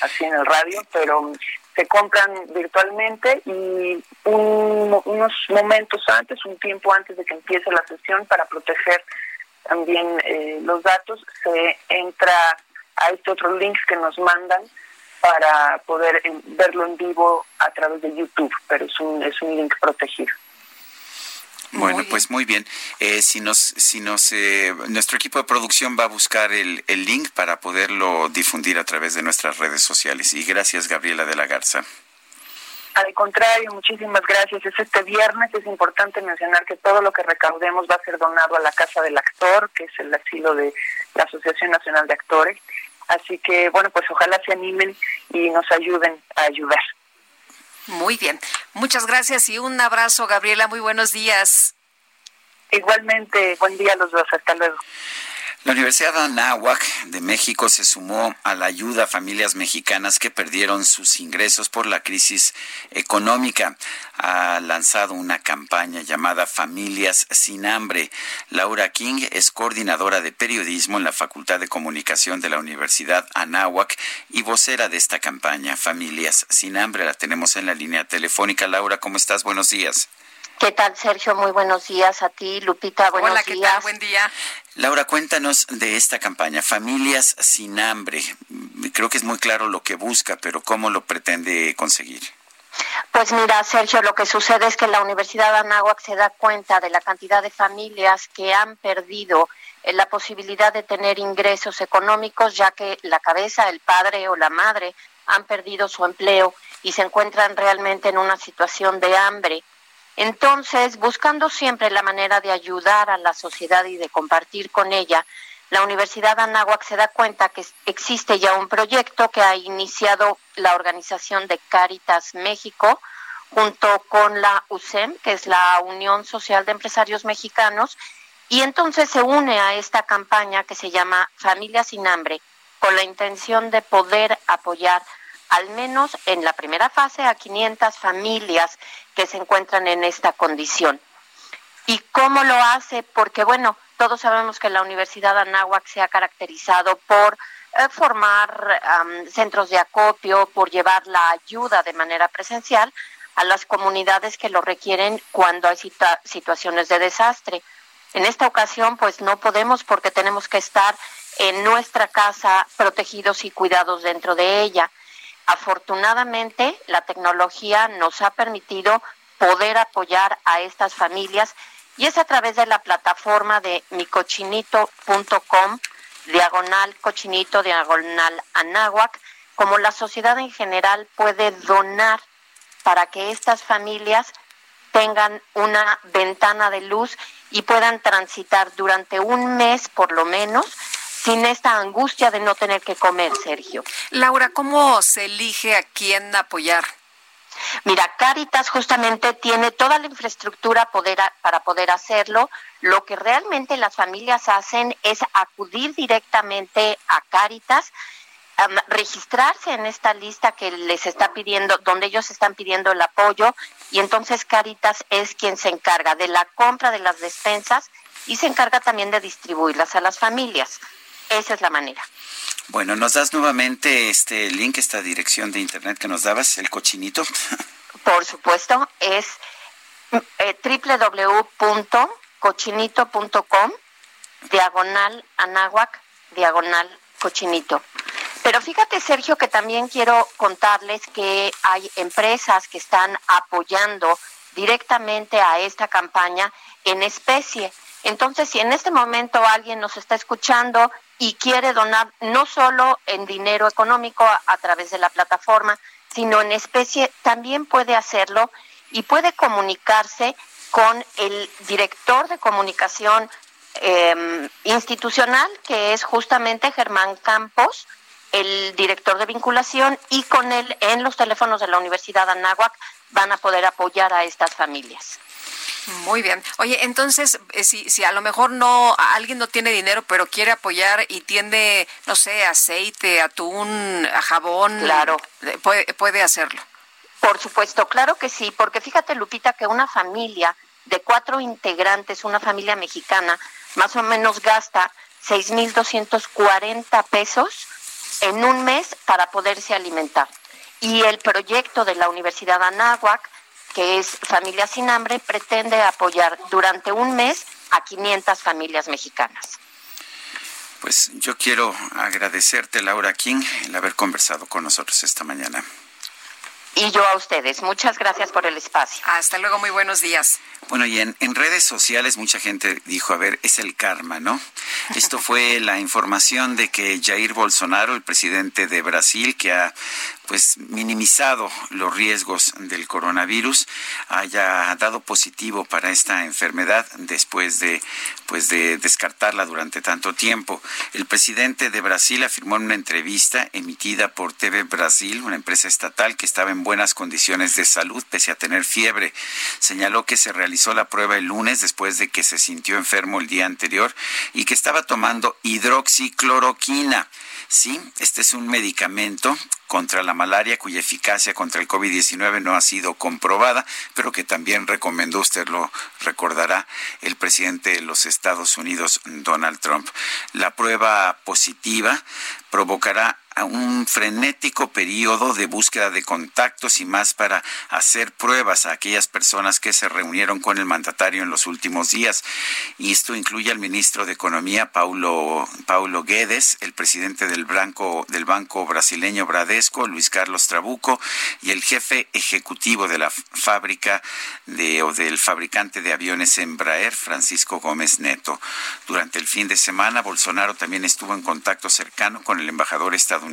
así en el radio, pero se compran virtualmente y unos momentos antes, un tiempo antes de que empiece la sesión para proteger también eh, los datos, se entra a este otro links que nos mandan para poder verlo en vivo a través de YouTube, pero es un, es un link protegido.
Bueno, pues muy bien. Eh, si nos, si nos, eh, nuestro equipo de producción va a buscar el, el link para poderlo difundir a través de nuestras redes sociales. Y gracias, Gabriela de la Garza.
Al contrario, muchísimas gracias. Es este viernes, es importante mencionar que todo lo que recaudemos va a ser donado a la Casa del Actor, que es el asilo de la Asociación Nacional de Actores. Así que, bueno, pues ojalá se animen y nos ayuden a ayudar.
Muy bien. Muchas gracias y un abrazo, Gabriela. Muy buenos días.
Igualmente, buen día a los dos. Hasta luego.
La Universidad Anáhuac de México se sumó a la ayuda a familias mexicanas que perdieron sus ingresos por la crisis económica. Ha lanzado una campaña llamada Familias sin Hambre. Laura King es coordinadora de periodismo en la Facultad de Comunicación de la Universidad Anáhuac y vocera de esta campaña, Familias sin Hambre. La tenemos en la línea telefónica. Laura, ¿cómo estás? Buenos días.
¿Qué tal, Sergio? Muy buenos días a ti, Lupita. Buenos
Hola,
¿qué
tal? Buen día.
Laura, cuéntanos de esta campaña, Familias sin hambre. Creo que es muy claro lo que busca, pero ¿cómo lo pretende conseguir?
Pues mira, Sergio, lo que sucede es que la Universidad de Anáhuac se da cuenta de la cantidad de familias que han perdido eh, la posibilidad de tener ingresos económicos, ya que la cabeza, el padre o la madre han perdido su empleo y se encuentran realmente en una situación de hambre. Entonces, buscando siempre la manera de ayudar a la sociedad y de compartir con ella, la Universidad Anáhuac se da cuenta que existe ya un proyecto que ha iniciado la organización de Caritas México junto con la USEM, que es la Unión Social de Empresarios Mexicanos, y entonces se une a esta campaña que se llama Familias sin Hambre, con la intención de poder apoyar al menos en la primera fase a 500 familias que se encuentran en esta condición. ¿Y cómo lo hace? Porque, bueno, todos sabemos que la Universidad de Anáhuac se ha caracterizado por eh, formar centros de acopio, por llevar la ayuda de manera presencial a las comunidades que lo requieren cuando hay situaciones de desastre. En esta ocasión, pues no podemos porque tenemos que estar en nuestra casa protegidos y cuidados dentro de ella. Afortunadamente, la tecnología nos ha permitido poder apoyar a estas familias y es a través de la plataforma de micochinito.com, diagonal cochinito, diagonal anáhuac, como la sociedad en general puede donar para que estas familias tengan una ventana de luz y puedan transitar durante un mes por lo menos sin esta angustia de no tener que comer, Sergio.
Laura, ¿cómo se elige a quién apoyar?
Mira, Caritas justamente tiene toda la infraestructura para poder hacerlo. Lo que realmente las familias hacen es acudir directamente a Caritas, registrarse en esta lista que les está pidiendo, donde ellos están pidiendo el apoyo, y entonces Caritas es quien se encarga de la compra de las despensas y se encarga también de distribuirlas a las familias. Esa es la manera.
Bueno, ¿nos das nuevamente este link, esta dirección de internet que nos dabas, el cochinito?
Por supuesto, es eh, www.cochinito.com, diagonal anáhuac, diagonal cochinito. Pero fíjate, Sergio, que también quiero contarles que hay empresas que están apoyando directamente a esta campaña en especie. Entonces, si en este momento alguien nos está escuchando y quiere donar no solo en dinero económico a, través de la plataforma, sino en especie, también puede hacerlo y puede comunicarse con el director de comunicación em, institucional, que es justamente Germán Campos, el director de vinculación, y con él en los teléfonos de la Universidad de Anáhuac van a poder apoyar a estas familias.
Muy bien. Oye, entonces, eh, si, si a lo mejor no, alguien no tiene dinero, pero quiere apoyar y tiene, no sé, aceite, atún, jabón,
claro.
Eh, puede, puede hacerlo.
Por supuesto, claro que sí, porque fíjate, Lupita, que una familia de cuatro integrantes, una familia mexicana, más o menos gasta 6.240 pesos en un mes para poderse alimentar. Y el proyecto de la Universidad Anáhuac que es Familia Sin Hambre, pretende apoyar durante un mes a 500 familias mexicanas.
Pues yo quiero agradecerte, Laura King, el haber conversado con nosotros esta mañana.
Y yo a ustedes. Muchas gracias por el espacio.
Hasta luego, muy buenos días.
Bueno, y en, redes sociales mucha gente dijo, a ver, es el karma, ¿no? Esto fue la información de que Jair Bolsonaro, el presidente de Brasil, que ha pues minimizado los riesgos del coronavirus haya dado positivo para esta enfermedad después de pues de descartarla durante tanto tiempo. El presidente de Brasil afirmó en una entrevista emitida por TV Brasil, una empresa estatal que estaba en buenas condiciones de salud pese a tener fiebre. Señaló que se realizó la prueba el lunes después de que se sintió enfermo el día anterior y que estaba tomando hidroxicloroquina. Sí, este es un medicamento contra la malaria cuya eficacia contra el COVID-19 no ha sido comprobada, pero que también recomendó, usted lo recordará, el presidente de los Estados Unidos, Donald Trump. La prueba positiva provocará un frenético periodo de búsqueda de contactos y más para hacer pruebas a aquellas personas que se reunieron con el mandatario en los últimos días. Y esto incluye al ministro de Economía, Paulo, Paulo Guedes, el presidente del Banco, del Banco Brasileño Bradesco, Luis Carlos Trabuco, y el jefe ejecutivo de la fábrica de, o del fabricante de aviones Embraer, Francisco Gómez Neto. Durante el fin de semana, Bolsonaro también estuvo en contacto cercano con el embajador estadounidense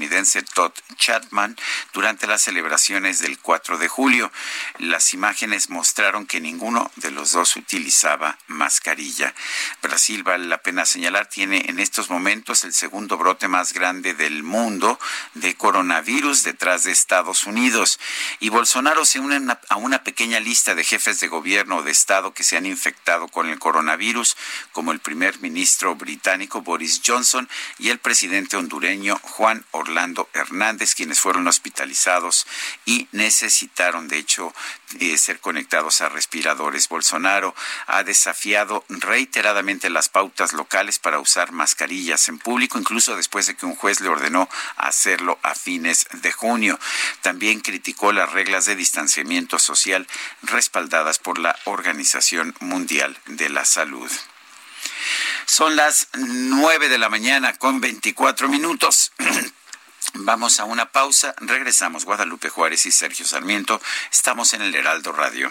Todd Chapman durante las celebraciones del 4 de julio. Las imágenes mostraron que ninguno de los dos utilizaba mascarilla. Brasil, vale la pena señalar, tiene en estos momentos el segundo brote más grande del mundo de coronavirus detrás de Estados Unidos. Y Bolsonaro se une a una pequeña lista de jefes de gobierno o de Estado que se han infectado con el coronavirus, como el primer ministro británico Boris Johnson y el presidente hondureño Juan Orlando Hernández, quienes fueron hospitalizados y necesitaron, de hecho, eh, ser conectados a respiradores. Bolsonaro ha desafiado reiteradamente las pautas locales para usar mascarillas en público, incluso después de que un juez le ordenó hacerlo a fines de junio. También criticó las reglas de distanciamiento social respaldadas por la Organización Mundial de la Salud. Son las nueve de la mañana con veinticuatro minutos. Vamos a una pausa, regresamos. Guadalupe Juárez y Sergio Sarmiento. Estamos en el Heraldo Radio.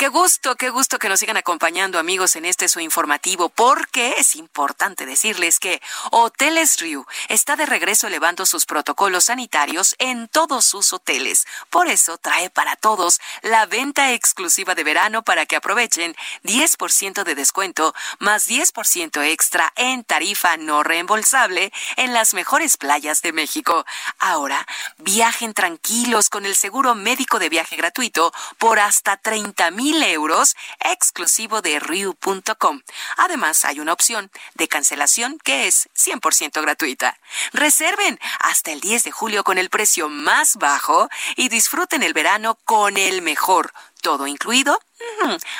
Qué gusto, qué gusto que nos sigan acompañando amigos en este su informativo, porque es importante decirles que Hoteles Riu está de regreso elevando sus protocolos sanitarios en todos sus hoteles. Por eso trae para todos la venta exclusiva de verano para que aprovechen 10% de descuento más 10% extra en tarifa no reembolsable en las mejores playas de México. Ahora, viajen tranquilos con el seguro médico de viaje gratuito por hasta 30 mil euros exclusivo de Riu.com. Además, hay una opción de cancelación que es 100% gratuita. Reserven hasta el 10 de julio con el precio más bajo y disfruten el verano con el mejor. Todo incluido.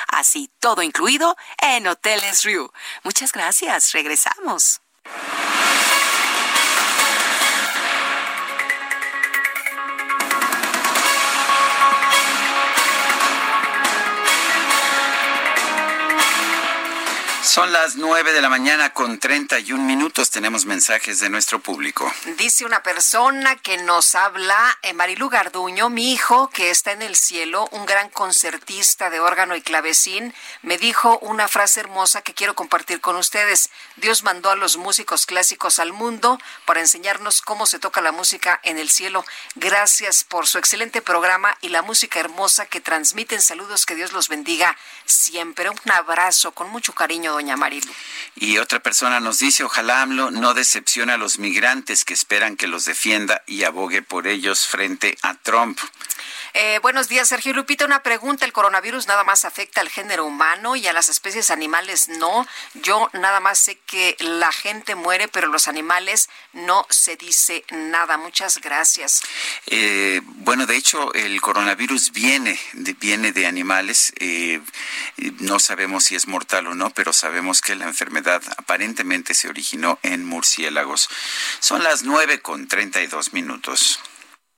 Así, todo incluido en Hoteles Riu. Muchas gracias. Regresamos.
Son las nueve de la mañana con treinta y un minutos. Tenemos mensajes de nuestro público.
Dice una persona que nos habla, eh, Marilu Garduño, mi hijo que está en el cielo, un gran concertista de órgano y clavecín, me dijo una frase hermosa que quiero compartir con ustedes. Dios mandó a los músicos clásicos al mundo para enseñarnos cómo se toca la música en el cielo. Gracias por su excelente programa y la música hermosa que transmiten. Saludos, que Dios los bendiga siempre. Un abrazo con mucho cariño, doña Marilu.
Y otra persona nos dice, ojalá AMLO no decepcione a los migrantes que esperan que los defienda y abogue por ellos frente a Trump.
Eh, buenos días, Sergio Lupita. Una pregunta. ¿El coronavirus nada más afecta al género humano y a las especies animales no? Yo nada más sé que la gente muere, pero los animales no se dice nada. Muchas gracias.
Eh, bueno, de hecho, el coronavirus viene de, viene de animales. Eh, no sabemos si es mortal o no, pero sabemos sabemos que la enfermedad aparentemente se originó en murciélagos. Son las 9 con 32 minutos.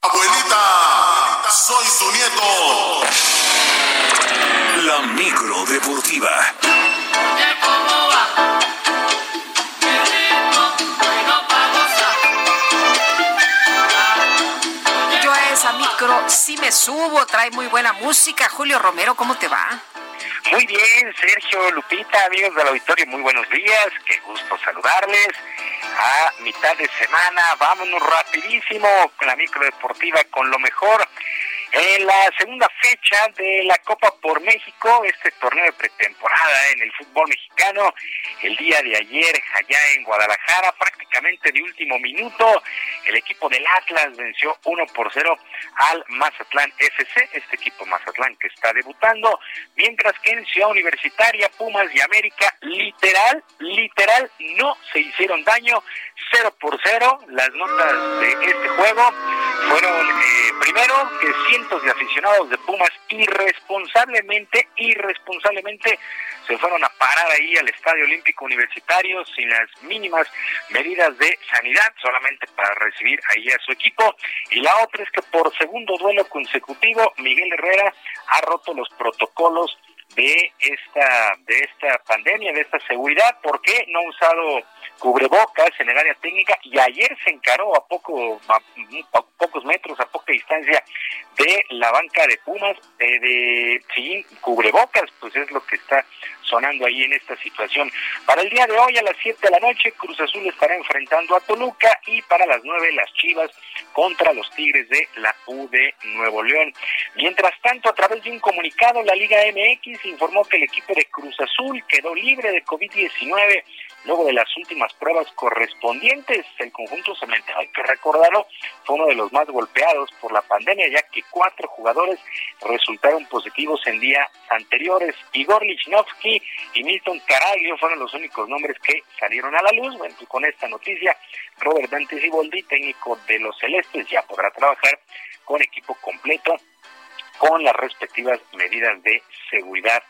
Abuelita, soy su nieto. La micro deportiva.
Yo a esa micro sí me subo, trae muy buena música. Julio Romero, ¿cómo te va?
Muy bien, Sergio, Lupita, amigos del auditorio, muy buenos días, qué gusto saludarles. A mitad de semana, vámonos rapidísimo con la micro deportiva con lo mejor. En la segunda fecha de la Copa por México, este torneo de pretemporada en el fútbol mexicano, el día de ayer allá en Guadalajara, prácticamente de último minuto, el equipo del Atlas venció 1 por 0 al Mazatlán FC, este equipo Mazatlán que está debutando, mientras que en Ciudad Universitaria, Pumas y América, literal, literal, no se hicieron daño, 0 por 0, las notas de este juego fueron eh, primero que cientos de aficionados de Pumas irresponsablemente, irresponsablemente se fueron a parar ahí al Estadio Olímpico Universitario sin las mínimas medidas de sanidad, solamente para recibir ahí a su equipo. Y la otra es que por segundo duelo consecutivo, Miguel Herrera ha roto los protocolos de esta de esta pandemia, de esta seguridad, porque no ha usado cubrebocas en el área técnica y ayer se encaró a poco a, pocos metros, a poca distancia de la banca de Pumas eh, de sin cubrebocas, pues es lo que está sonando ahí en esta situación. Para el día de hoy a las 7 de la noche Cruz Azul estará enfrentando a Toluca y para las 9 las Chivas contra los Tigres de la U de Nuevo León. Mientras tanto, a través de un comunicado, la Liga MX informó que el equipo de Cruz Azul quedó libre de COVID-19 luego de las últimas pruebas correspondientes. El conjunto cementero, hay que recordarlo, fue uno de los más golpeados por la pandemia, ya que cuatro jugadores resultaron positivos en días anteriores. Igor Lichnowsky y Milton Caraglio fueron los únicos nombres que salieron a la luz. Bueno, pues con esta noticia, Robert Dante Siboldi, técnico de los Celestes, ya podrá trabajar con equipo completo con las respectivas medidas de seguridad.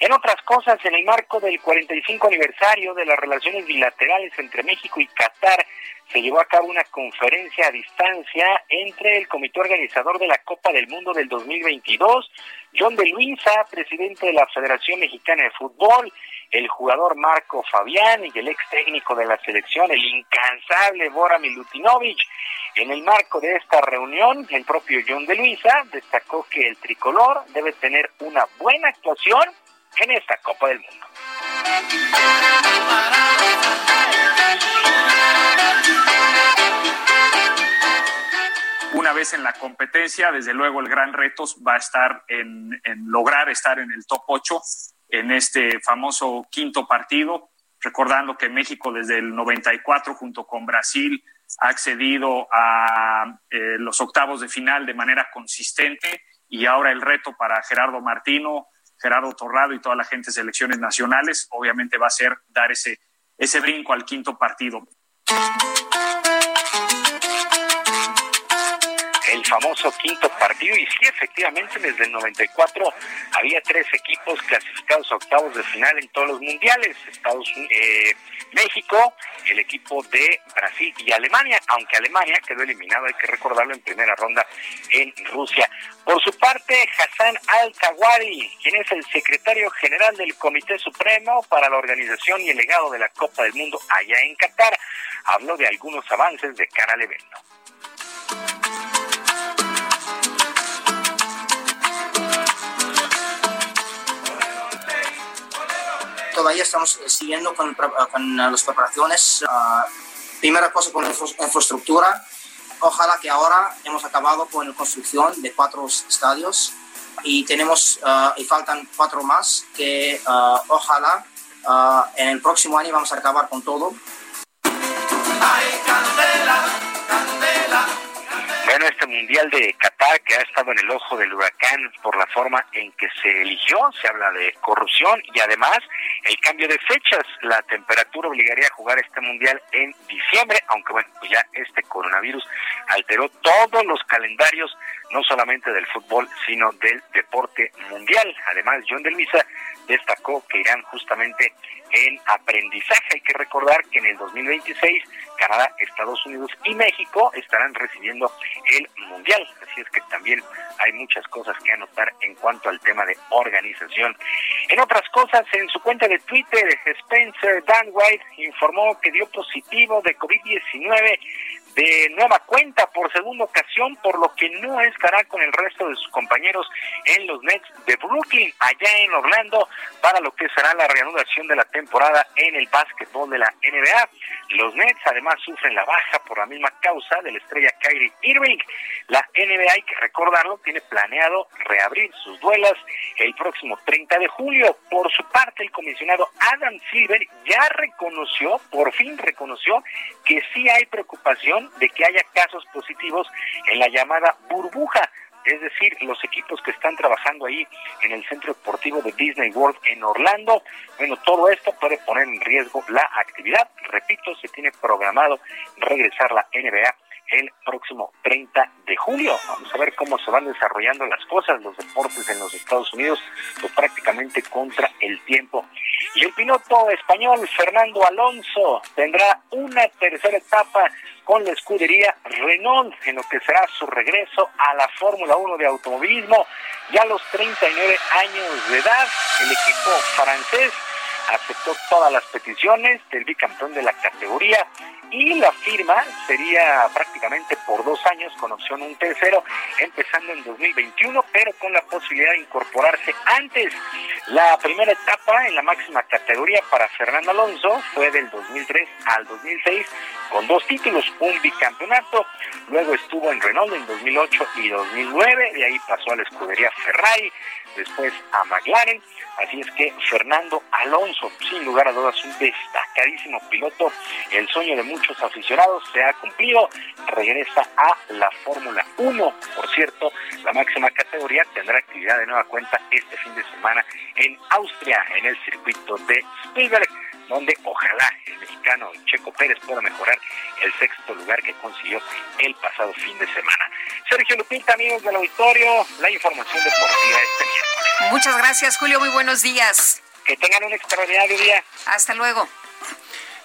En otras cosas, en el marco del 45 aniversario de las relaciones bilaterales entre México y Qatar, se llevó a cabo una conferencia a distancia entre el comité organizador de la Copa del Mundo del 2022, John de Luisa, presidente de la Federación Mexicana de Fútbol, el jugador Marco Fabián y el ex técnico de la selección, el incansable Bora Milutinovic. En el marco de esta reunión, el propio John de Luisa destacó que el tricolor debe tener una buena actuación en esta Copa del Mundo.
Una vez en la competencia, desde luego el gran reto va a estar en, lograr estar en el top 8 en este famoso quinto partido, recordando que México desde el 94 junto con Brasil ha accedido a eh, los octavos de final de manera consistente y ahora el reto para Gerardo Martino, Gerardo Torrado y toda la gente de selecciones nacionales obviamente va a ser dar ese, ese brinco al quinto partido
famoso quinto partido y sí, efectivamente, desde el 94 había tres equipos clasificados a octavos de final en todos los mundiales, Estados eh, México, el equipo de Brasil y Alemania, aunque Alemania quedó eliminado, hay que recordarlo, en primera ronda en Rusia. Por su parte, Hassan Al-Tawari, quien es el secretario general del Comité Supremo para la organización y el legado de la Copa del Mundo allá en Qatar, habló de algunos avances de cara al evento.
Todavía estamos eh, siguiendo con, con las preparaciones. Ah, primera cosa con la infraestructura. Ojalá que ahora hemos acabado con la construcción de cuatro estadios y tenemos ah, y faltan cuatro más que ah, ojalá en el próximo año vamos a acabar con todo.
Bueno, este Mundial de Qatar que ha estado en el ojo del huracán por la forma en que se eligió, se habla de corrupción y además el cambio de fechas. La temperatura obligaría a jugar este Mundial en diciembre, aunque bueno, pues ya este coronavirus alteró todos los calendarios, no solamente del fútbol, sino del deporte mundial. Además, John de Luisa destacó que irán justamente en aprendizaje. Hay que recordar que en el 2026 Canadá, Estados Unidos y México estarán recibiendo el Mundial. Así es que también hay muchas cosas que anotar en cuanto al tema de organización. En otras cosas, en su cuenta de Twitter, Spencer Dan White informó que dio positivo de COVID-19 de nueva cuenta por segunda ocasión, por lo que no estará con el resto de sus compañeros en los Nets de Brooklyn, allá en Orlando, para lo que será la reanudación de la temporada en el básquetbol de la NBA. Los Nets además sufren la baja por la misma causa de la estrella Kyrie Irving. La NBA, hay que recordarlo, tiene planeado reabrir sus duelas el próximo 30 de julio. Por su parte, el comisionado Adam Silver ya reconoció, por fin reconoció, que sí hay preocupación de que haya casos positivos en la llamada burbuja, es decir, los equipos que están trabajando ahí en el centro deportivo de Disney World en Orlando. Bueno, todo esto puede poner en riesgo la actividad. Repito, se tiene programado regresar la NBA el próximo 30 de julio. Vamos a ver cómo se van desarrollando las cosas, los deportes en los Estados Unidos, pues prácticamente contra el tiempo. Y el piloto español Fernando Alonso tendrá una tercera etapa con la escudería Renault en lo que será su regreso a la Fórmula 1 de automovilismo. Ya a los 39 años de edad, el equipo francés aceptó todas las peticiones del bicampeón de la categoría y la firma sería prácticamente por dos años con opción un tercero, empezando en 2021, pero con la posibilidad de incorporarse antes. La primera etapa en la máxima categoría para Fernando Alonso fue del 2003 al 2006 con dos títulos, un bicampeonato, luego estuvo en Renault en 2008 y 2009, de ahí pasó a la escudería Ferrari, después a McLaren, así es que Fernando Alonso, sin lugar a dudas, un destacadísimo piloto, el sueño de muchos aficionados se ha cumplido, regresa a la Fórmula 1, por cierto, la máxima categoría tendrá actividad de nueva cuenta este fin de semana en Austria, en el circuito de Spielberg donde ojalá el mexicano Checo Pérez pueda mejorar el sexto lugar que consiguió el pasado fin de semana. Sergio Lupita, amigos del auditorio, la información deportiva este miércoles.
Muchas gracias, Julio. Muy buenos días.
Que tengan un extraordinario día.
Hasta luego.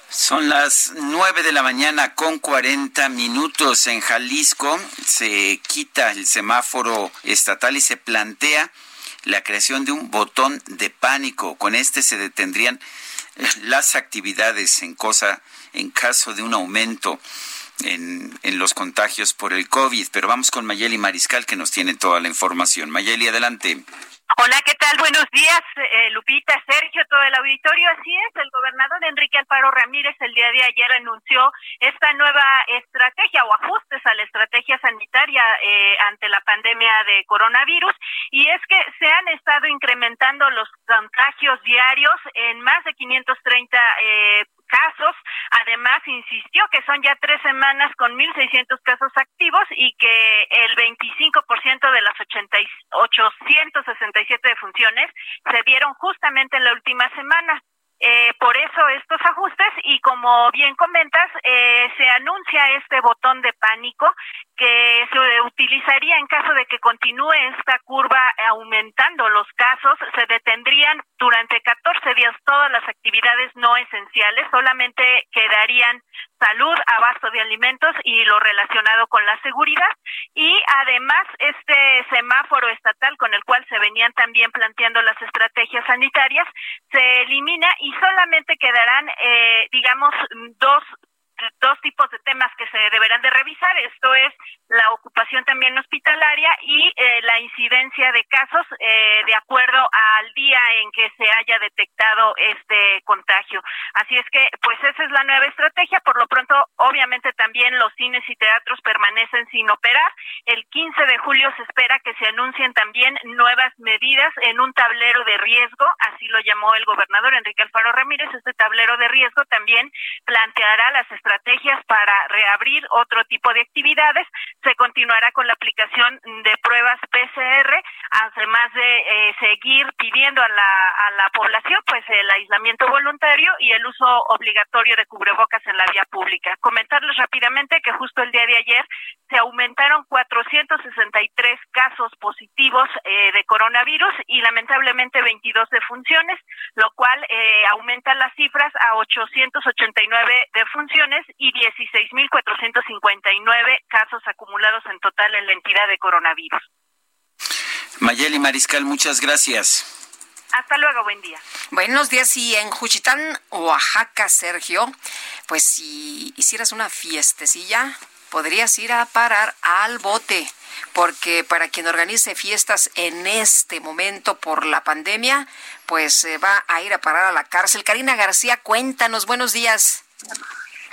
Son las nueve de la mañana con cuarenta minutos en Jalisco. Se quita el semáforo estatal y se plantea la creación de un botón de pánico. Con este se detendrían las actividades en cosa en caso de un aumento en, en, los contagios por el COVID. Pero vamos con Mayeli Mariscal que nos tiene toda la información. Mayeli, adelante.
Hola, ¿qué tal? Buenos días, eh, Lupita, Sergio, todo el auditorio. Así es, el gobernador Enrique Alfaro Ramírez el día de ayer anunció esta nueva estrategia o ajustes a la estrategia sanitaria eh, ante la pandemia de coronavirus. Y es que se han estado incrementando los contagios diarios en más de 530 eh, casos. Además, insistió que son ya tres semanas con 1.600 casos activos y que el 25% de las 80, 867 defunciones se dieron justamente en la última semana. Eh, por eso estos ajustes y como bien comentas, eh, se anuncia este botón de pánico que se utilizaría en caso de que continúe esta curva aumentando los casos, se detendrían durante 14 días todas las actividades no esenciales, solamente quedarían salud, abasto de alimentos y lo relacionado con la seguridad. Y además, este semáforo estatal con el cual se venían también planteando las estrategias sanitarias se elimina y solamente quedarán, eh, digamos, dos dos tipos de temas que se deberán de revisar. Esto es la ocupación también hospitalaria y eh, la incidencia de casos eh, de acuerdo al día en que se haya detectado este contagio. Así es que, pues esa es la nueva estrategia. Por lo pronto, obviamente también los cines y teatros permanecen sin operar. El 15 de julio se espera que se anuncien también nuevas medidas en un tablero de riesgo, así lo llamó el gobernador Enrique Alfaro Ramírez. Este tablero de riesgo también planteará las estrategias para reabrir otro tipo de actividades se continuará con la aplicación de pruebas PCR, además de eh, seguir pidiendo a la, a la población pues el aislamiento voluntario y el uso obligatorio de cubrebocas en la vía pública. Comentarles rápidamente que justo el día de ayer se aumentaron 463 casos positivos eh, de coronavirus y lamentablemente 22 defunciones, lo cual eh, aumenta las cifras a 889 defunciones y 16.459 casos acumulados en total en la entidad de coronavirus.
Mayeli Mariscal, muchas gracias.
Hasta luego, buen día.
Buenos días. Y en Juchitán, Oaxaca, Sergio, pues si hicieras una fiestecilla, podrías ir a parar al bote porque para quien organice fiestas en este momento por la pandemia, pues se va a ir a parar a la cárcel. Karina García, cuéntanos, buenos días.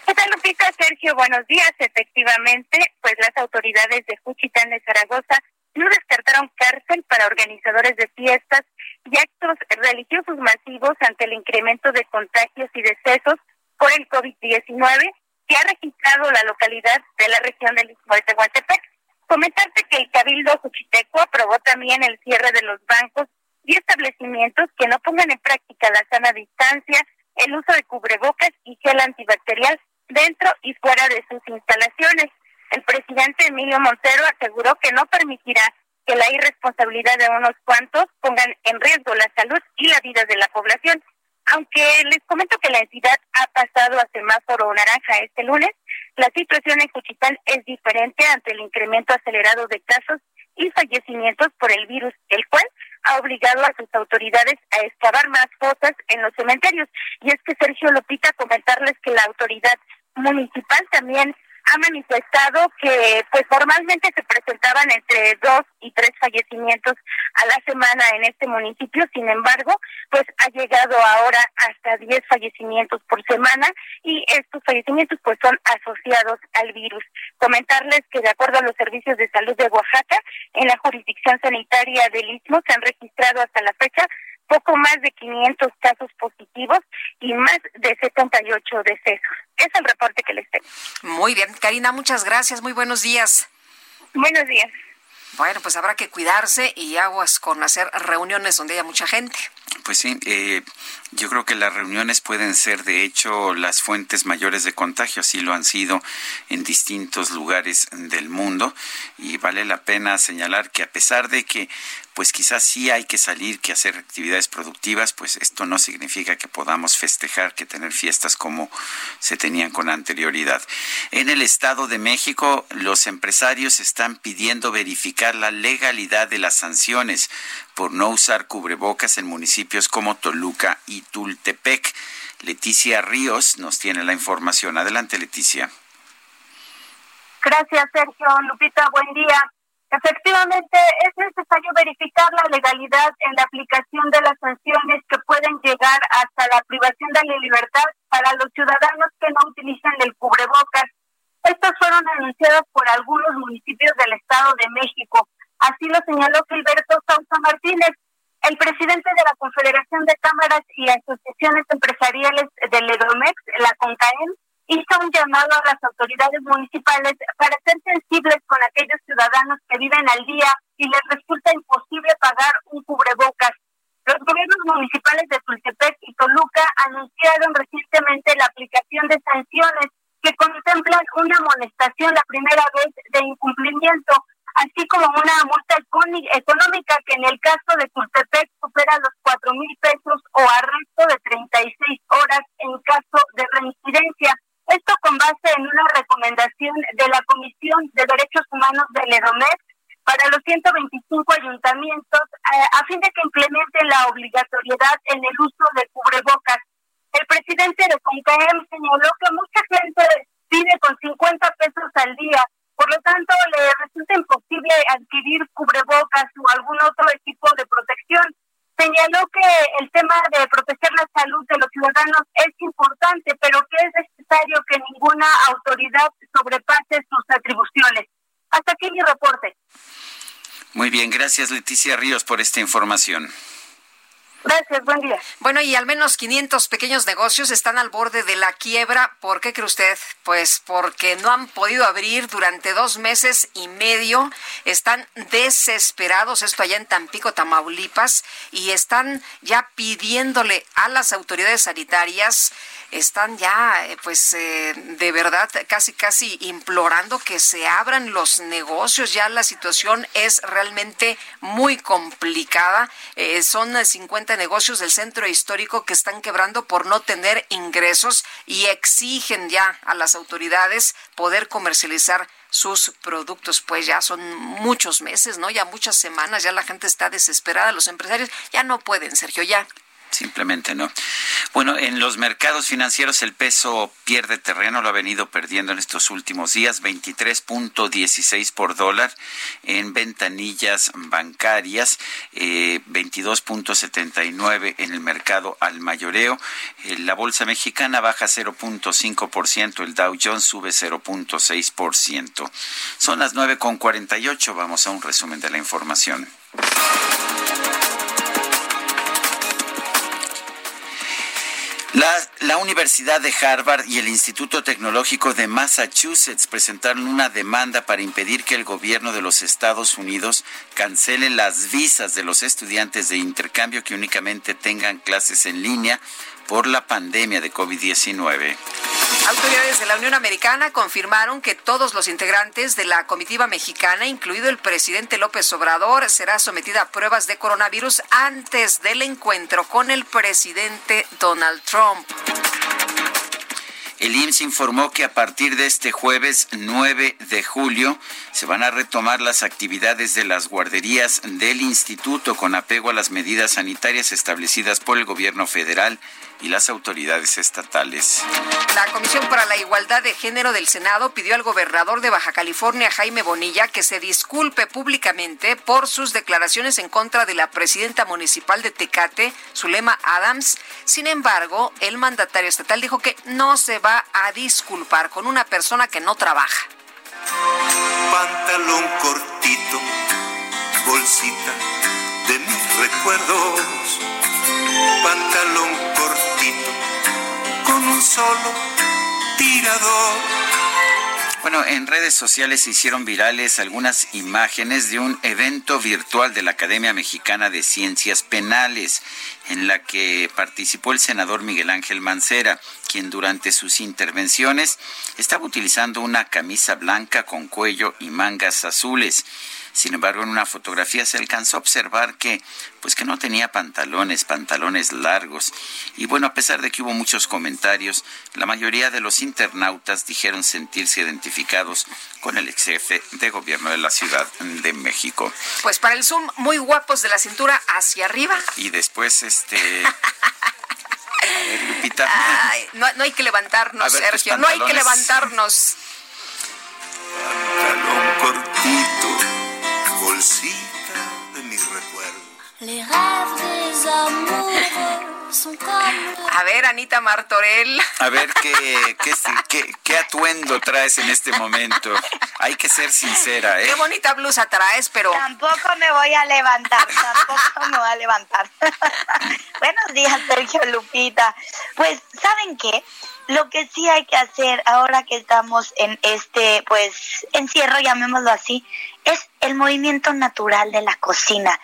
¿Qué Lupita? Sergio, buenos días. Efectivamente, pues las autoridades de Juchitán de Zaragoza no descartaron cárcel para organizadores de fiestas y actos religiosos masivos ante el incremento de contagios y decesos por el COVID-19 que ha registrado la localidad de la región del Istmo de Tehuantepec. Comentarte que el Cabildo Juchiteco aprobó también el cierre de los bancos y establecimientos que no pongan en práctica la sana distancia, el uso de cubrebocas y gel antibacterial dentro y fuera de sus instalaciones. El presidente Emilio Montero aseguró que no permitirá que la irresponsabilidad de unos cuantos pongan en riesgo la salud y la vida de la población. Aunque les comento que la entidad ha pasado a semáforo naranja este lunes, la situación en Cuchitán es diferente ante el incremento acelerado de casos y fallecimientos por el virus, el cual ha obligado a sus autoridades a excavar más fosas en los cementerios. Y es que Sergio Lopita comentarles que la autoridad municipal también ha manifestado que pues formalmente se presentaban entre dos y tres fallecimientos a la semana en este municipio, sin embargo, pues ha llegado ahora hasta diez fallecimientos por semana y estos fallecimientos pues son asociados al virus. Comentarles que de acuerdo a los servicios de salud de Oaxaca, en la jurisdicción sanitaria del Istmo se han registrado hasta la fecha poco más de 500 casos positivos y más de 78 decesos. Es el reporte que les tengo.
Muy bien, Karina, muchas gracias. Muy buenos días.
Buenos días.
Bueno, pues habrá que cuidarse y aguas con hacer reuniones donde haya mucha gente.
Pues sí, eh, yo creo que las reuniones pueden ser, de hecho, las fuentes mayores de contagio, así lo han sido en distintos lugares del mundo, y vale la pena señalar que a pesar de que pues quizás sí hay que salir, que hacer actividades productivas, pues esto no significa que podamos festejar, que tener fiestas como se tenían con anterioridad. En el Estado de México, los empresarios están pidiendo verificar la legalidad de las sanciones por no usar cubrebocas en municipios como Toluca y Tultepec. Leticia Ríos nos tiene la información. Adelante, Leticia.
Gracias, Sergio. Lupita, buen día. Efectivamente, es necesario verificar la legalidad en la aplicación de las sanciones que pueden llegar hasta la privación de la libertad para los ciudadanos que no utilizan el cubrebocas. Estas fueron anunciadas por algunos municipios del Estado de México. Así lo señaló Gilberto Sousa Martínez, el presidente de la Confederación de Cámaras y Asociaciones Empresariales del EDOMEX, la CONCAEM, hizo un llamado a las autoridades municipales para ser sensibles con aquellos ciudadanos que viven al día y les resulta imposible pagar un cubrebocas. Los gobiernos municipales de Tultepec y Toluca anunciaron recientemente la aplicación de sanciones que contemplan una amonestación la primera vez de incumplimiento, así como una multa económica que en el caso de Tultepec supera los cuatro mil pesos o arresto de 36 horas en caso de reincidencia. Esto con base en una recomendación de la Comisión de Derechos Humanos del EDOMED para los 125 ayuntamientos eh, a fin de que implementen la obligatoriedad en el uso de cubrebocas. El presidente de CONCAEM señaló que mucha el tema de proteger la salud de los ciudadanos es importante, pero que es necesario que ninguna autoridad sobrepase sus atribuciones. Hasta aquí mi reporte.
Muy bien, gracias Leticia Ríos por esta información.
Gracias, buen día.
Bueno, y al menos 500 pequeños negocios están al borde de la quiebra. ¿Por qué cree usted? Pues porque no han podido abrir durante dos meses y medio. Están desesperados, esto allá en Tampico, Tamaulipas, y están ya pidiéndole a las autoridades sanitarias están ya, eh, pues, eh, de verdad, casi, casi implorando que se abran los negocios. Ya la situación es realmente muy complicada. Eh, son 50 negocios del centro histórico que están quebrando por no tener ingresos y exigen ya a las autoridades poder comercializar sus productos, pues ya son muchos meses, ¿no? Ya muchas semanas, ya la gente está desesperada, los empresarios ya no pueden, Sergio, ya
simplemente no. Bueno, en los mercados financieros el peso pierde terreno, lo ha venido perdiendo en estos últimos días, 23.16 por dólar en ventanillas bancarias, 22.79 eh, en el mercado al mayoreo. Eh, la bolsa mexicana baja 0.5%, el Dow Jones sube 0.6%. Son las 9.48, vamos a un resumen de la información. La, Universidad de Harvard y el Instituto Tecnológico de Massachusetts presentaron una demanda para impedir que el gobierno de los Estados Unidos cancele las visas de los estudiantes de intercambio que únicamente tengan clases en línea por la pandemia de COVID-19.
Autoridades de la Unión Americana confirmaron que todos los integrantes de la comitiva mexicana, incluido el presidente López Obrador, será sometida a pruebas de coronavirus antes del encuentro con el presidente Donald Trump.
El IMSS informó que a partir de este jueves 9 de julio se van a retomar las actividades de las guarderías del instituto con apego a las medidas sanitarias establecidas por el gobierno federal y las autoridades estatales.
La Comisión para la Igualdad de Género del Senado pidió al gobernador de Baja California, Jaime Bonilla, que se disculpe públicamente por sus declaraciones en contra de la presidenta municipal de Tecate, Zulema Adams. Sin embargo, el mandatario estatal dijo que no se va a disculpar con una persona que no trabaja.
Pantalón cortito, bolsita de mis recuerdos pantalón cortito un solo tirador.
Bueno, en redes sociales se hicieron virales algunas imágenes de un evento virtual de la Academia Mexicana de Ciencias Penales, en la que participó el senador Miguel Ángel Mancera, quien durante sus intervenciones estaba utilizando una camisa blanca con cuello y mangas azules. Sin embargo, en una fotografía se alcanzó a observar que, pues que no tenía pantalones, pantalones largos. Y bueno, a pesar de que hubo muchos comentarios, la mayoría de los internautas dijeron sentirse identificados con el ex jefe de gobierno de la Ciudad de México.
Pues para el Zoom, muy guapos de la cintura hacia arriba.
Y después, este...
Lupita. no, no, hay que levantarnos, Sergio, no hay que levantarnos.
Pantalón cortito bolsita de mis recuerdos.
A ver, Anita Martorell.
A ver, ¿qué, qué, qué, atuendo traes en este momento? Hay que ser sincera, ¿eh?
Qué bonita blusa traes, pero...
Tampoco me voy a levantar, tampoco me voy a levantar. Buenos días, Sergio Lupita. Pues, ¿saben qué? Lo que sí hay que hacer ahora que estamos en este, pues, encierro, llamémoslo así, es el movimiento natural de la cocina.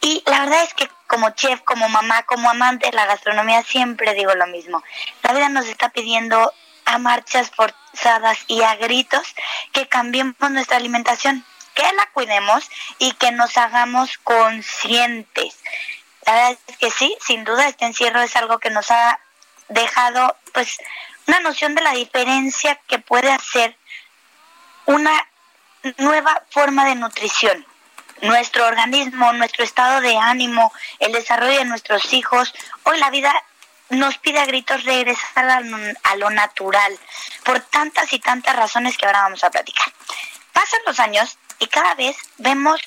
Y la verdad es que como chef, como mamá, como amante de la gastronomía, siempre digo lo mismo. La vida nos está pidiendo a marchas forzadas y a gritos que cambiemos nuestra alimentación, que la cuidemos y que nos hagamos conscientes. La verdad es que sí, sin duda este encierro es algo que nos ha dejado pues una noción de la diferencia que puede hacer una nueva forma de nutrición. Nuestro organismo, nuestro estado de ánimo, el desarrollo de nuestros hijos, hoy la vida nos pide a gritos regresar a lo natural, por tantas y tantas razones que ahora vamos a platicar. Pasan los años y cada vez vemos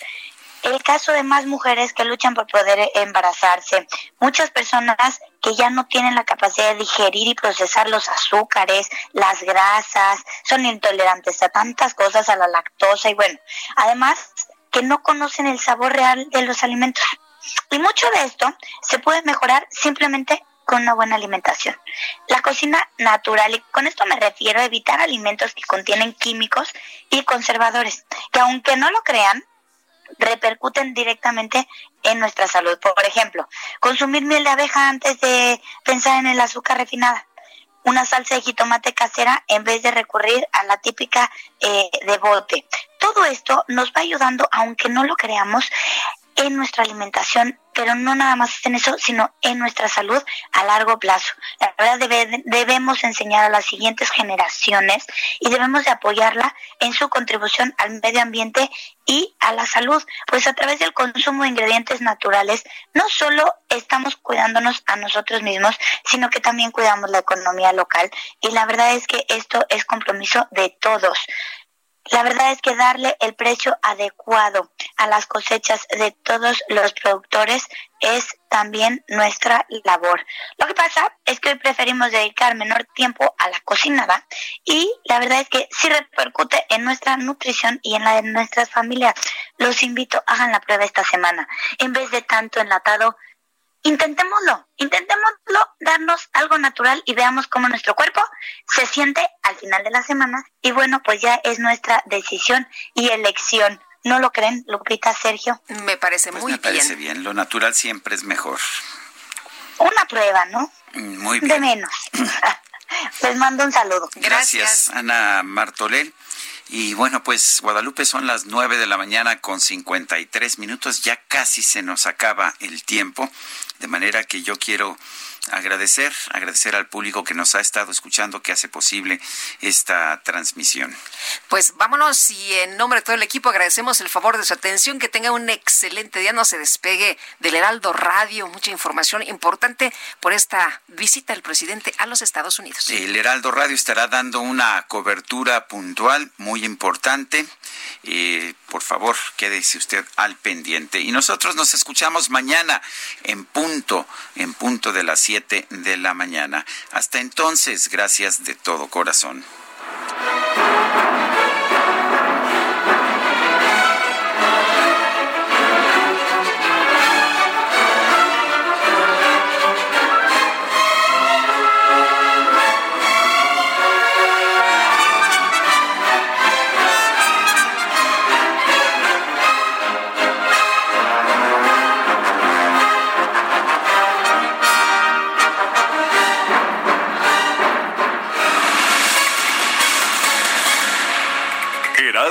el caso de más mujeres que luchan por poder embarazarse, muchas personas que ya no tienen la capacidad de digerir y procesar los azúcares, las grasas, son intolerantes a tantas cosas, a la lactosa y bueno, además que no conocen el sabor real de los alimentos. Y mucho de esto se puede mejorar simplemente con una buena alimentación. La cocina natural, y con esto me refiero a evitar alimentos que contienen químicos y conservadores, que aunque no lo crean, repercuten directamente en nuestra salud. Por ejemplo, consumir miel de abeja antes de pensar en el azúcar refinada. Una salsa de jitomate casera en vez de recurrir a la típica eh, de bote. Todo esto nos va ayudando, aunque no lo creamos, en nuestra alimentación pero no nada más en eso, sino en nuestra salud a largo plazo. La verdad debemos enseñar a las siguientes generaciones y debemos de apoyarla en su contribución al medio ambiente y a la salud, pues a través del consumo de ingredientes naturales no solo estamos cuidándonos a nosotros mismos, sino que también cuidamos la economía local y la verdad es que esto es compromiso de todos. La verdad es que darle el precio adecuado a las cosechas de todos los productores es también nuestra labor. Lo que pasa es que hoy preferimos dedicar menor tiempo a la cocinada y la verdad es que sí repercute en nuestra nutrición y en la de nuestras familias. Los invito, hagan la prueba esta semana. En vez de tanto enlatado, intentémoslo, intentémoslo darnos algo natural y veamos cómo nuestro cuerpo se siente al final de la semana. Y bueno, pues ya es nuestra decisión y elección. ¿No lo creen, Lupita, Sergio?
Me parece
Pues
muy
me
bien.
parece bien. Lo natural siempre es mejor.
Una prueba, ¿no?
Muy
De
bien.
menos. Les mando un saludo.
Gracias, Ana Martorell. Y bueno, pues Guadalupe son las nueve de la mañana con 53 minutos. Ya casi se nos acaba el tiempo. De manera que yo quiero agradecer, agradecer al público que nos ha estado escuchando, que hace posible esta transmisión.
Pues vámonos y en nombre de todo el equipo agradecemos el favor de su atención. Que tenga un excelente día. No se despegue del Heraldo Radio. Mucha información importante por esta visita del presidente a los Estados Unidos.
El Heraldo Radio estará dando una cobertura puntual muy importante. Eh, por favor, quédese usted al pendiente. Y nosotros nos escuchamos mañana en punto, en punto de las 7 de la mañana. Hasta entonces, gracias de todo corazón.